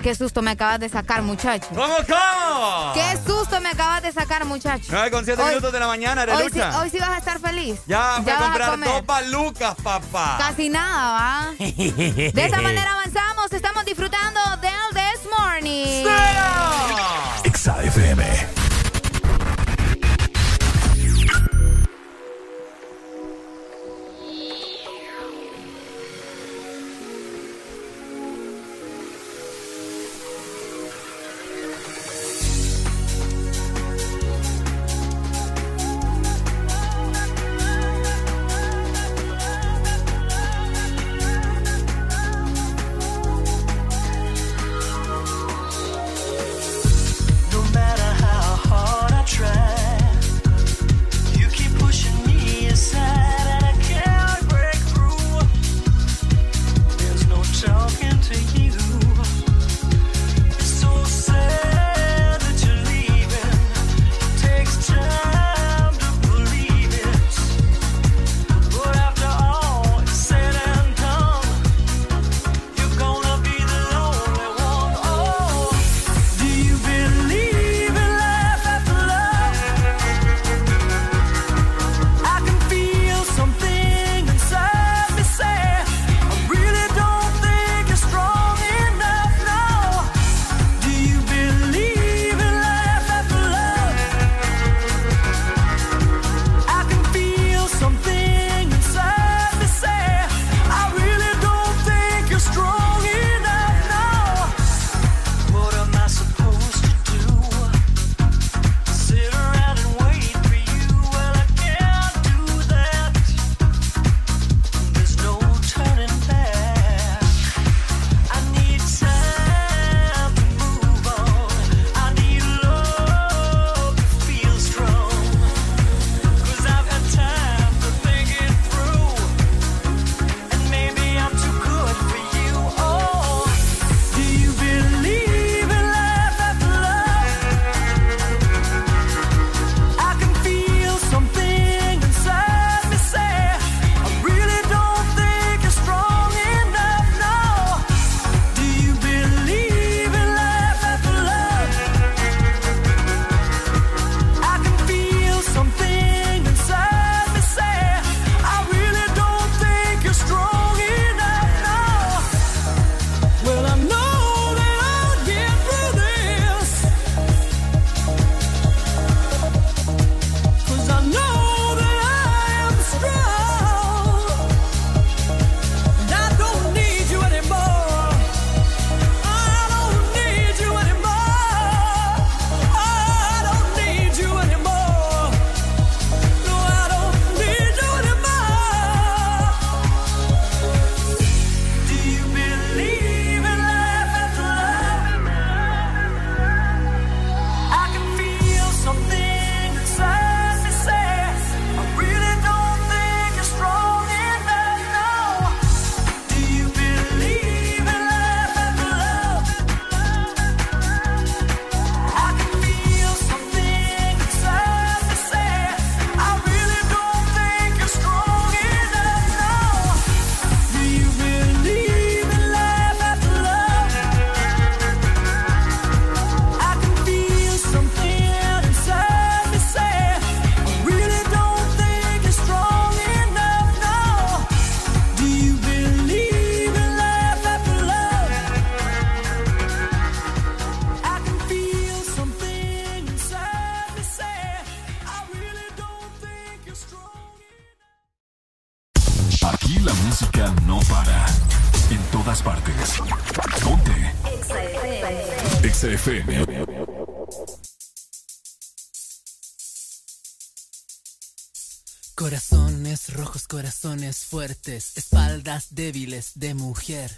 Qué susto me acabas de sacar, muchacho. ¿Cómo, cómo? Qué susto me acabas de sacar, muchacho. 9 con 7 minutos de la mañana, Hoy sí, vas a estar feliz. Ya, voy a comprar dos palucas, papá. Casi nada, ¿va? de esta *laughs* manera avanzamos. Estamos disfrutando del This Morning. ¡Sí! XAFM. Espaldas débiles de mujer.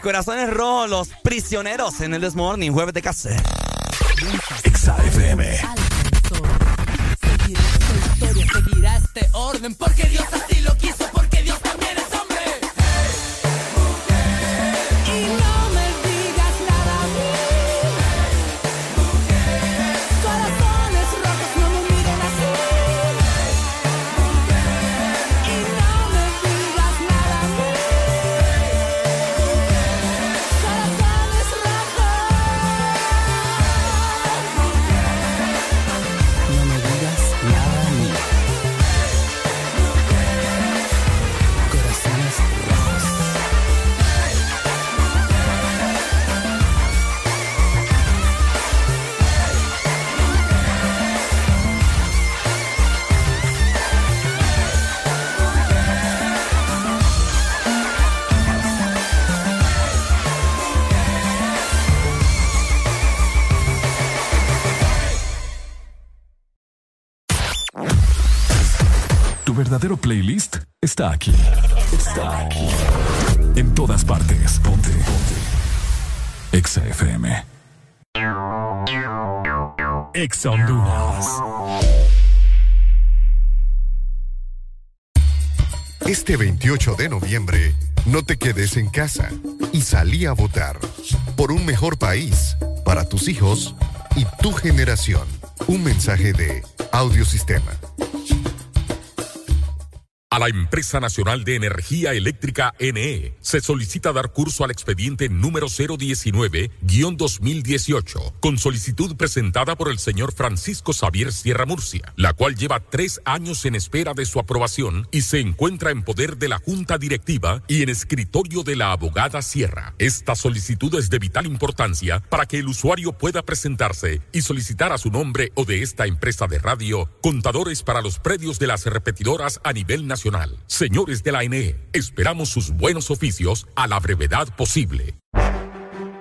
Corazones Rojos, Los Prisioneros en el This Morning, jueves de cassette. XFM. Está aquí. Está aquí. En todas partes. Ponte. Ponte. Exa FM. Exa Honduras. Este 28 de noviembre, no te quedes en casa y salí a votar por un mejor país para tus hijos y tu generación. Un mensaje de Audiosistema. A la Empresa Nacional de Energía Eléctrica NE se solicita dar curso al expediente número 019-2018, con solicitud presentada por el señor Francisco Xavier Sierra Murcia, la cual lleva tres años en espera de su aprobación y se encuentra en poder de la Junta Directiva y en escritorio de la abogada Sierra. Esta solicitud es de vital importancia para que el usuario pueda presentarse y solicitar a su nombre o de esta empresa de radio contadores para los predios de las repetidoras a nivel nacional. Señores de la ANE, esperamos sus buenos oficios a la brevedad posible.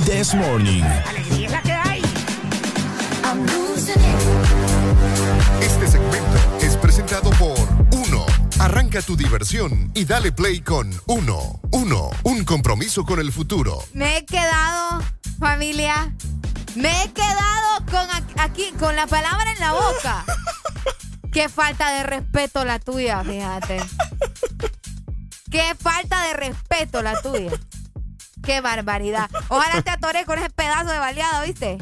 El This Morning. Alegría es la que hay. Este segmento es presentado por Uno. Arranca tu diversión y dale play con Uno. Uno, un compromiso con el futuro. Me he quedado, familia. Me he quedado con aquí, con la palabra en la boca. *laughs* Qué falta de respeto la tuya, fíjate. Qué falta de respeto la tuya. Qué barbaridad. Ojalá te atores con ese pedazo de baleado, ¿viste?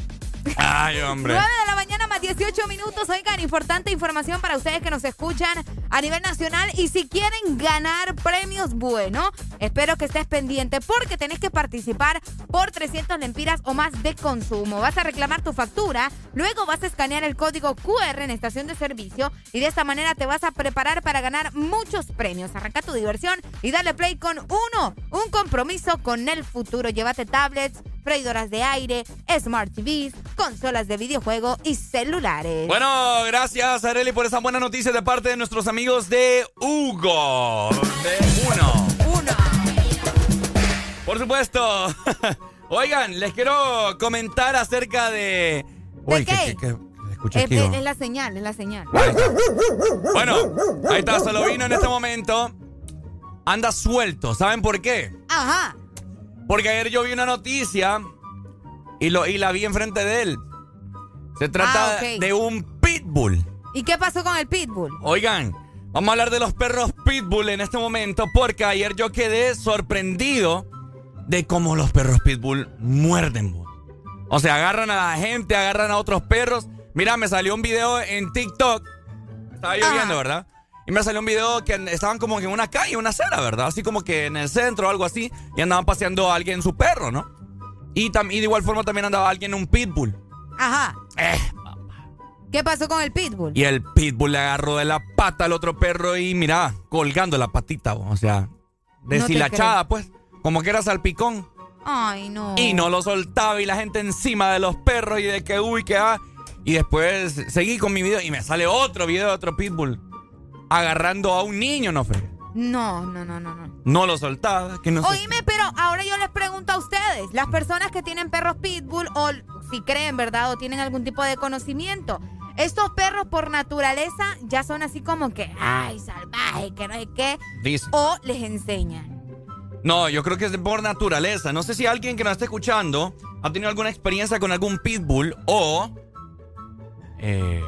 Ay, hombre. *laughs* 9 de la mañana más 18 minutos. Oigan, importante información para ustedes que nos escuchan a nivel nacional. Y si quieren ganar premios, bueno, espero que estés pendiente porque tenés que participar por 300 lempiras o más de consumo. Vas a reclamar tu factura, luego vas a escanear el código QR en estación de servicio y de esta manera te vas a preparar para ganar muchos premios. Arranca tu diversión y dale play con uno. Un compromiso con el futuro. Llévate tablets freidoras de aire, smart TVs, consolas de videojuego y celulares. Bueno, gracias Areli por esa buena noticia de parte de nuestros amigos de Hugo. De Uno. Uno. Por supuesto. *laughs* Oigan, les quiero comentar acerca de... Uy, qué? que- que- que- escuché Es, aquí, es- ¿no? es la señal, es la señal. Bueno, ahí está, solo vino en este momento. Anda suelto. ¿Saben por qué? Ajá. Porque ayer yo vi una noticia y, lo, y la vi enfrente de él. Se trata Ah, de un pitbull. ¿Y qué pasó con el pitbull? Oigan, vamos a hablar de los perros pitbull en este momento porque ayer yo quedé sorprendido de cómo los perros pitbull muerden. O sea, agarran a la gente, agarran a otros perros. Mira, me salió un video en TikTok. Estaba lloviendo, ¿verdad? Y me salió un video que estaban como en una calle, una acera, ¿verdad? Así como que en el centro o algo así. Y andaban paseando a alguien su perro, ¿no? Y, tam- y de igual forma también andaba alguien un pitbull. Ajá. Eh, ¿Qué pasó con el pitbull? Y el pitbull le agarró de la pata al otro perro y mira, colgando la patita, o sea, deshilachada, pues, como que era salpicón. Ay, no. Y no lo soltaba y la gente encima de los perros y de que uy, que ah. Y después seguí con mi video y me sale otro video de otro pitbull agarrando a un niño, no, Fred. No, no, no, no, no. No lo soltaba, que no sé. Oíme, pero ahora yo les pregunto a ustedes, las personas que tienen perros pitbull o si creen, ¿verdad? O tienen algún tipo de conocimiento. Estos perros por naturaleza ya son así como que, ay, salvaje, que no sé qué. O les enseñan. No, yo creo que es por naturaleza. No sé si alguien que nos está escuchando ha tenido alguna experiencia con algún pitbull o eh,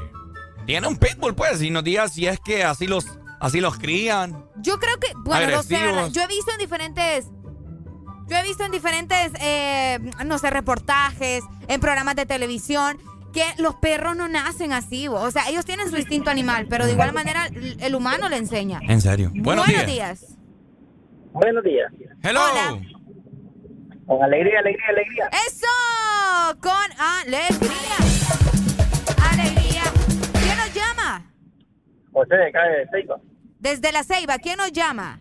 tiene un pitbull, pues, y nos diga si es que así los, así los crían. Yo creo que, bueno, no sé, Agresivos. ¿verdad? yo he visto en diferentes, yo he visto en diferentes, eh, no sé, reportajes, en programas de televisión, que los perros no nacen así, bo. o sea, ellos tienen su instinto animal, pero de igual manera el humano le enseña. En serio. Buenos, días. días. Buenos días. Hello. Con alegría, alegría, alegría. Eso, con. Alegría. José de acá de Seiba. Desde la Ceiba, ¿quién nos llama?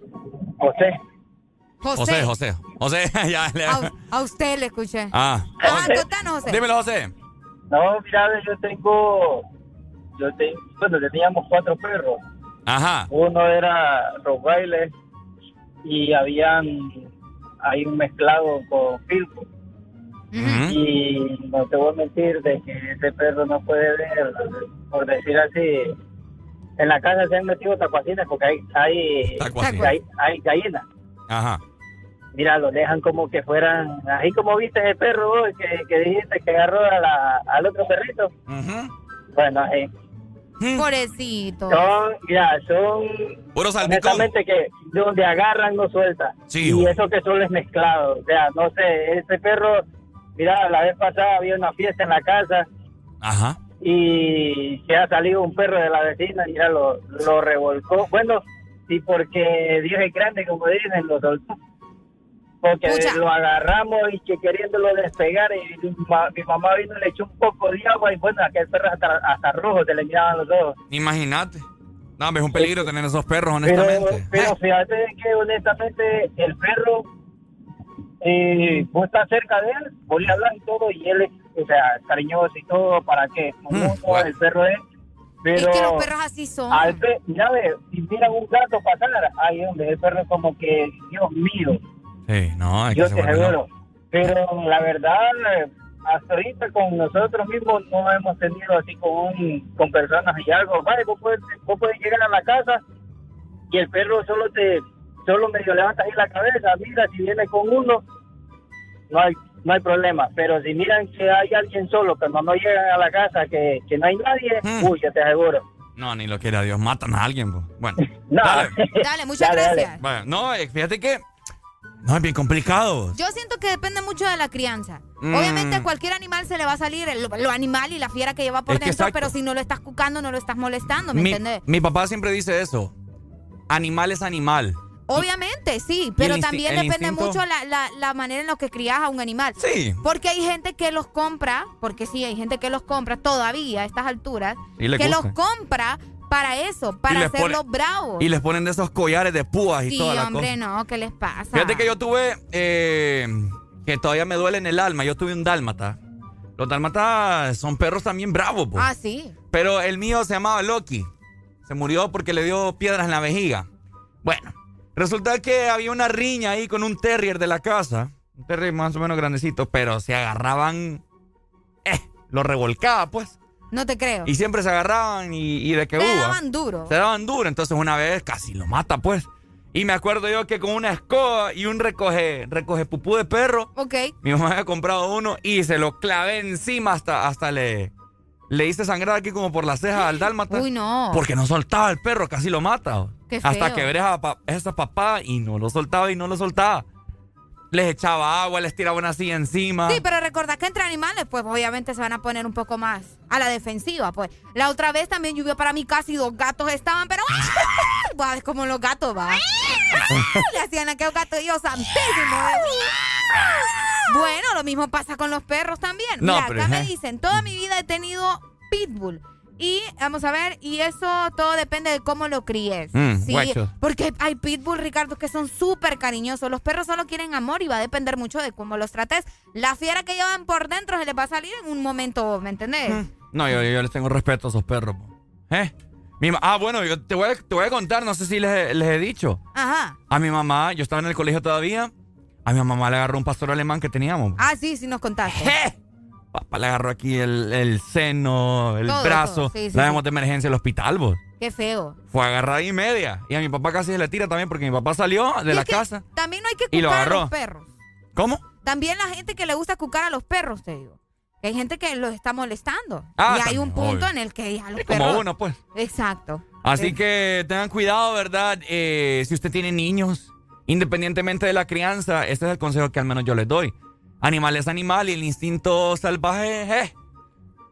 José. José. José, José. José, *laughs* ya le- A, a usted le escuché. Ah. Ah, contanos, José. Dímelo, José. No, mira, yo tengo, yo tengo, bueno, teníamos cuatro perros. Ajá. Uno era Rottweiler y habían ahí un mezclado con Pitbull. Y no te voy a mentir de que ese perro no puede ver, por decir así, en la casa se han metido tacuacines porque hay, hay, hay, hay gallinas. Ajá. Mira, lo dejan como que fueran, así como viste ese perro vos que, que dijiste que agarró a la- al otro perrito. Bueno, así. Pobrecito. Son, mira, son Puro honestamente que donde agarran no suelta. Sí, y eso que solo es mezclado. O sea, no sé, ese perro, mira, la vez pasada había una fiesta en la casa Ajá. Y se ha salido un perro de la vecina, mira, lo, lo revolcó. Bueno, y porque Dios es grande, como dicen, lo soltó. Porque Pucha. lo agarramos y que queriéndolo despegar y mi, ma- mi mamá vino y le echó un poco de agua y bueno, aquel perro hasta, hasta rojo se le miraban los ojos. Imagínate. No, es un peligro tener esos perros, Pero, honestamente. pero *laughs* fíjate que honestamente el perro, eh, vos estás cerca de él, vos le hablas y todo, y él es, o sea, cariñoso y todo, ¿para qué? Como uno, el perro es. Pero Es que los perros así son. al pe- mira, ve, si miran un gato pasar, ay, hombre, el perro es como que, Dios mío, Sí, no, hay que yo se te aseguro. Pero la verdad, hasta ahorita con nosotros mismos no hemos tenido así con, un- con personas y algo. Vale, vos puedes, vos puedes llegar a la casa y el perro solo te solo medio levanta ahí la cabeza. Mira, si viene con uno, no hay no hay problema. Pero si miran que hay alguien solo, cuando no llegan a la casa, que, que no hay nadie, Hmm. uy, yo te aseguro. No, ni lo quiera Dios, matan a alguien. po. Bueno, *laughs* No. dale. *laughs* Dale, muchas Dale, dale. gracias. No, eh, fíjate que. No, es bien complicado. Yo siento que depende mucho de la crianza. Mm. Obviamente a cualquier animal se le va a salir el- lo, animal y la fiera que lleva por Es dentro, pero si no lo estás cucando, no lo estás molestando, ¿me Mi, entiendes? mi papá siempre dice eso. Animal es animal. Obviamente, sí, pero también depende instinto? mucho la, la, la manera en la que crías a un animal. Sí. Porque hay gente que los compra, porque sí, hay gente que los compra todavía a estas alturas, que gusta. los compra para eso, para pone- hacerlos bravos. Y les ponen de esos collares de púas y sí, toda la hombre, cosa. no, ¿qué les pasa? Fíjate que yo tuve. eh, que todavía me duele en el alma. Yo tuve un dálmata. Los dálmatas son perros también bravos, po. Ah, sí. Pero el mío se llamaba Loki. Se murió porque le dio piedras en la vejiga. Bueno, resulta que había una riña ahí con un terrier de la casa. Un terrier más o menos grandecito, pero se agarraban. Eh, lo revolcaba, pues. No te creo. Y siempre se agarraban y, y de que hubo. daban duro. Se daban duro. Entonces una vez casi lo mata, pues. Y me acuerdo yo que con una escoba y un recoge, recoge pupú de perro. Ok. Mi mamá había comprado uno y se lo clavé encima hasta, hasta le, le hice sangrar aquí como por la ceja al dálmata. Uy, no. Porque no soltaba el perro, casi lo mata. Qué Hasta feo. que veré a pa- esa papá y no lo soltaba y no lo soltaba. Les echaba agua, les tiraba una silla encima. Sí, pero recordad que entre animales, pues obviamente se van a poner un poco más a la defensiva, pues. La otra vez también llovió para mí casi dos gatos estaban, pero *laughs* Va, es como los gatos, va. *laughs* Le hacían a aquellos gatos, Dios santísimo. Bueno, lo mismo pasa con los perros también. No, Mira, pero, acá me dicen, toda mi vida he tenido pitbull. Y vamos a ver, y eso todo depende de cómo lo críes. Mm, sí, guacho. porque hay pitbull, Ricardo, que son súper cariñosos. Los perros solo quieren amor y va a depender mucho de cómo los trates. La fiera que llevan por dentro se les va a salir en un momento, ¿me entendés? No, yo, yo les tengo respeto a esos perros. ¿Eh? Mi ah, bueno, yo te voy, a, te voy a contar, no sé si les, he- les he dicho. Ajá. A mi mamá, yo estaba en el colegio todavía. A mi mamá le agarró un pastor alemán que teníamos. Ah, sí, sí nos contaste. Papá le agarró aquí el, el seno, el Todo, brazo. todo. Sí, sí, la sí. vemos de emergencia al hospital, vos. Qué feo. Fue agarrada y media. Y a mi papá casi se le tira también porque mi papá salió de Y la casa. También no hay que Y lo cucar a los perros. ¿Cómo? También la gente que le gusta cucar a los perros, te digo. Hay gente que los está molestando. Ah, y hay un punto obvio. en el que ya los Como perros. uno, pues. Exacto. Así Sí. que tengan cuidado, ¿verdad? Eh, si usted tiene niños, independientemente de la crianza, este es el consejo que al menos yo les doy. Animal es animal y el instinto salvaje, eh.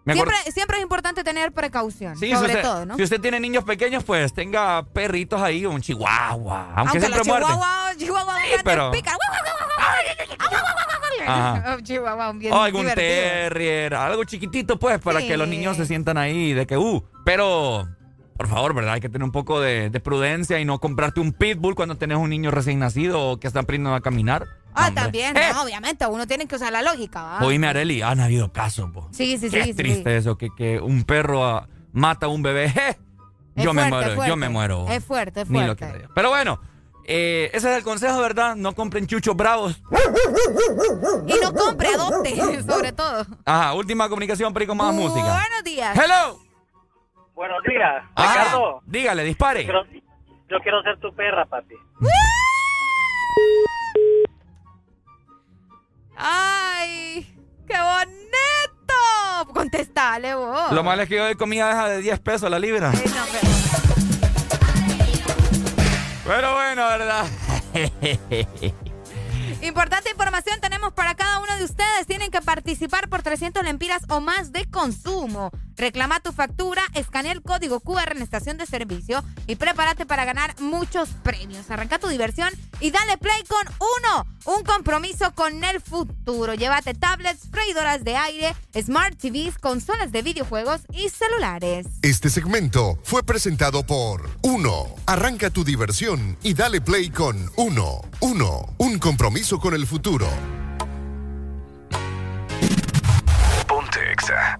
Acuerdo- Siempre, siempre es importante tener precaución. Sí, si sobre usted, todo, ¿no? si usted tiene niños pequeños, pues tenga perritos ahí, un chihuahua. Aunque, Aunque siempre muerde. chihuahuas, chihuahuas Sí, pero-. Ajá. Oh, chihuahua, bien O algún divertido. terrier, algo chiquitito, pues, para Sí. que los niños se sientan ahí de que, uh. Pero, por favor, ¿verdad? Hay que tener un poco de, de prudencia y no comprarte un pitbull cuando tenés un niño recién nacido o que está aprendiendo a caminar. Ah, Hombre. también, Eh, no, obviamente, uno tiene que usar la lógica, ¿va? Oíme, Areli, han habido casos, po. Sí, sí, Qué sí, sí, triste sí. eso, que, que un perro ah, mata a un bebé. *laughs* Es Yo me fuerte, muero, fuerte. yo me muero. Es fuerte, es Ni lo fuerte. que. Pero bueno, eh, ese es el consejo, ¿verdad? No compren chuchos bravos. Y no compre, adopte, *laughs* sobre todo. Ajá, última comunicación, Perico, más música. Buenos días. Hello. Buenos días, Ah, Ricardo. dígale, dispare. Yo quiero, yo quiero ser tu perra, papi. ¡Ay! ¡Qué bonito! Contestale vos. Lo malo es que yo doy comida deja de 10 pesos la libra. Sí, no, pero- Pero bueno, ¿verdad? *laughs* Importante información tenemos para cada uno de ustedes. Tienen que participar por 300 lempiras o más de consumo. Reclama tu factura, escanea el código QR en estación de servicio y prepárate para ganar muchos premios. Arranca tu diversión y dale play con uno. Un compromiso con el futuro. Llévate tablets, freidoras de aire, smart TVs, consolas de videojuegos y celulares. Este segmento fue presentado por Uno. Arranca tu diversión y dale play con Uno. Uno. Un compromiso con el futuro. Ponte Exa.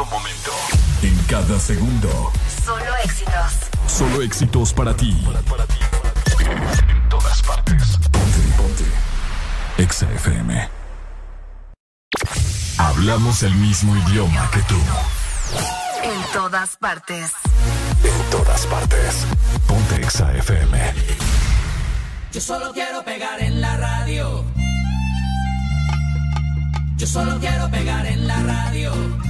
Todo momento. En cada segundo. Solo éxitos. Solo éxitos para ti. En todas partes. Ponte, ponte. Exa FM. Hablamos el mismo idioma que tú. En todas partes. En todas partes. Ponte Exa FM. Yo solo quiero pegar en la radio. Yo solo quiero pegar en la radio.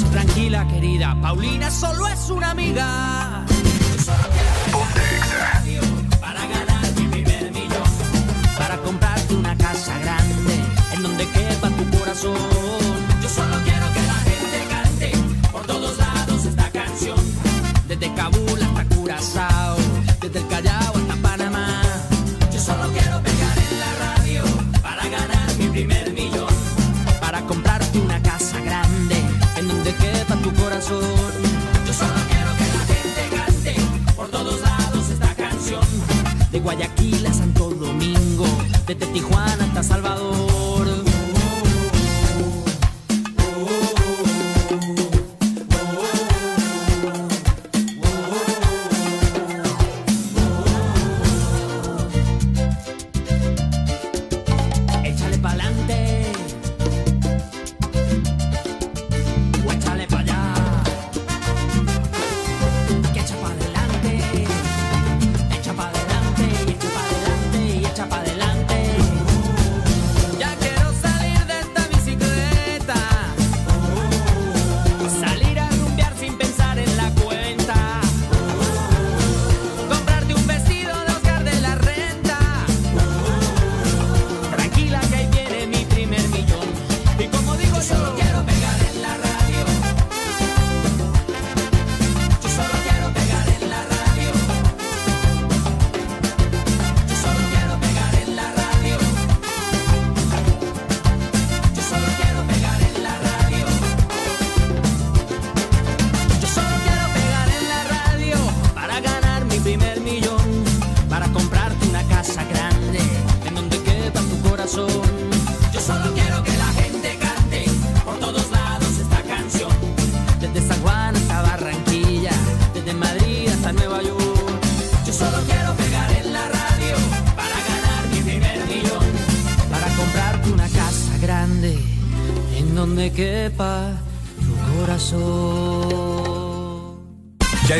Tranquila, querida, Paulina solo es una amiga.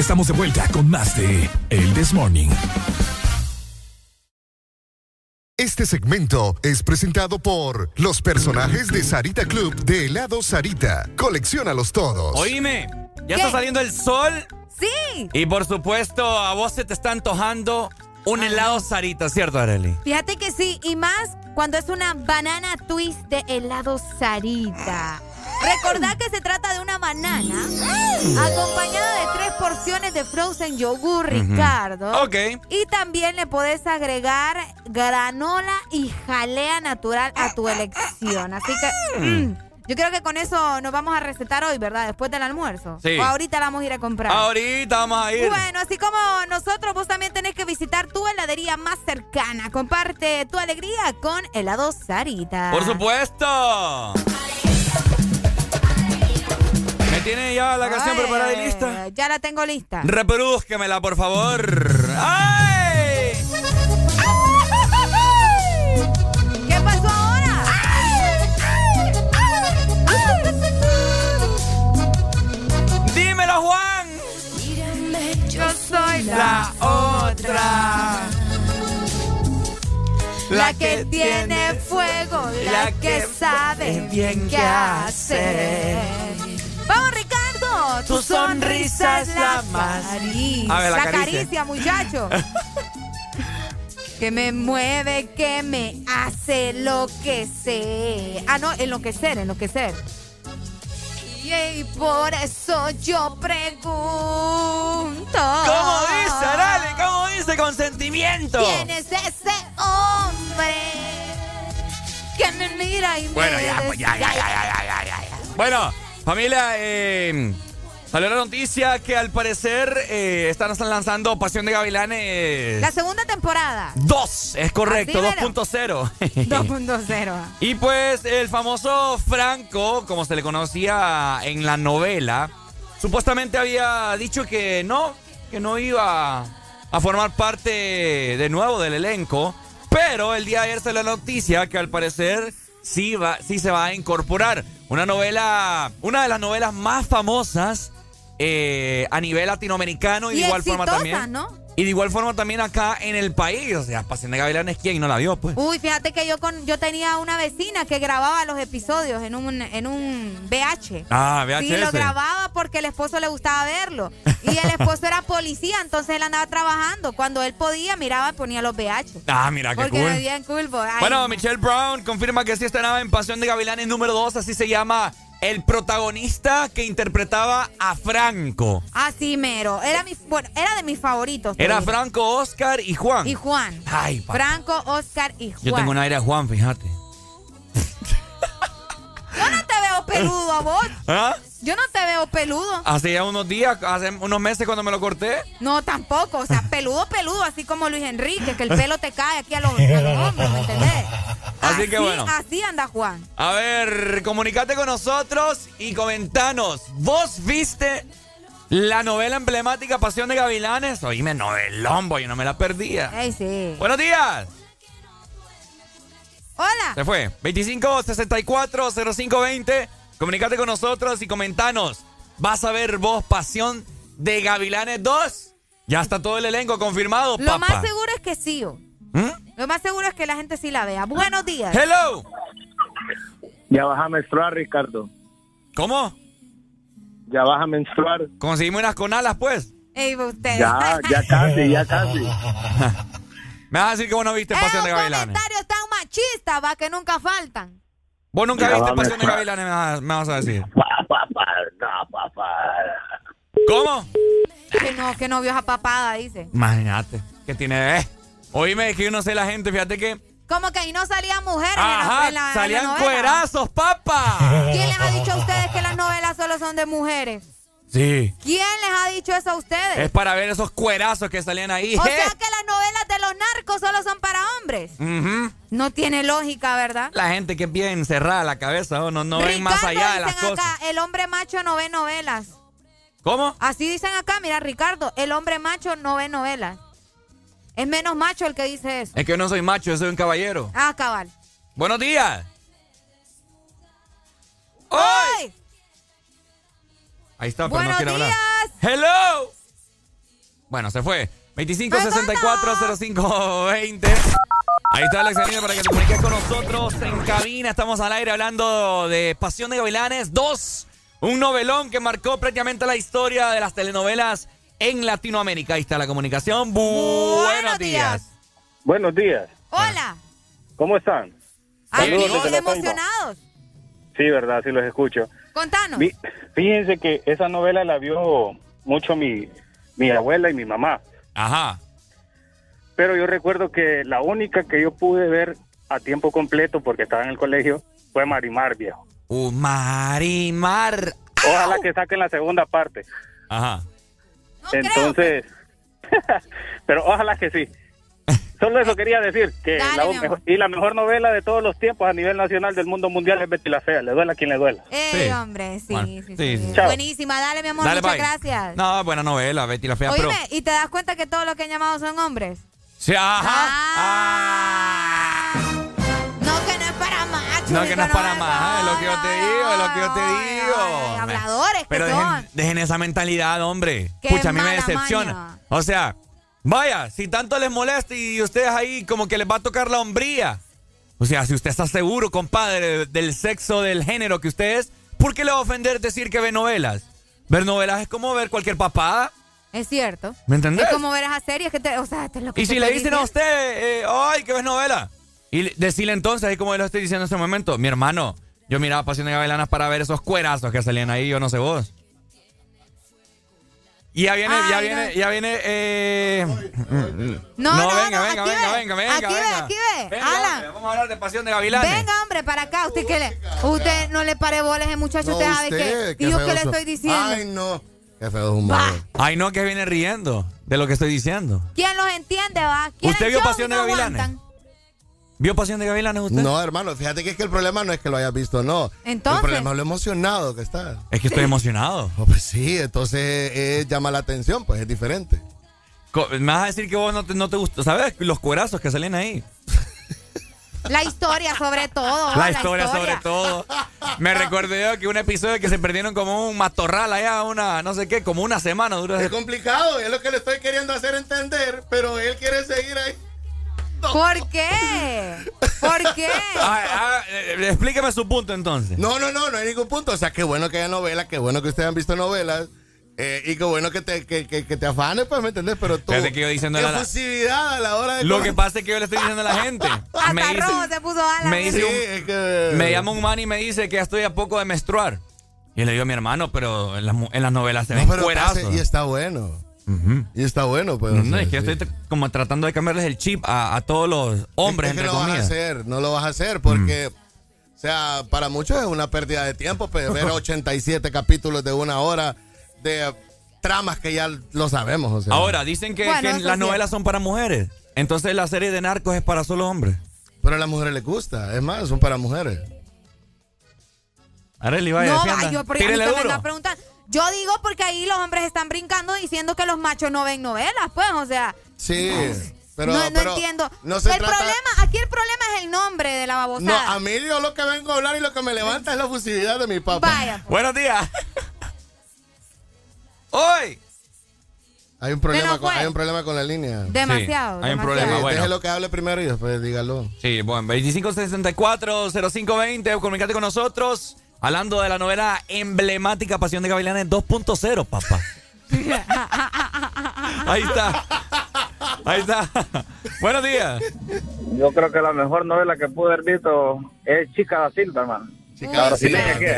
Estamos de vuelta con más de El This Morning. Este segmento es presentado por los personajes de Sarita Club de helado Sarita. Colecciónalos todos. Oíme, ya ¿Qué? está saliendo el sol Sí. y por supuesto a vos se te está antojando un helado Sarita, ¿cierto, Areli? Fíjate que sí, y más cuando es una banana twist de helado Sarita. Recordad que se banana acompañada de tres porciones de frozen yogur, Ricardo. Ok. Y también le podés agregar granola y jalea natural a tu elección. Así que mm, yo creo que con eso nos vamos a recetar hoy, ¿verdad? Después del almuerzo. Sí. O ahorita la vamos a ir a comprar. Ahorita vamos a ir. Bueno, así como nosotros, vos también tenés que visitar tu heladería más cercana. Comparte tu alegría con helado Sarita. Por supuesto. ¿Me tiene ya la canción Ay, preparada y lista? Ya la tengo lista. Reprodúzquemela, por favor. ¡Ay! ¿Qué pasó ahora? Dímelo, Juan. Yo soy La otra. La que tiene fuego, la que sabe bien qué hacer. Vamos, Ricardo. Tu sonrisa es la más- Caricia. A ver, la la caricia. caricia, muchacho. *laughs* que me mueve, que me hace lo que sé. Ah, no, enloquecer, enloquecer. Y, por eso yo pregunto. ¿Cómo dice, Arale? ¿Cómo dice con sentimiento? ¿Quién es ese hombre que me mira y Bueno, me ya, pues ya, ya, ya, ya, ya, ya, ya. Bueno, familia, eh, salió la noticia que al parecer eh, están lanzando Pasión de Gavilanes La segunda temporada. 2, es correcto, Así mero. 2.0. 2.0. Y pues el famoso Franco, como se le conocía en la novela, supuestamente había dicho que no, que no iba a formar parte de nuevo del elenco, pero el día de ayer salió la noticia que al parecer sí, va, sí se va a incorporar. Una novela, una de las novelas más famosas eh, a nivel latinoamericano y, Y de igual forma también. ¿no? Y de igual forma también acá en el país. O sea, Pasión de Gavilanes, ¿quién no la vio? Pues. Uy, fíjate que yo con yo tenía una vecina que grababa los episodios en un en un VH. Ah, Sí, lo grababa porque el esposo le gustaba verlo. Y el esposo era policía, entonces él andaba trabajando. Cuando él podía, miraba y ponía los VH. Ah, mira, qué Porque cool. bien cool. Ay, Bueno, Michelle Brown confirma que sí estrenaba en Pasión de Gavilanes número 2, así se llama el protagonista que interpretaba a Franco. Así mero. Era mi bueno, era de mis favoritos. Era digo. Franco, Oscar y Juan. y Juan. Ay, pa- Franco, Oscar y Juan. Yo tengo un aire a Juan, fíjate. Yo no te veo peludo a vos. *laughs* ¿Ah? Yo no te veo peludo. Hace ya unos días, hace unos meses cuando me lo corté. No, tampoco. O sea, *laughs* peludo, peludo, así como Luis Enrique, que el *laughs* pelo te cae aquí a los, a los hombros, ¿me entendés? *laughs* Así que bueno. Así anda Juan. A ver, comunicate con nosotros y comentanos. ¿Vos viste la novela emblemática Pasión de Gavilanes? Oíme, novelón, yo no me la perdía. Ey, sí. Buenos días. Hola. Se fue. 25 64 0520. Comunicate con nosotros y comentanos. ¿Vas a ver vos Pasión de Gavilanes 2? Ya está todo el elenco confirmado, Lo más seguro es que sí. oh. ¿Mm? Lo más seguro es que la gente sí la vea. Buenos días. Hello. Ya vas a menstruar, Ricardo. ¿Cómo? Ya vas a menstruar. Conseguimos unas con alas, pues. Ey, usted. Ya, ya casi, ya casi. *laughs* Me vas a decir que vos no viste Pasión de Gavilanes. comentario tan machista, va, que nunca faltan. Vos nunca Ya viste Pasión de a- Gavilanes, me vas, me vas a decir. Papá, no, papá. ¿Cómo? Que no, que no vio esa papada, dice. Imagínate. Que tiene. Eh. Oíme, que yo no sé la gente, fíjate que. Como que ahí no salían mujeres en la- Ajá, en la, en la salían novela. cuerazos, papa. ¿Quién les ha dicho a ustedes que las novelas solo son de mujeres? Sí. ¿Quién les ha dicho eso a ustedes? Es para ver esos cuerazos que salían ahí. O Eh. sea que las novelas de los narcos solo son para hombres. No tiene lógica, ¿verdad? La gente que es bien cerrada la cabeza, ¿no? no, no ven más allá de las cosas. acá, el hombre macho no ve novelas. ¿Cómo? Así dicen acá, mira, Ricardo, el hombre macho no ve novelas. Es menos macho el que dice eso. Es que yo no soy macho, yo soy un caballero. Ah, cabal. Buenos días. ¡Hoy! Ahí está, pero no Buenos quiere hablar. días. ¡Hello! Bueno, se fue. 25640520. Ahí está Alex Anillo para que te comuniques con nosotros en cabina. Estamos al aire hablando de Pasión de Gavilanes 2. Un novelón que marcó prácticamente la historia de las telenovelas en Latinoamérica. Ahí está la comunicación. Buenos días. Buenos días. Hola. ¿Cómo están? Ay, Saludos emocionados. Sí, verdad, sí los escucho. Contanos. Fíjense que esa novela la vio mucho mi, mi abuela y mi mamá. Ajá. Pero yo recuerdo que la única que yo pude ver a tiempo completo porque estaba en el colegio fue Marimar, viejo. Uh, Marimar. Ojalá que saquen la segunda parte. Ajá. Entonces, *laughs* pero ojalá que sí. Solo eso quería decir, que Dale, la mejor- y la mejor novela de todos los tiempos a nivel nacional del mundo mundial es Betty la Fea, le duela a quien le duela. Eh, Sí. hombre, sí, Bueno, sí, sí, sí. sí. Chao. Buenísima, dale, mi amor, Dale, muchas bye. gracias. No, buena novela, Betty la Fea, Oíme, pero... ¿y te das cuenta que todos los que han llamado son hombres? Sí, ajá. No, que no es para machos. No, que no es para más, es lo que yo te digo, es lo que yo te digo. habladores que Pero son. dejen, dejen esa mentalidad, hombre. Qué Pucha, a mí me decepciona. maña. O sea, vaya, si tanto les molesta y ustedes ahí como que les va a tocar la hombría. O sea, si usted está seguro, compadre, del sexo, del género que usted es, ¿por qué le va a ofender decir que ve novelas? Ver novelas es como ver cualquier papada. Es cierto. ¿Me entendés? Es como ver esas series que te. O sea, esto es lo que Y si le dicen a usted, eh, ay, que ves novela. Y le- decirle entonces, ahí como yo lo estoy diciendo en este momento, mi hermano, yo miraba Pasión de Gavilanas para ver esos cuerazos que salían ahí, yo no sé vos. Y ya viene, ya viene, no. ya viene, eh... No, no, venga, no, venga, venga, ve. venga, venga, Aquí ve, venga. aquí ve. Venga, Alan. hombre, vamos a hablar de Pasión de Gavilanes. Venga, hombre, para acá. Usted que le. Usted no le pare bolas, ese muchacho. No, usted sabe usted, que. qué ¿Y yo qué le estoy diciendo? Ay, no. Qué feo es humor. Ay, no, que viene riendo de lo que estoy diciendo. ¿Quién los entiende, va? ¿Quién ¿Usted vio Pasión de Gavilanes? aguantan? ¿Vio Pasión de Gavilanes usted? No, hermano, fíjate que es que el problema no es que lo hayas visto, no. Entonces. El problema es lo emocionado que está. Es que estoy emocionado. Oh, pues sí, entonces eh, llama la atención, pues es diferente. Co- Me vas a decir que vos no te, no te gustó, ¿sabes? Los cuerazos que salen ahí. La historia, sobre todo. La historia, sobre todo. Me recuerdo yo que un episodio que se perdieron como un matorral allá, una, no sé qué, como una semana duró. Es complicado, es lo que le estoy queriendo hacer entender, pero él quiere seguir ahí. ¿Por qué? ¿Por qué? *laughs* Ah, ah, explíqueme su punto entonces. No, no, no, no hay ningún punto. O sea, qué bueno que haya novelas, qué bueno que ustedes han visto novelas. eh, y qué bueno que te, que, que- que te afanes, pues, ¿me entendés? Pero tú. Que yo diciéndole a la- a la hora de. Lo que pasa es que yo le estoy diciendo a la gente. *laughs* Hasta Me dice, rojo se puso Alan. me dice Sí, un- es que- me llama un man y me dice que ya estoy a poco de menstruar. Y le digo a mi hermano, pero en las, mu- en las novelas se No, ven pero cuerazos. pase, y está bueno. Y está bueno, pues. o No, sea, es que yo estoy como tratando de cambiarles el chip a, a todos los hombres, es que entre no lo vas a comillas. hacer, no lo vas a hacer porque, o sea, para muchos es una pérdida de tiempo, pues, ver *laughs* 87 capítulos de una hora de tramas que ya lo sabemos. O sea. Ahora, dicen que, Bueno, que eso las novelas son para mujeres. Entonces la serie de narcos es para solo hombres. Pero a las mujeres les gusta, es más, son para mujeres. Arely, vaya, No, defienda. ay, yo, pero a mí Tírele que me duro. está preguntando. Yo digo porque ahí los hombres están brincando diciendo que los machos no ven novelas, pues, o sea. Sí, pero. no, no pero entiendo. No se el trata- problema, aquí el problema es el nombre de la No, babosada. a mí yo lo que vengo a hablar y lo que me levanta es la fusividad de mi papá. Vaya. Buenos días. Hoy. Hay un problema, con, hay un problema con la línea. Demasiado. hay un problema, Sí, bueno. Déjelo que hable primero y después dígalo. Sí, bueno, 2564-0520, comunicate con nosotros. Hablando de la novela emblemática Pasión de Gavilanes 2.0, papá. *laughs* Ahí está. Ahí está. Buenos días. Yo creo que la mejor novela que pude haber visto es Chica da Silva, hermano.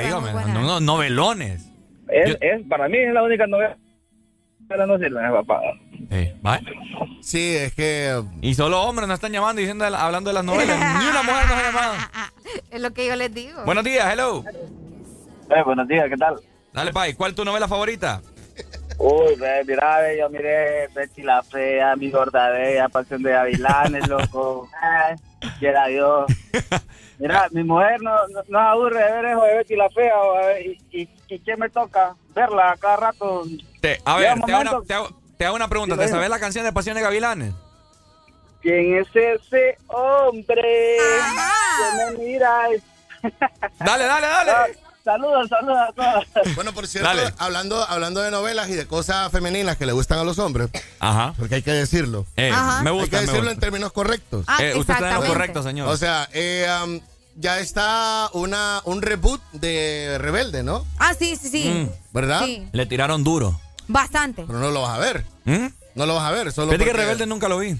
digo, me- no, no, novelones. Es, es- para mí es la única novela que no sirve, papá. Sí, va. Sí, es que. Y solo hombres nos están llamando y diciendo, hablando de las novelas. *laughs* Ni una mujer nos ha llamado. Es lo que yo les digo. Buenos días, hello. Eh, buenos días, ¿qué tal? Dale, Pai, ¿cuál es tu novela favorita? Uy, ve, mira, ve, yo miré Betty la Fea, mi gorda bella, Pasión de Gavilanes, loco. *laughs* Ay, quiera Dios. *laughs* Mira, mi mujer no, no, no aburre de ver eso de Betty la Fea. ver, ¿Y, y, y qué me toca? Verla a cada rato. Te, a ver, te hago, una, momento- te hago- te hago una pregunta. Sí, ¿Te sabes la canción de Pasión de Gavilanes? ¿Quién es ese hombre que me mira? *laughs* Dale, dale, dale. Saludos, saludos a todos. Bueno, por cierto, hablando, hablando de novelas y de cosas femeninas que le gustan a los hombres, Ajá. porque hay que decirlo. Eh, Ajá. me hay gusta, que me decirlo gusta. en términos correctos. Ah, Eh, usted está en lo exactamente. correcto, señor. O sea, eh, ya está una, un reboot de Rebelde, ¿no? Ah, sí, sí, sí. Mm. ¿Verdad? Sí, Le tiraron duro. bastante. Pero no lo vas a ver. ¿Mm? No lo vas a ver. Solo Fíjate que porque- Rebelde nunca lo vi.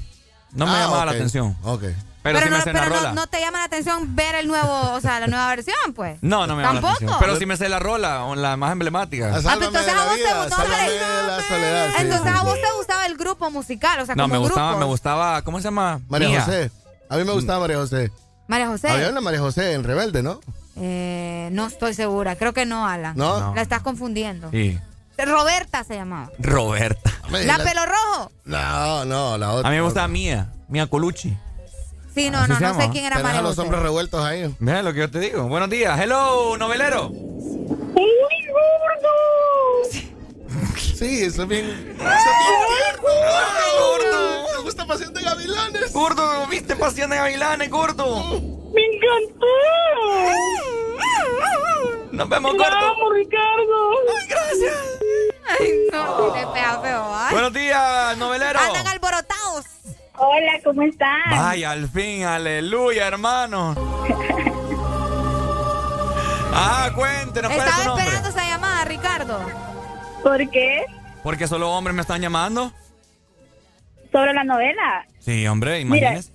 No me Ah, llamaba la atención. Ok. Pero, sí me no, sé la pero no, rola. no te llama la atención ver el nuevo, o sea, la nueva versión, pues. No, no me llama la ¿Tampoco? atención. Pero sí me sé la rola, o la más emblemática. Ah, Ah, entonces de a la vos te gustaba la soledad. sí, Entonces sí, a sí. vos te gustaba el grupo musical, o sea, No, como me gustaba, me gustaba, ¿cómo se llama? María Mía. José. A mí me gustaba María José. María José. Había una María José en Rebelde, ¿no? Eh, no estoy segura, creo que no, Alan. ¿No? No. La estás confundiendo. Sí. Roberta se llamaba. Roberta. La pelo rojo. No, no, la otra. A mí me gustaba Mía, Mía Colucci. Sí, no, Así no, no sé quién era María los hombres revueltos ahí. Mira lo que yo te digo. Buenos días. Hello, novelero. Sí, eso es bien. Eso es bien tierno. Gordo. Me gusta Pasión de Gavilanes. Gordo, ¿viste Pasión de Gavilanes, gordo? ¡Me encantó! Nos vemos, ¡Te gordo. amo, Ricardo! Ay, gracias. Ay, no, le pega feo, ¿ay? Buenos días, novelero. Andan alborotados. Hola, ¿cómo están? Vaya, al fin, aleluya, hermano. *laughs* Ah, cuéntenos, ¿cuál es Estaba nombre? esperando esa llamada, Ricardo. ¿Por qué? Porque solo hombres me están llamando. Sobre la novela. Sí, hombre, Mira, imagínese.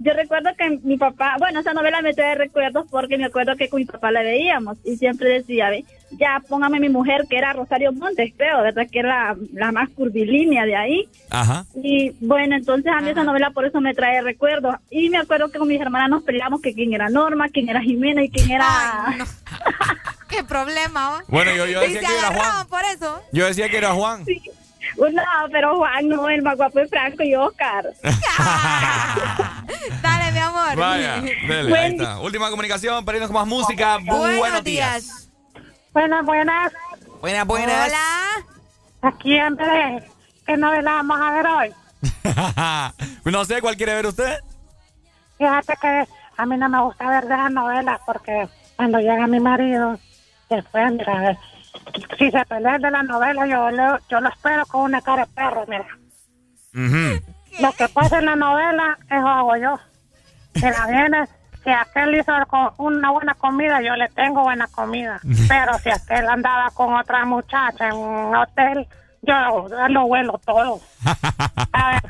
yo recuerdo que mi papá, bueno, esa novela me trae recuerdos porque me acuerdo que con mi papá la veíamos y siempre decía, "Ve, ya póngame mi mujer que era Rosario Montes, creo, ¿verdad? Que era la, la más curvilínea de ahí. Ajá. Y bueno, entonces a mí esa novela por eso me trae recuerdos. Y me acuerdo que con mis hermanas nos peleamos que quién era Norma, quién era Jimena y quién era... Ay, no. *laughs* Qué problema. Bueno, yo, decía se que era Juan. agarraban por eso. Yo decía que era Juan. No, pero Juan no, el más guapo es Franco y Oscar. *laughs* Dale, mi amor. Vaya, dele, ahí está. Última comunicación para irnos con más música. Buenos, días. Buenas, buenas. Buenas, buenas. Hola. Aquí Andrés. ¿Qué novela vamos a ver hoy? *laughs* no sé, ¿cuál quiere ver usted? Fíjate que a mí no me gusta ver de esas novelas porque cuando llega mi marido, después, mira, si se pelea de la novela, yo lo, yo lo espero con una cara de perro, mira. Lo que pasa en la novela, eso hago yo. *laughs* Mira, viene, si aquel hizo una buena comida, yo le tengo buena comida. *laughs* Pero si aquel andaba con otra muchacha en un hotel, yo lo, lo huelo todo. *laughs* A ver,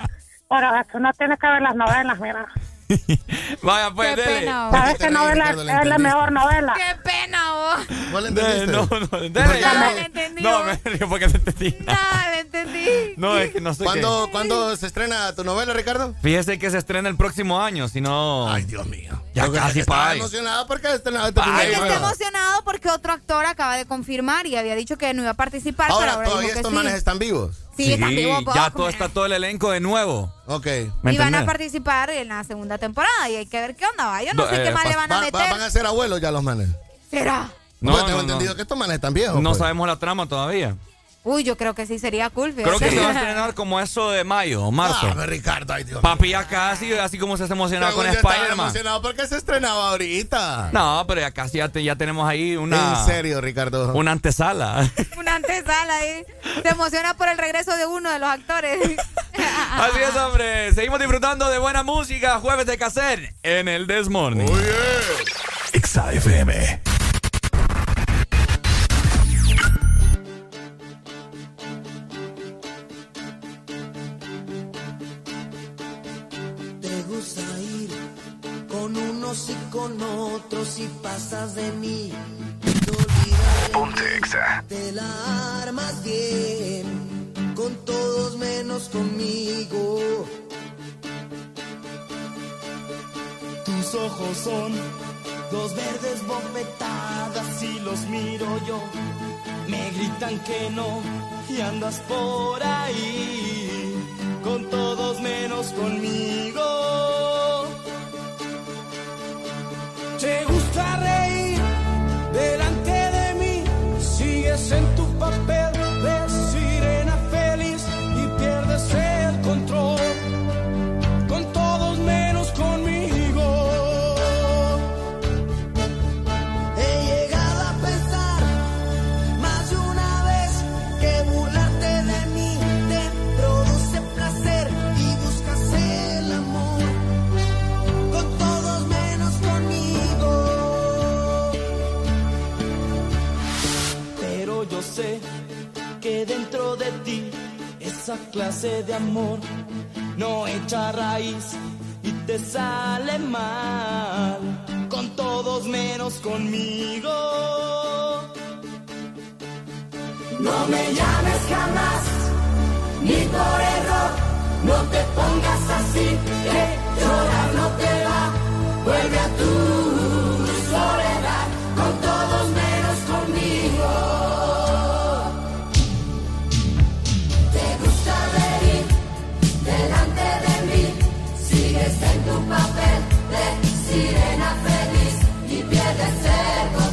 pero uno tiene que ver las novelas, mira. *laughs* Vaya, pues, Qué dele. pena, ¿Sabes qué novela es, la mejor novela? Qué pena, vos. ¿Cuál Dele, entendiste? no, no, dele. No, ya. le entendí. No, me río porque te entendí. Dale, entendí. No, es que no sé ¿Cuándo, ¿Cuándo se estrena tu novela, Ricardo? qué. Fíjese que se estrena el próximo año, si no... Ay, Dios mío. Ya Yo casi que ahí. emocionado porque estrenaba este Ay, primer Es que está emocionado porque otro actor acaba de confirmar y había dicho que no iba a participar, pero Ahora, ahora todavía dijo que estos sí. manes están vivos. Sí, vivos, ya todo está todo el elenco de nuevo. Ok. ¿Me Y van a participar en la segunda temporada y hay que ver qué onda va. Yo no sé eh, qué más pa- le van a meter. va- van a ser abuelos ya los manes. ¿Será? No, pues tengo no, no. entendido que estos manes están viejos. No pues. sabemos la trama todavía. Uy, yo creo que sí sería cool. fíjate. Creo que se va a *laughs* estrenar como eso de mayo o marzo. Ah, Ricardo, ay Dios. Papi ya casi, así como se está emocionado con Spider-Man. emocionado porque se estrenaba ahorita. No, pero ya casi ya, te- ya tenemos ahí una... En serio, Ricardo. Una antesala. *laughs* Una antesala ahí. Se emociona por el regreso de uno de los actores. *laughs* Así es, hombre. Seguimos disfrutando de buena música. Jueves de caser en el Desmorning. Exa FM. Te unos y con otros y pasas de mí. Ponte. Exa. Te la armas bien con todos menos conmigo. Tus ojos son dos verdes bofetadas y los miro yo. Me gritan que no y andas por ahí con todos menos conmigo. Te gusta reír delante de mí, sigues en tu papel sé que dentro de ti esa clase de amor no echa raíz y te sale mal con todos menos conmigo. No me llames jamás, ni por error, no te pongas así, que llorar no te va, vuelve a tu y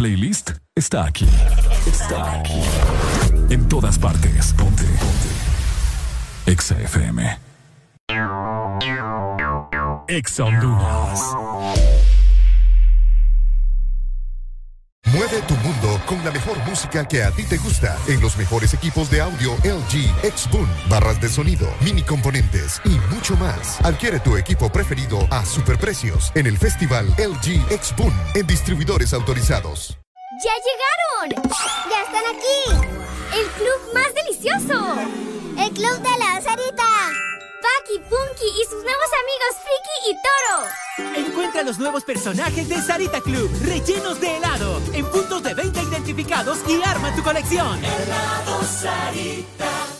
playlist está aquí. Está aquí. En todas partes. Ponte. Ponte. Exa FM. Exa Honduras. Mueve tu mundo con la mejor música que a ti te gusta en los mejores equipos de audio LG X-Boon, barras de sonido, mini componentes y mucho más. Adquiere tu equipo preferido a superprecios en el festival LG X-Boon en distribuidores autorizados. ¡Ya llegaron! ¡Ya están aquí! ¡El club más delicioso! ¡El club de la Sarita! Paki, Punky y sus nuevos amigos Friki y Toro. Encuentra los nuevos personajes de Sarita Club, rellenos de helado, en puntos de venta identificados y arma tu colección. Helado Sarita.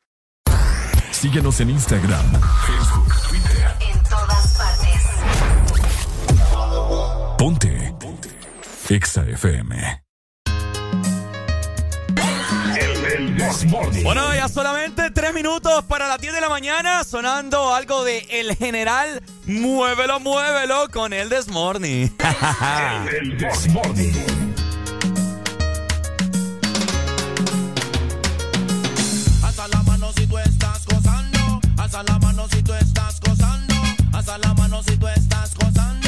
Síguenos en Instagram, Facebook, Twitter. En todas partes. Ponte. Ponte. Exa FM. Bueno, ya solamente tres minutos para las 10 de la mañana, sonando algo de El General. Muévelo, muévelo con el Desmorning. el Desmorning. Alza la mano si tú estás gozando. Alza la mano si tú estás gozando.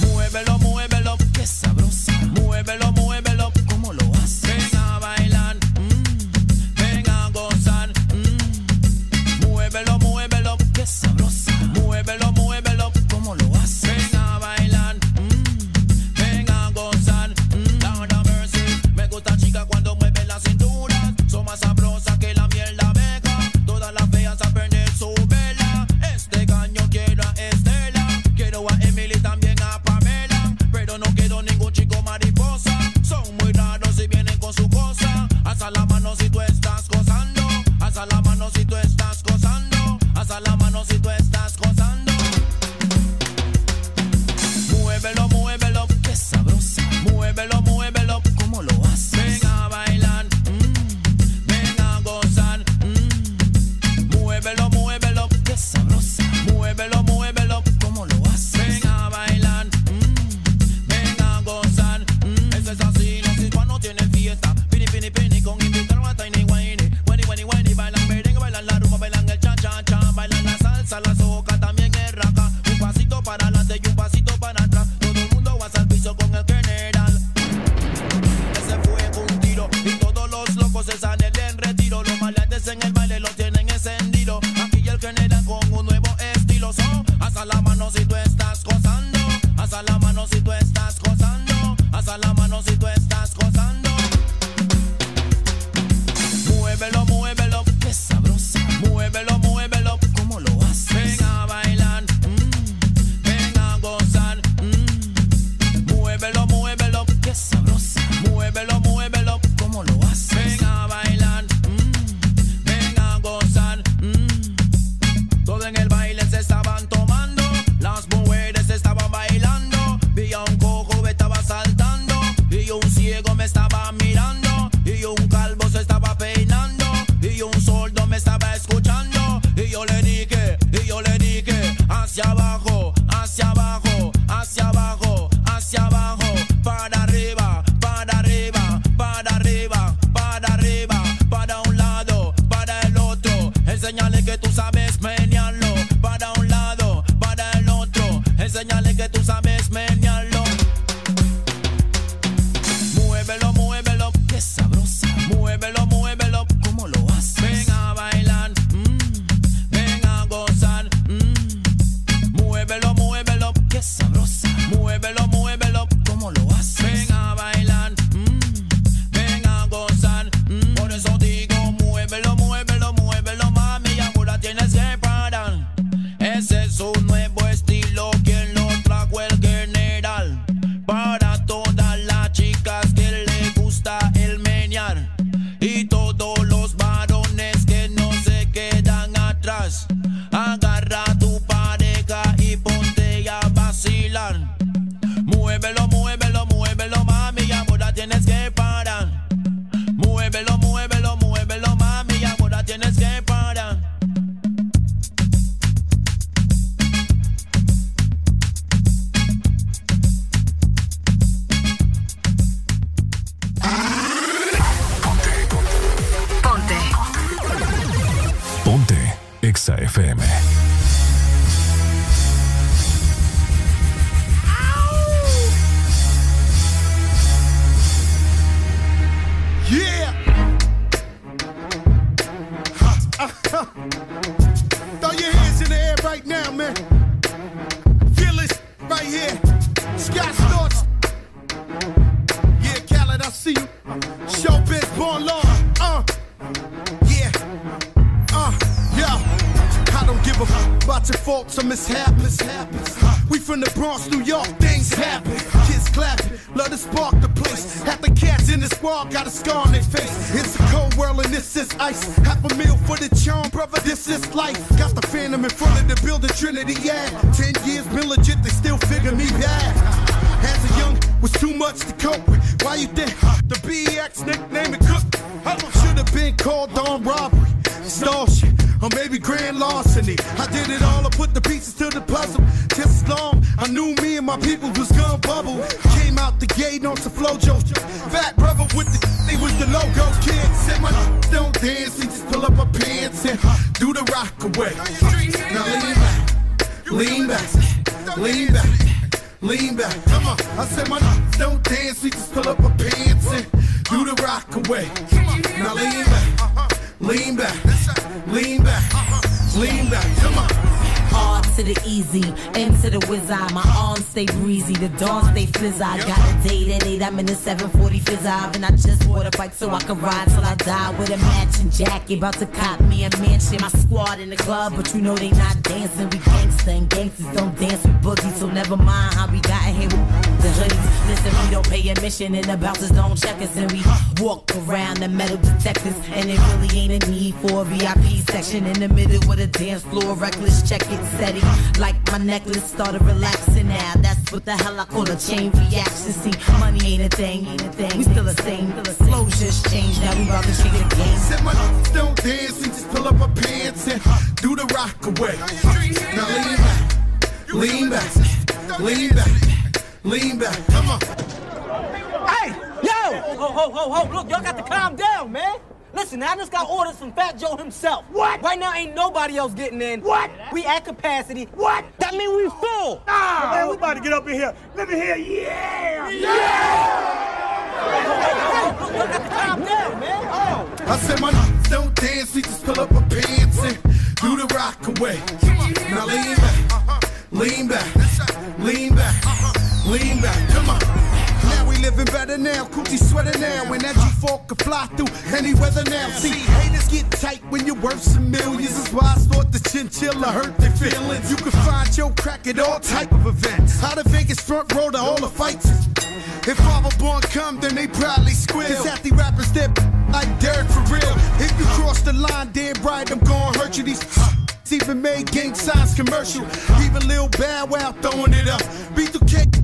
Muévelo, muévelo, qué sabrosa. Muévelo, muévelo, 740 and I just bought a bike so I can ride till I die with a matching jacket. About to cop me a mansion. My squad in the club, but you know they not dancing. We gangsta and gangsters don't dance with boogies, so never mind how we got here with the hoodies. Listen, we don't pay admission and the bouncers don't check us, and we walk around the metal detectors. And it really ain't a need for a VIP section in the middle with a dance floor. Reckless check it steady, like my necklace started relaxing now. That's what the hell I call a chain reaction. See, money ain't a thing, ain't a thing. We still the same, flow just changed. Now we about to change the game. Said my don't dance and just pull up my pants and do the rock away. Now lean back, lean back, lean back, lean back. Come on. Hey, yo! Ho, ho, ho, ho, look, y'all got to calm down, man. Listen, I just got orders from Fat Joe himself. What? Right now, ain't nobody else getting in. What? We at capacity. What? That mean we full. Ah, man, we about to get up in here. Let me hear, yeah! Yeah! Look, y'all got to calm down, man. Oh. I said my don't dance, we just pull up my pants and do the rock away. Now lean back, lean back, lean back, lean back. Come on. Living better now, coochie sweater now, and that G4 can fly through any weather now. See, haters get tight when you're worth some millions. That's why I thought the chinchilla hurt their feelings. You can find your crack at all type of events. Out of Vegas front row to all the fights. If Father Born come, then they probably squeal. Cause half the rappers that like Derek for real. If you cross the line, dead right, I'm gonna hurt you. These *laughs* even made gang signs commercial. Even Lil Bow Wow throwing it up. B2K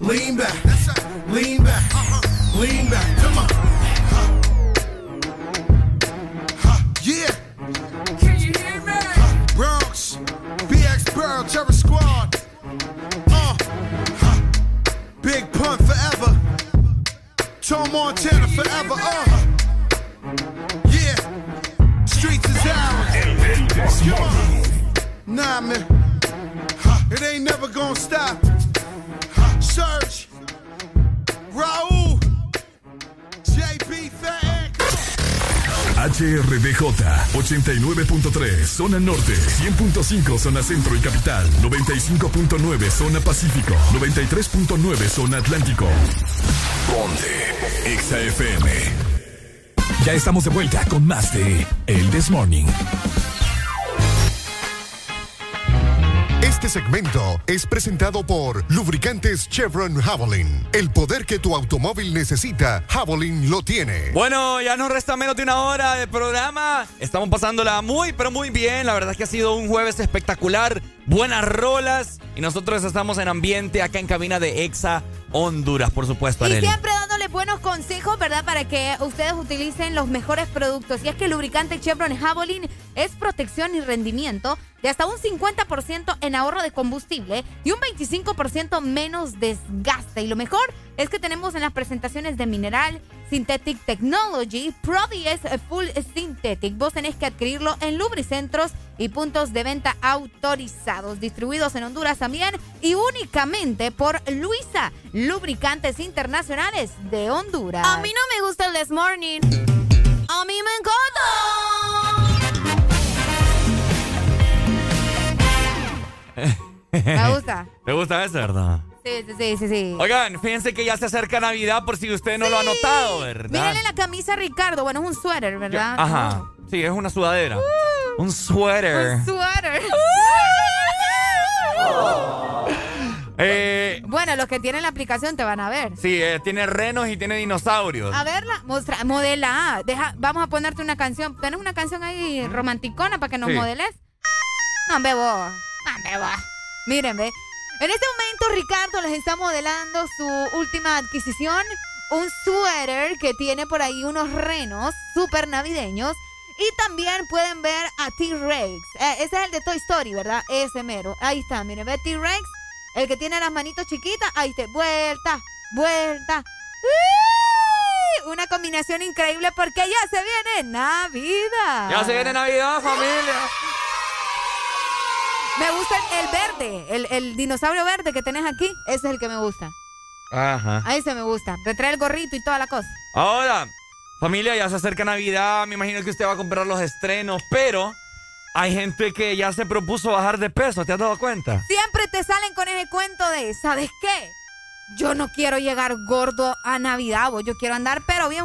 lean back, lean back, lean back. Come on. Yeah. Can you hear me? Huh. Bronx, BX Pearl, Terror Squad. Uh. Big Pun forever. Tom Montana forever. Uh. Yeah. Streets is ours. Come on. Nah, man. It ain't never gonna stop. Raul. JB Fat HRDJ 89.3 zona norte, 100.5 zona centro y capital, 95.9 zona pacífico, 93.9 zona atlántico. Ponte XAFM. Ya estamos de vuelta con más de El This Morning. Este segmento es presentado por Lubricantes Chevron Javelin. El poder que tu automóvil necesita, Javelin lo tiene. Bueno, ya nos resta menos de una hora de programa. Estamos pasándola muy, pero muy bien. La verdad es que ha sido un jueves espectacular. Buenas rolas. Y nosotros estamos en ambiente acá en cabina de Exa Honduras, por supuesto, Y Arely. siempre dándole buenos consejos, ¿verdad? Para que ustedes utilicen los mejores productos. Y es que el lubricante Chevron Javelin es protección y rendimiento de hasta un 50% en ahorro de combustible y un 25% menos desgaste. Y lo mejor es que tenemos en las presentaciones de Mineral, Synthetic Technology, Prodies Full Synthetic. Vos tenés que adquirirlo en lubricentros y puntos de venta autorizados, distribuidos en Honduras también y únicamente por Luisa, Lubricantes Internacionales de Honduras. A mí no me gusta el This Morning. A mí me encanta. *laughs* Me gusta. ¿Te gusta eso, verdad? Sí, sí, sí, sí. Oigan, fíjense que ya se acerca Navidad por si usted no lo ha notado, ¿verdad? Mírenle la camisa a Ricardo. Bueno, es un suéter, ¿verdad? Ajá. Sí, es una sudadera. un suéter. Un suéter. *laughs* *laughs* Eh, Bueno, los que tienen la aplicación te van a ver. sí, eh, tiene renos y tiene dinosaurios. A verla, mostra, modela. Deja, vamos a ponerte una canción. ¿Tienes una canción ahí romanticona para que nos Sí. modeles? No, vos. No, vos. Miren, ve. En este momento, Ricardo les está modelando su última adquisición. Un suéter que tiene por ahí unos renos súper navideños. Y también pueden ver a T-Rex. Eh, ese es el de Toy Story, ¿verdad? Ese mero. Ahí está, miren, ve T-Rex. El que tiene las manitos chiquitas. Ahí está. Vuelta, vuelta. ¡Uy! Una combinación increíble porque ya se viene Navidad. Ya se viene Navidad, familia. *laughs* Me gusta el, el verde, el, el dinosaurio verde que tenés aquí. Ese es el que me gusta. Ajá. A ese me gusta. Te trae el gorrito y toda la cosa. Ahora, familia, ya se acerca Navidad. Me imagino que usted va a comprar los estrenos, pero hay gente que ya se propuso bajar de peso. ¿Te has dado cuenta? Siempre te salen con ese cuento de, ¿sabes qué? Yo no quiero llegar gordo a Navidad, vos. yo quiero andar, pero bien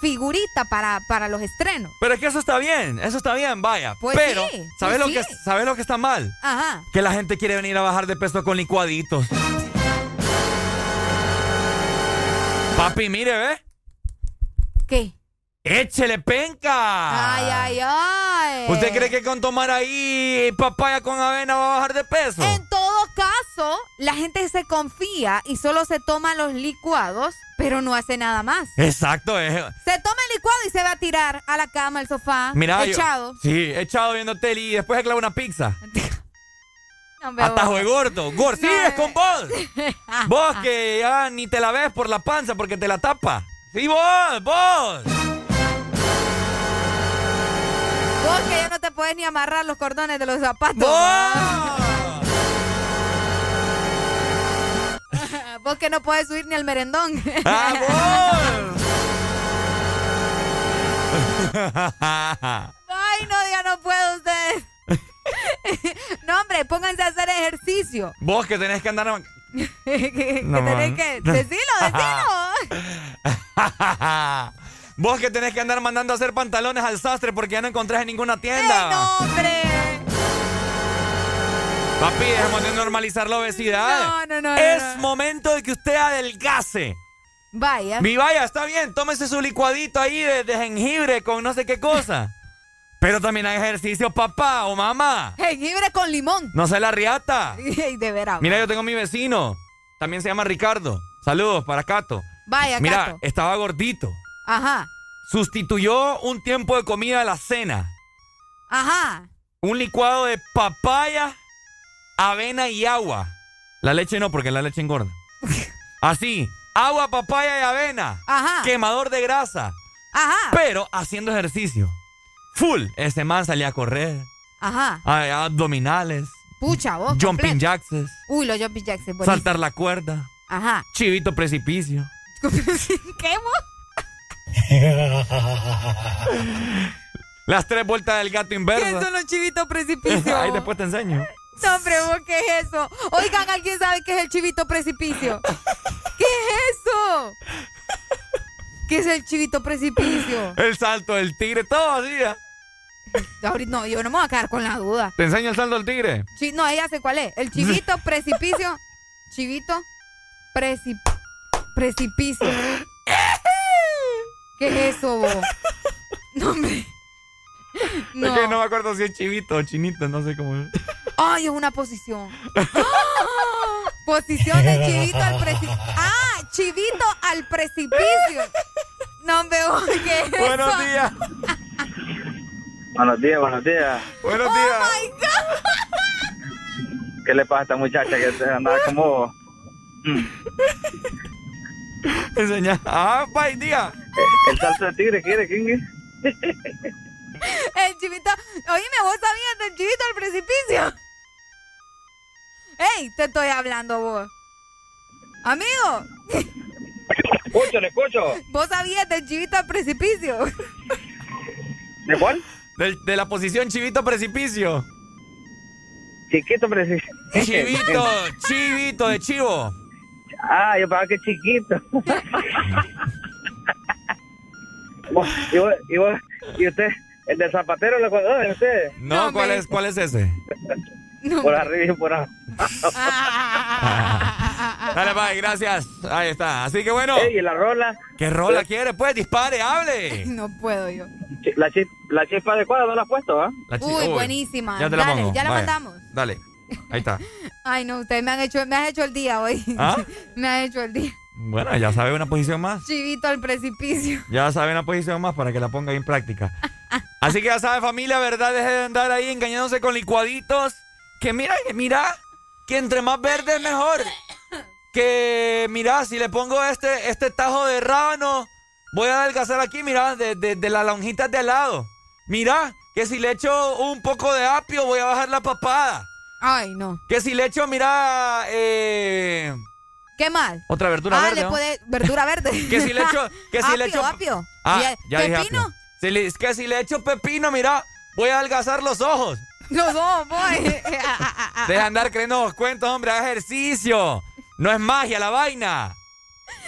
figurita para, para los estrenos. Pero es que eso está bien, eso está bien, vaya. Pues pero, sí, ¿sabes, pues lo que. ¿sabes lo que está mal? Ajá. Que la gente quiere venir a bajar de peso con licuaditos. Papi, mire, ¿ve? ¿Qué? ¡Échele penca! Ay, ay, ay. ¿Usted cree que con tomar ahí papaya con avena va a bajar de peso? En todo caso, la gente se confía y solo se toma los licuados, pero no hace nada más. Exacto, es. Se toma el licuado y se va a tirar a la cama, al sofá, Mira, yo- echado. sí, echado viendo tele y después se clava una pizza. *laughs* No, Atajo de gordo. Gor, sí, es con vos. Vos que ya ni te la ves por la panza porque te la tapa. Sí, vos, vos. Vos que ya no te puedes ni amarrar los cordones de los zapatos. Vos *laughs* que no puedes subir ni al merendón. *laughs* Ay, no, ya no puedo ustedes. *laughs* no, hombre, pónganse a hacer ejercicio. Vos que tenés que andar. que que No, tenés man. que. Decilo, decilo. Vos que tenés que andar mandando a hacer pantalones al sastre porque ya no encontrás en ninguna tienda. ¡Ey, no, hombre! Papi, dejemos de normalizar la obesidad. No, no, no, Es no, no. momento de que usted adelgace. Vaya. Mi vaya, está bien, tómese su licuadito ahí de, de jengibre con no sé qué cosa. *laughs* Pero también hay ejercicio, papá o mamá. Jengibre con limón. No se la riata. *laughs* De veras. Mira, yo tengo mi vecino. También se llama Ricardo. Saludos para Cato. Vaya, Mira, Cato. estaba gordito. Ajá. Sustituyó un tiempo de comida a la cena. Ajá. Un licuado de papaya, avena y agua. La leche no, porque la leche engorda. *laughs* Así, agua, papaya y avena. Ajá. Quemador de grasa. Ajá. Pero haciendo ejercicio. Full. Ese man salía a correr. Ajá. a- abdominales. Pucha, vos. Jumping jacks. Uy, los jumping jacks. Saltar la cuerda. Ajá. Chivito precipicio. *laughs* ¿Qué, vos? Las tres vueltas del gato ¿Qué inverso. son los chivitos precipicio? *laughs* Ahí después te enseño. No, hombre, ¿vos ¿qué es eso? Oigan, ¿alguien sabe qué es el chivito precipicio? ¿Qué es eso? ¿Qué es el chivito precipicio? El salto del tigre, todo así. ¿eh? Ahorita, no, yo no me voy a quedar con la duda. Te enseño el salto del tigre. Chi- no, ella sé cuál es. El chivito *laughs* precipicio. Chivito preci- precipicio. *laughs* ¿Qué es eso, vos? No, hombre. No. Es que no me acuerdo si es chivito o chinito, no sé cómo es. Ay, es una posición. ¡Ah! Posición de chivito al precipicio. Ah, chivito al precipicio. No me ¿qué es Buenos eso? días. Buenos días, buenos días. Buenos Oh días. my God. ¿Qué le pasa a esta muchacha que se andaba como... *laughs* Enseña. Ah, bye, día. El salto de tigre, ¿quiere, Kingy? El chivito. Oíme, vos sabías del chivito al precipicio. ¡Ey! Te estoy hablando vos. Amigo, Escucho, le escucho. vos sabías del chivito al precipicio. ¿De cuál? Del- de la posición chivito precipicio. Chiquito, preciso. Chivito, *laughs* chivito de chivo. Ah, yo pensaba que chiquito. Y, vos- y, vos- y usted, el de zapatero lo conoce usted. No, ¿cuál es, ¿cuál es ese? Por arriba y por abajo. *laughs* Dale, bye, gracias. Ahí está. Así que bueno. Ey, ¿y la rola? ¿Qué rola quiere? Pues dispare, hable. *laughs* No puedo yo. La, chip, la chispa adecuada no la has puesto, ¿ah? La chi- Uy, buenísima. Ya te la Dale, pongo. ya la Vaya. mandamos. Dale. Ahí está. Ay, no, ustedes me han hecho, me han hecho el día hoy. ¿Ah? *laughs* me han hecho el día. Bueno, ya sabe una posición más. Chivito al precipicio. Ya sabe una posición más para que la ponga ahí en práctica. Así que ya sabe, familia, ¿verdad? Deje de andar ahí engañándose con licuaditos. Que mira, que mira, que entre más verde es mejor. Que mira, si le pongo este, este tajo de rábano, voy a adelgazar aquí, mira, de, de, de las lonjitas de al lado. Mira, que si le echo un poco de apio, voy a bajar la papada. Ay, no. Que si le echo, mira, eh, ¿Qué mal? otra verdura ah, verde. le ¿no? puede verdura verde. *laughs* Que si le echo, que si le echo, *laughs* apio. Ah, ¿Y el ya dije pepino? apio. Si le- que si le echo pepino, mira, voy a adelgazar los ojos. *laughs* Los dos, boy. Deja de andar creyendo los cuentos, hombre, ejercicio. No es magia la vaina.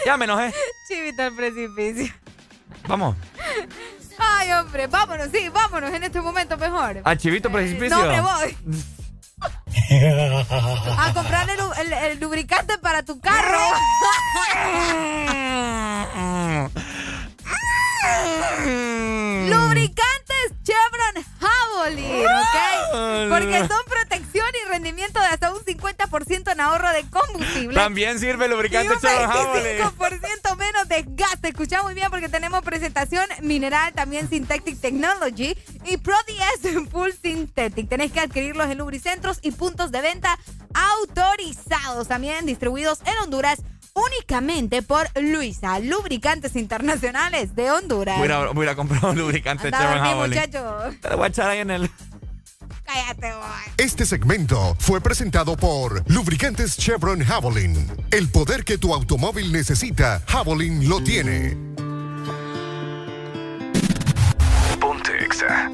Ya me enojé. Chivito al precipicio. Vamos. Ay, hombre, vámonos, sí, vámonos en este momento mejor. Al chivito precipicio. No, hombre, voy. A comprar el, lu- el- el lubricante para tu carro. *laughs* Lubricantes Chevron Javelin, ¿ok? Porque son protección y rendimiento de hasta un 50% en ahorro de combustible. También sirve lubricante Chevron Javelin. 25% menos desgaste. Escucha muy bien porque tenemos presentación mineral, también Synthetic Technology y Pro *laughs* Full Synthetic. Tenés que adquirirlos en lubricentros y puntos de venta autorizados, también distribuidos en Honduras únicamente por Luisa, Lubricantes Internacionales de Honduras. Voy a, voy a comprar un lubricante Anda a Chevron dormir, Javelin. muchacho. Te lo voy a echar ahí en el... Cállate, boy. Este segmento fue presentado por Lubricantes Chevron Javelin. El poder que tu automóvil necesita, Javelin lo tiene. Ponte Exa.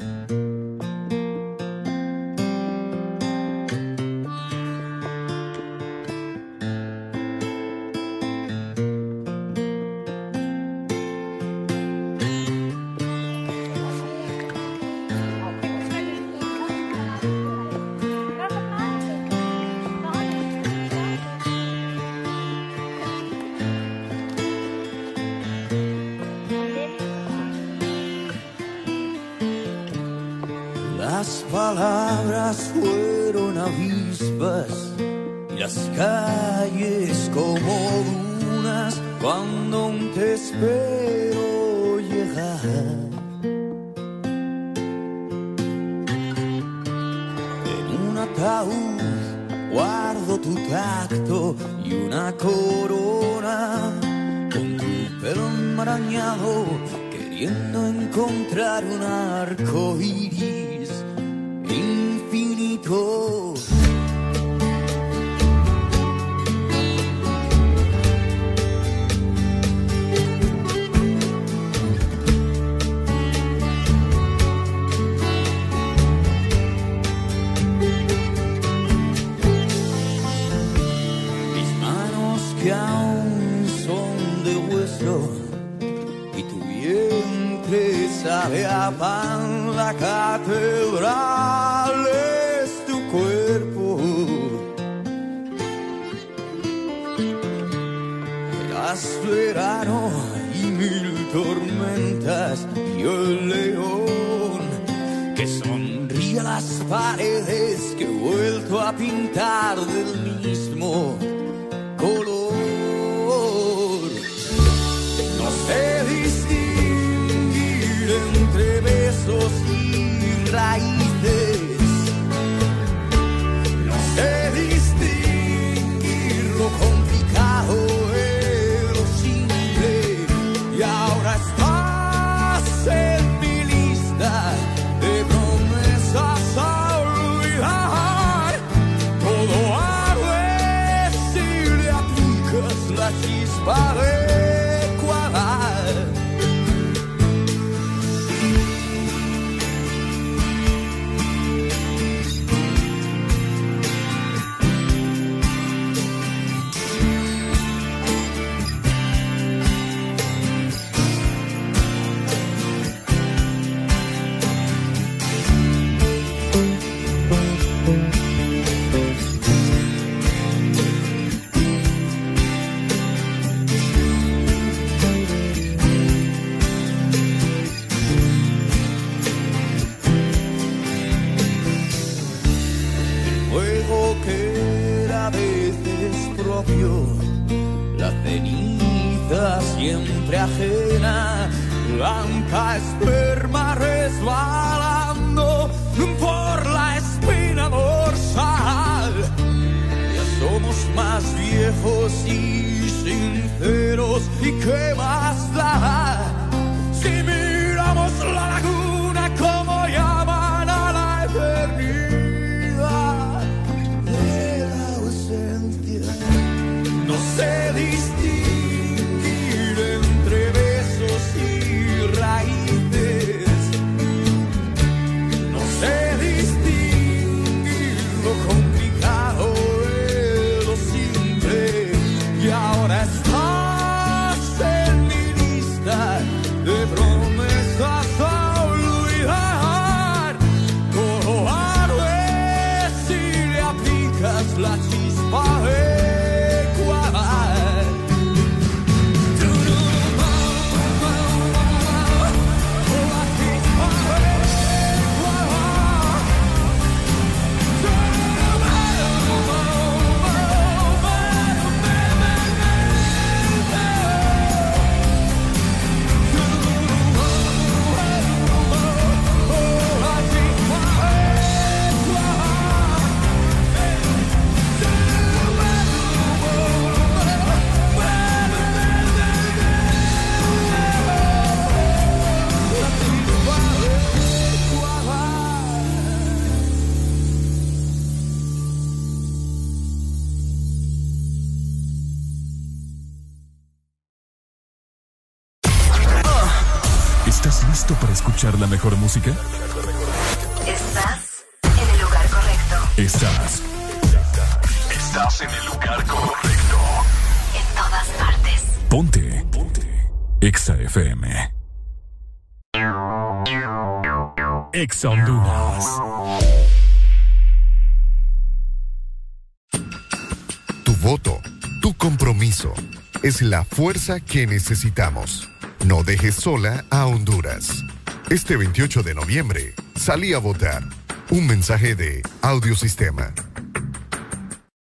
La fuerza que necesitamos. No dejes sola a Honduras. Este 28 de noviembre, salí a votar. Un mensaje de Audiosistema.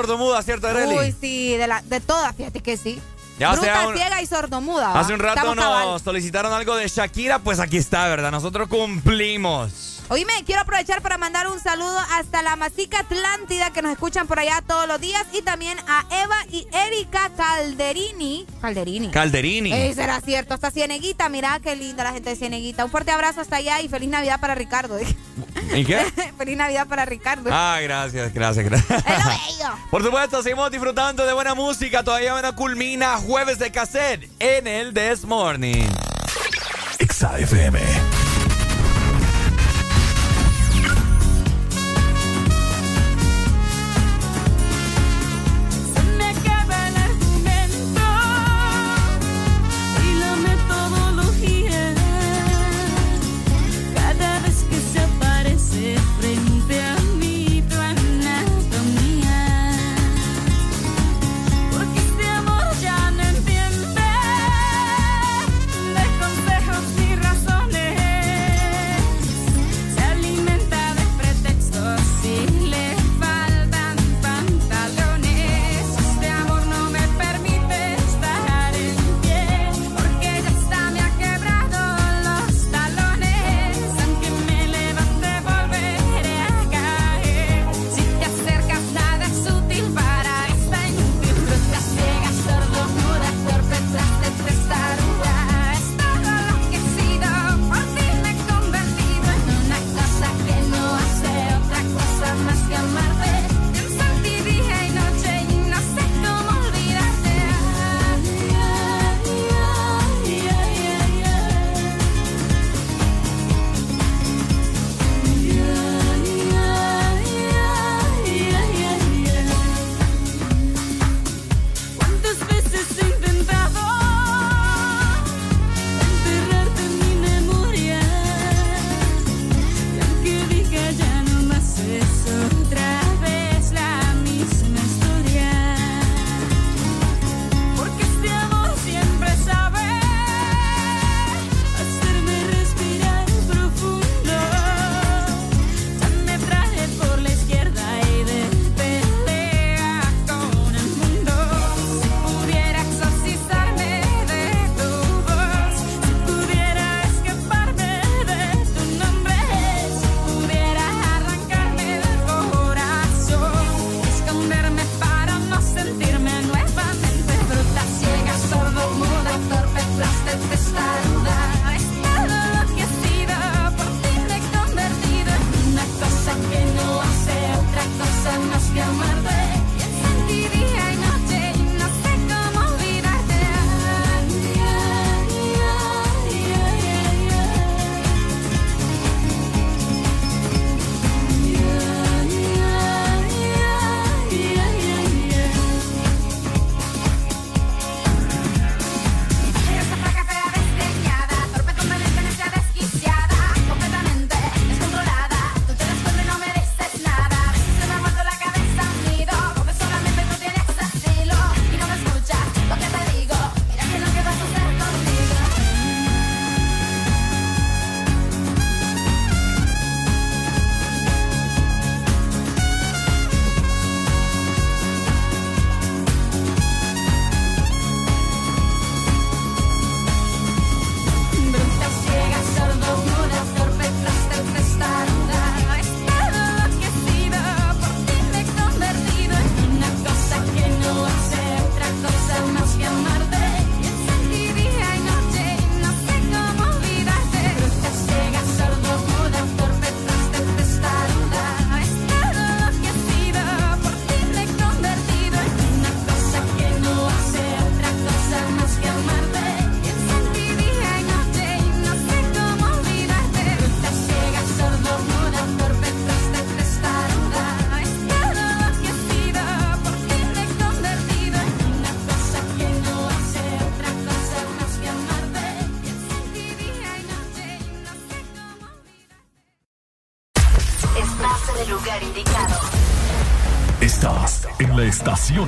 sordomuda, ¿cierto, Arely? Uy, sí, de, la, de todas, fíjate que sí. Ya, o Bruta, sea, un- ciega y sordomuda. ¿va? Hace un rato Estamos nos cabal. solicitaron algo de Shakira, pues aquí está, ¿verdad? Nosotros cumplimos. Oíme, quiero aprovechar para mandar un saludo hasta la Masica Atlántida que nos escuchan por allá todos los días y también a Eva y Erika Calderini. Calderini. Calderini. Eh, será cierto, hasta Cieneguita, mira qué linda la gente de Cieneguita. Un fuerte abrazo hasta allá y feliz Navidad para Ricardo. ¿Y qué? *laughs* feliz Navidad para Ricardo. Ah, gracias, gracias, gracias. *laughs* Por supuesto, seguimos disfrutando de buena música. Todavía no culmina jueves de cassette en el This Morning. Exa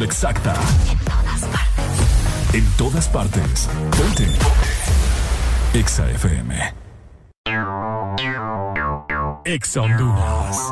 exacta. En todas partes. En todas partes. Exa FM. Exa Honduras.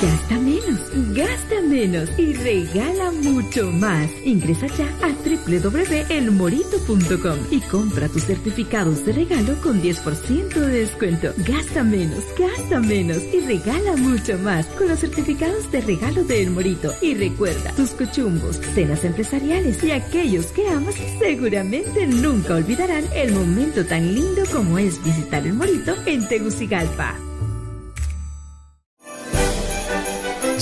Gasta menos, gasta menos y regala mucho más. Ingresa ya a www.elmorito.com y compra tus certificados de regalo con 10% de descuento. Gasta menos, gasta menos y regala mucho más con los certificados de regalo de El Morito. Y recuerda, tus cochumbos, cenas empresariales y aquellos que amas seguramente nunca olvidarán el momento tan lindo como es visitar El Morito en Tegucigalpa.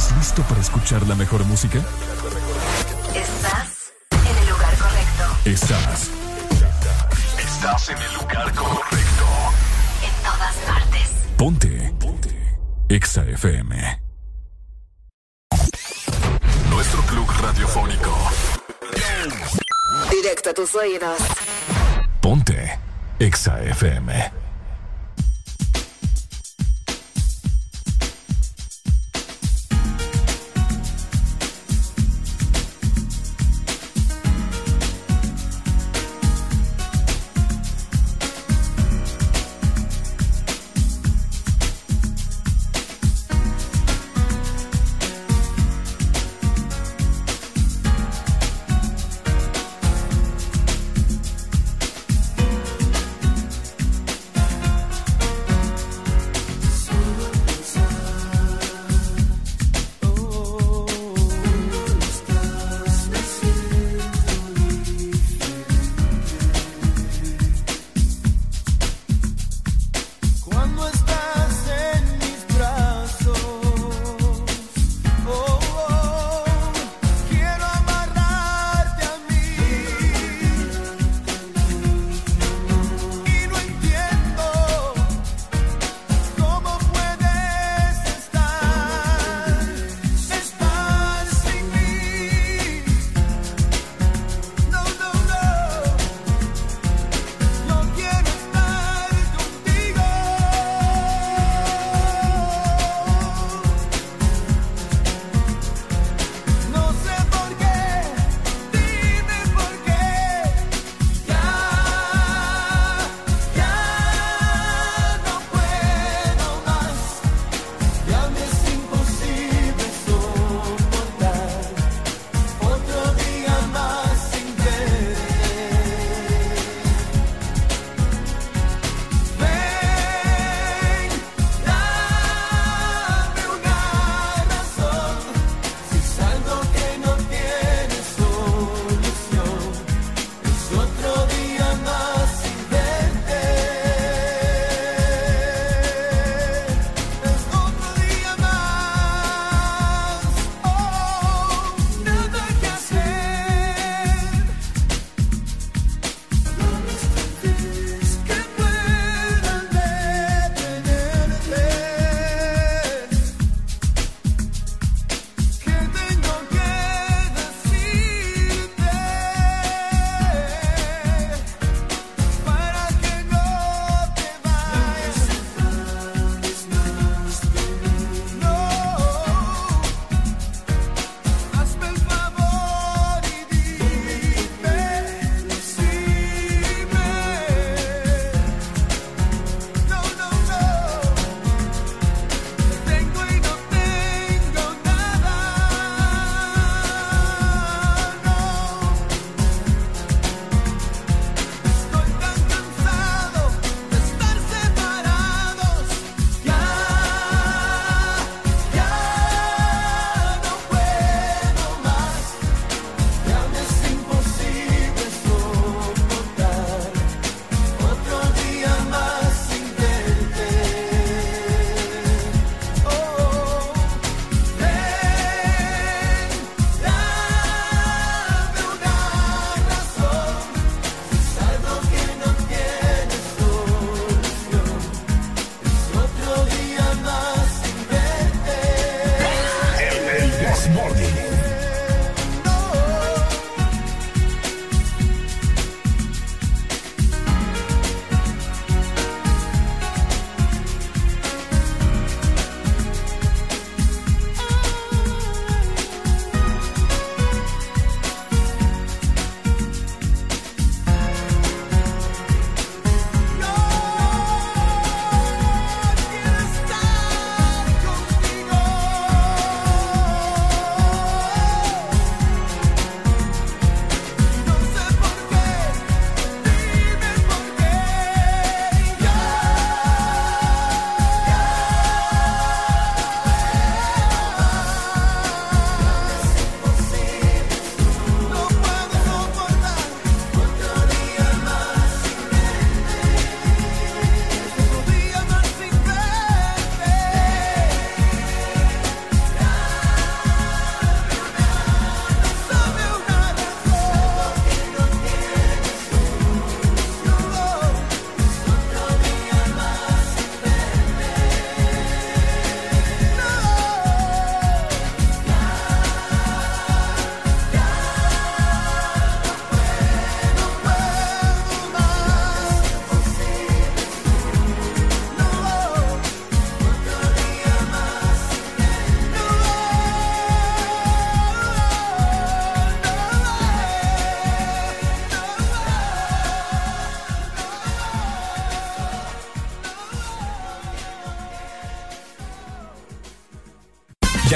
¿Estás listo para escuchar la mejor música? Estás en el lugar correcto. Estás. Estás en el lugar correcto. En todas partes. Ponte. Ponte. Exa FM. Nuestro club radiofónico. Directo a tus oídos. Ponte. Exa FM.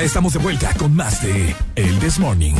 Estamos de vuelta con más de El This Morning.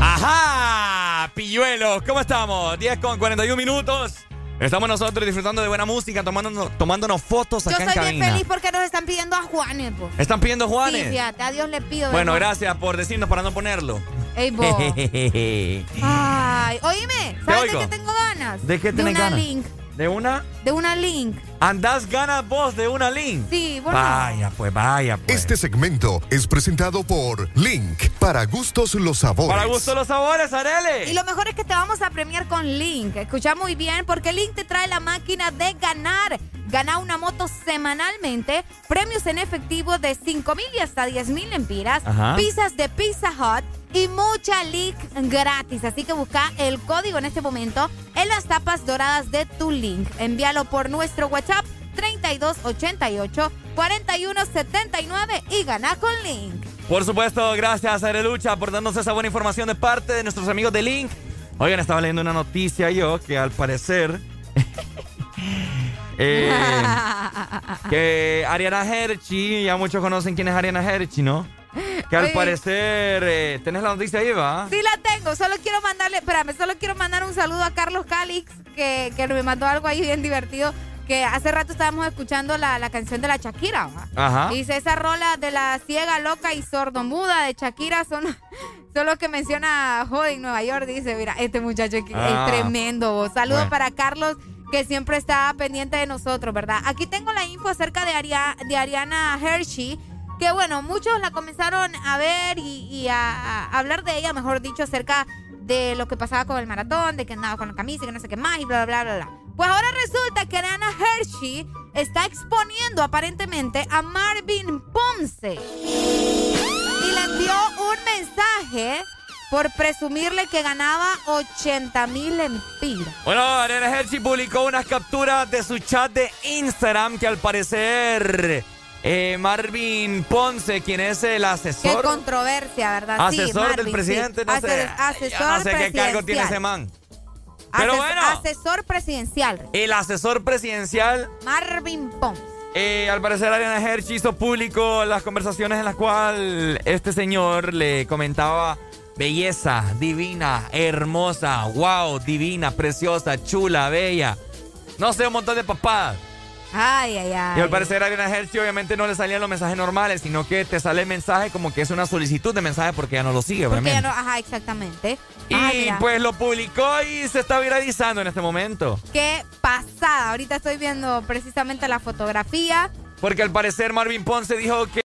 Ajá, pilluelos, ¿cómo estamos? 10 con 41 minutos. Estamos nosotros disfrutando de buena música, tomándonos, tomándonos fotos Yo acá en estoy bien cabina. feliz porque nos están pidiendo a Juanes, po. ¿Están pidiendo Juanes? Sí, fíjate, a Dios le pido. bueno, ¿verdad? gracias por decirnos para no ponerlo. Ey, vos. *laughs* Ay, oíme, ¿sabes de qué tengo ganas? ¿De qué de tenés una ganas? link. ¿De una? De una link. ¿Andás ganas vos de una link? Sí, bueno. Vaya, pues vaya, pues. Este segmento es presentado por Link, para gustos los sabores. Para gusto los sabores, Arele. Y lo mejor es que te vamos a premiar con Link. Escucha muy bien, porque Link te trae la máquina de ganar. Gana una moto semanalmente, premios en efectivo de 5 mil y hasta 10 mil empiras, pizzas de Pizza Hut y mucha Link gratis. Así que busca el código en este momento en las tapas doradas de tu Link. Envíalo por nuestro WhatsApp 3288 4179 y gana con Link. Por supuesto, gracias Arelucha por darnos esa buena información de parte de nuestros amigos de Link. Oigan, estaba leyendo una noticia yo que al parecer *laughs* eh, *laughs* que Ariana Hershey, ya muchos conocen quién es Ariana Hershey, ¿no? Que al parecer, eh, ¿tenés la noticia ahí, va? Sí la tengo, solo quiero mandarle, espérame, solo quiero mandar un saludo a Carlos Calix, que, que me mandó algo ahí bien divertido, que hace rato estábamos escuchando la, la canción de la Shakira. ¿va? Ajá. Dice, esa rola de la ciega, loca y sordomuda de Shakira son, *laughs* son los que menciona Jode en Nueva York. Dice, mira, este muchacho Ah. es tremendo. Saludos Bueno. para Carlos, que siempre está pendiente de nosotros, ¿verdad? Aquí tengo la info acerca de, Aria- de Ariana Hershey. Que bueno, muchos la comenzaron a ver y, a, hablar de ella, mejor dicho, acerca de lo que pasaba con el maratón, de que andaba con la camisa que no sé qué más y bla, bla, bla, bla. Pues ahora resulta que Ariana Hershey está exponiendo aparentemente a Marvin Ponce. Y le envió un mensaje por presumirle que ganaba 80 mil empiras. Bueno, Ariana Hershey publicó unas capturas de su chat de Instagram que al parecer eh, Marvin Ponce, quien es el Qué asesor, controversia, ¿verdad? Sí, asesor del presidente, sí. no sé, Ase- asesor no sé qué cargo tiene ese man. Pero Ases- bueno. Asesor presidencial, El asesor presidencial, Marvin Ponce. eh, al parecer Ariana Hershey hizo público las conversaciones en las cuales este señor le comentaba belleza, divina, hermosa, wow, divina, preciosa, chula, bella. No sé, un montón de papadas. Ay, ay, ay. Y al parecer a Ariana Hershey obviamente no le salían los mensajes normales, sino que te sale el mensaje como que es una solicitud de mensaje porque ya no lo sigue, Porque ya obviamente. no, ajá, exactamente. Y Ay, pues lo publicó y se está viralizando en este momento. Qué pasada. Ahorita estoy viendo precisamente la fotografía. Porque al parecer Marvin Ponce dijo que...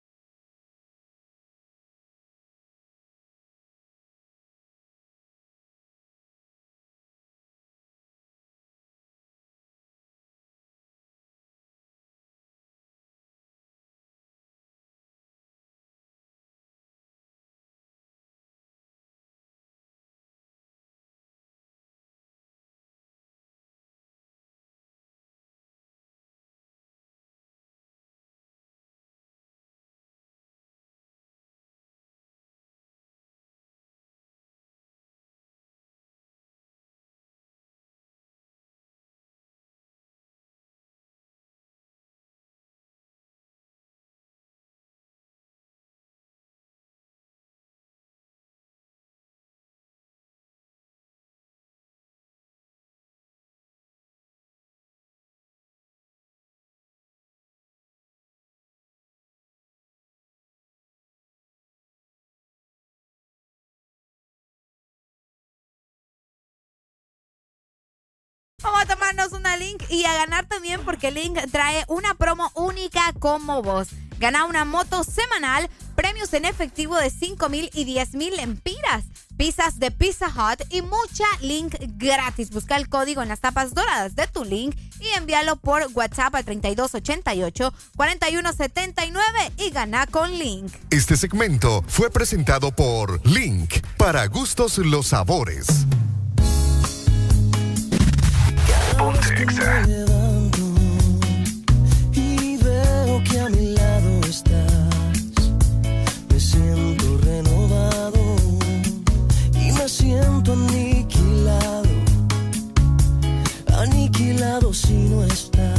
Vamos a tomarnos una link y a ganar también porque Link trae una promo única como vos. Gana una moto semanal, premios en efectivo de 5 mil y 10 mil empiras, pizzas de Pizza Hut y mucha Link gratis. Busca el código en las tapas doradas de tu Link y envíalo por WhatsApp al 3288-4179 y gana con Link. Este segmento fue presentado por Link, para gustos los sabores. Aniquilado. Si no estás.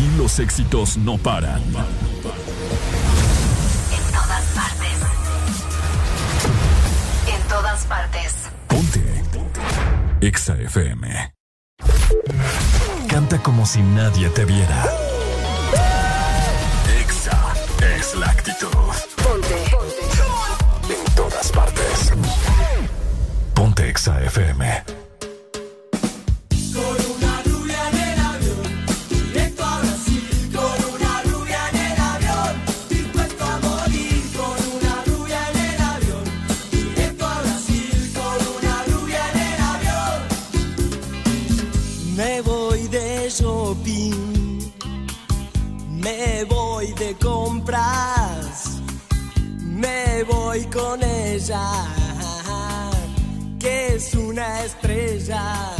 Aquí los éxitos no paran. En todas partes. En todas partes. Ponte. EXA FM. Canta como si nadie te viera. EXA es la actitud. Ponte. En todas partes. Ponte EXA FM. Me voy de compras, me voy con ella, que es una estrella.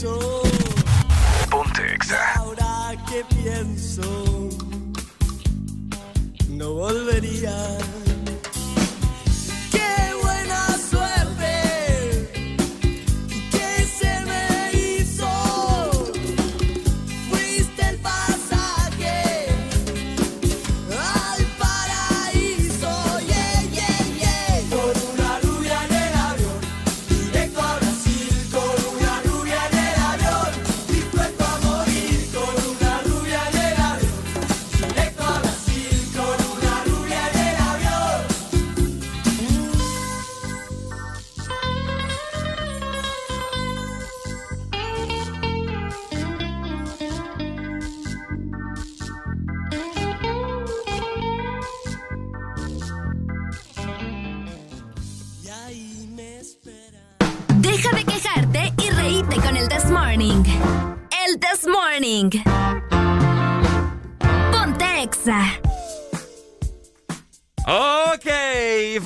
so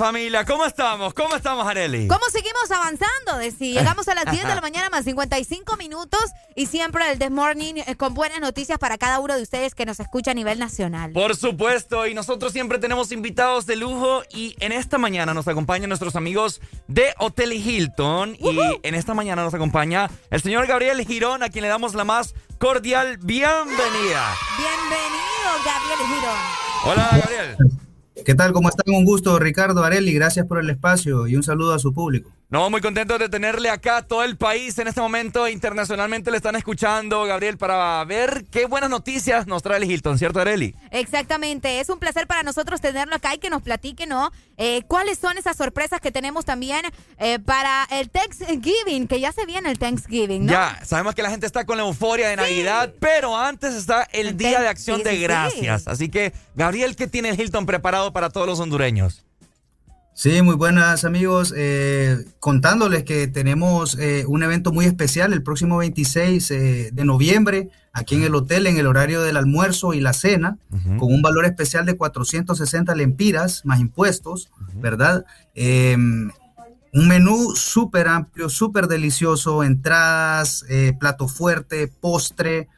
familia, ¿cómo estamos? ¿Cómo estamos, Areli? ¿Cómo seguimos avanzando? De si llegamos a las *laughs* 10 de la mañana más 55 minutos y siempre el This Morning eh, con buenas noticias para cada uno de ustedes que nos escucha a nivel nacional. Por supuesto, y nosotros siempre tenemos invitados de lujo y en esta mañana nos acompañan nuestros amigos de Hotel Hilton y en esta mañana nos acompaña el señor Gabriel Girón a quien le damos la más cordial bienvenida. Bienvenido, Gabriel Girón. Hola, Gabriel. ¿Qué tal? ¿Cómo están? Un gusto, Ricardo Areli. Gracias por el espacio y un saludo a su público. No, muy contentos de tenerle acá. Todo el país en este momento internacionalmente le están escuchando, Gabriel, para ver qué buenas noticias nos trae el Hilton, ¿cierto, Areli? Exactamente. Es un placer para nosotros tenerlo acá y que nos platique, ¿no? Eh, ¿Cuáles son esas sorpresas que tenemos también eh, para el Thanksgiving? Que ya se viene el Thanksgiving, ¿no? Ya, sabemos que la gente está con la euforia de Navidad, pero antes está el Día de Acción sí, de sí. Gracias. Así que, Gabriel, ¿qué tiene el Hilton preparado para todos los hondureños? Sí, muy buenas amigos. Eh, contándoles que tenemos eh, un evento muy especial el próximo 26 eh, de noviembre aquí en el hotel en el horario del almuerzo y la cena con un valor especial de 460 lempiras más impuestos, ¿verdad? Eh, un menú súper amplio, súper delicioso, entradas, eh, plato fuerte, postre,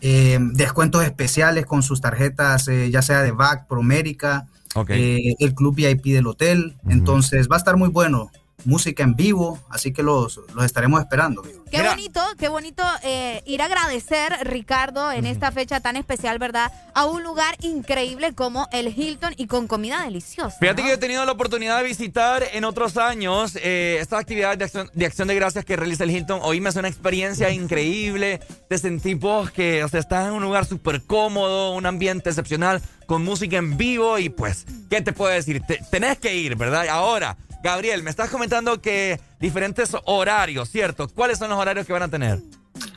eh, descuentos especiales con sus tarjetas, ya sea de VAC, Promérica, Eh, el club VIP del hotel. Entonces va a estar muy bueno. Música en vivo, así que los, los estaremos esperando. amigo. Qué bonito, qué bonito eh, ir a agradecer, Ricardo, en esta fecha tan especial, ¿verdad? A un lugar increíble como el Hilton y con comida deliciosa. Fíjate que yo he tenido la oportunidad de visitar en otros años eh, estas actividades de acción, de acción de gracias que realiza el Hilton. Hoy me hace una experiencia increíble. Te sentí vos que, o sea, estás en un lugar súper cómodo, un ambiente excepcional, con música en vivo y pues, ¿qué te puedo decir? Te- tenés que ir, ¿verdad? Ahora, Gabriel, me estás comentando que diferentes horarios, ¿cierto? ¿Cuáles son los horarios que van a tener?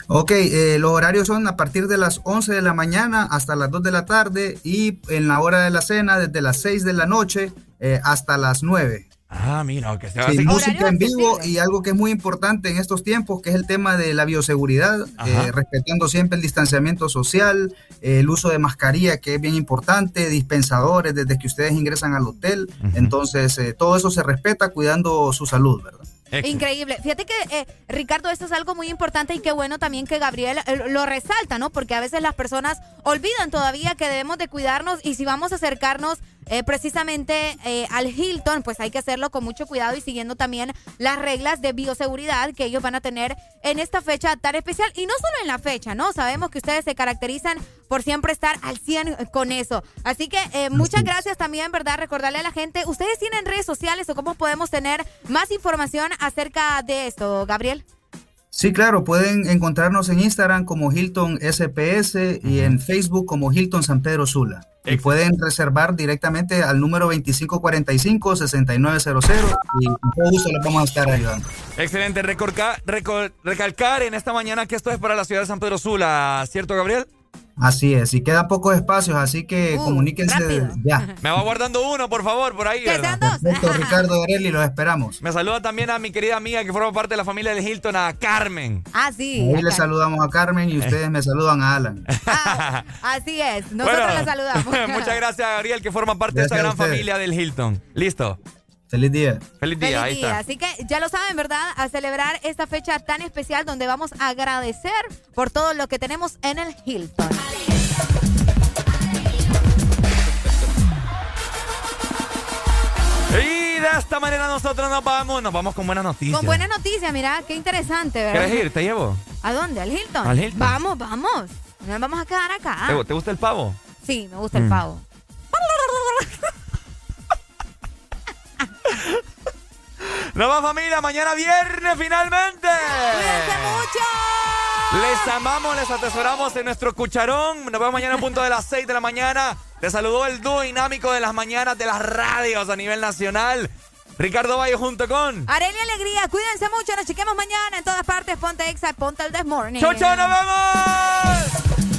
Ok, eh, los horarios son a partir de las 11 de la mañana hasta las 2 de la tarde y en la hora de la cena desde las 6 de la noche eh, hasta las 9. Ah, mira, que se va Sí, a música en vivo y algo que es muy importante en estos tiempos, que es el tema de la bioseguridad, eh, respetando siempre el distanciamiento social, eh, el uso de mascarilla, que es bien importante, dispensadores desde que ustedes ingresan al hotel. Entonces, eh, todo eso se respeta cuidando su salud, ¿verdad? Increíble. Fíjate que, eh, Ricardo, esto es algo muy importante y qué bueno también que Gabriel eh, lo resalta, ¿no? Porque a veces las personas olvidan todavía que debemos de cuidarnos y si vamos a acercarnos eh, precisamente eh, al Hilton, pues hay que hacerlo con mucho cuidado y siguiendo también las reglas de bioseguridad que ellos van a tener en esta fecha tan especial. Y no solo en la fecha, ¿no? Sabemos que ustedes se caracterizan por siempre estar al 100 con eso. Así que eh, muchas gracias también, ¿verdad? Recordarle a la gente, ¿ustedes tienen redes sociales o cómo podemos tener más información acerca de esto, Gabriel? Sí, claro, pueden encontrarnos en Instagram como Hilton SPS y en Facebook como Hilton San Pedro Sula. Y pueden reservar directamente al número 2545-6900 y con todo gusto les vamos a estar ayudando. Excelente. Recorca- recor- recalcar en esta mañana que esto es para la ciudad de San Pedro Sula, ¿cierto, Gabriel? Así es, y quedan pocos espacios, así que comuníquense ya. *laughs* Me va guardando uno, por favor, por ahí. ¿verdad? Perfecto, *laughs* Ricardo Areli, los esperamos. Me saluda también a mi querida amiga que forma parte de la familia del Hilton, a Carmen. Ah, sí. Ahí les acá. saludamos a Carmen y ustedes me saludan a Alan. *laughs* Así es. Nosotros Bueno, le saludamos. Muchas gracias, Gabriel, que forma parte de esta gran familia del Hilton. Listo. Feliz día. Feliz día, Feliz ahí día. está. Así que ya lo saben, ¿verdad? A celebrar esta fecha tan especial donde vamos a agradecer por todo lo que tenemos en el Hilton. Y de esta manera nosotros nos vamos, nos vamos con buenas noticias. Con buena noticia, mira, qué interesante, ¿verdad? ¿Quieres ir? ¿Te llevo? ¿A dónde? ¿Al Hilton? Al Hilton. Vamos, vamos. No nos vamos a quedar acá. ¿Te, te gusta el pavo? Sí, me gusta el Mm. pavo. Nos vamos familia, mañana viernes finalmente. Les amamos, les atesoramos en nuestro cucharón. Nos vemos mañana a punto de las 6 de la mañana. Te saludó el dúo dinámico de las mañanas de las radios a nivel nacional. Ricardo Valle junto con... Arelia Alegría, cuídense mucho, nos chequemos mañana en todas partes. Ponte Exa, ponte el This Morning. ¡Chau, chau, nos vemos!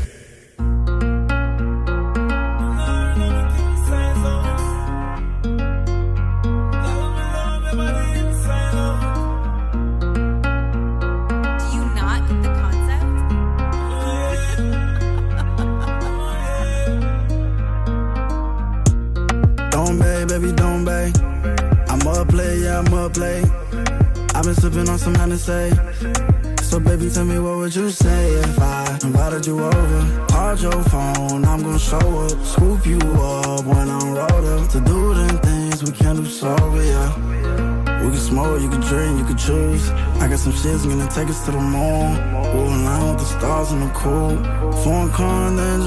Don't bay, baby, don't bay. I'm up play, yeah, I'm up play. I've been sipping on some Hennessy. So baby, tell me what would you say if I invited you over? Called your phone, I'm gonna show up, scoop you up when I'm rolled up to do them things we can't do sober, yeah. We can smoke, you can drink, you can choose. I got some shit's gonna take us to the moon. We'll line with the stars in the cool. Foreign car and then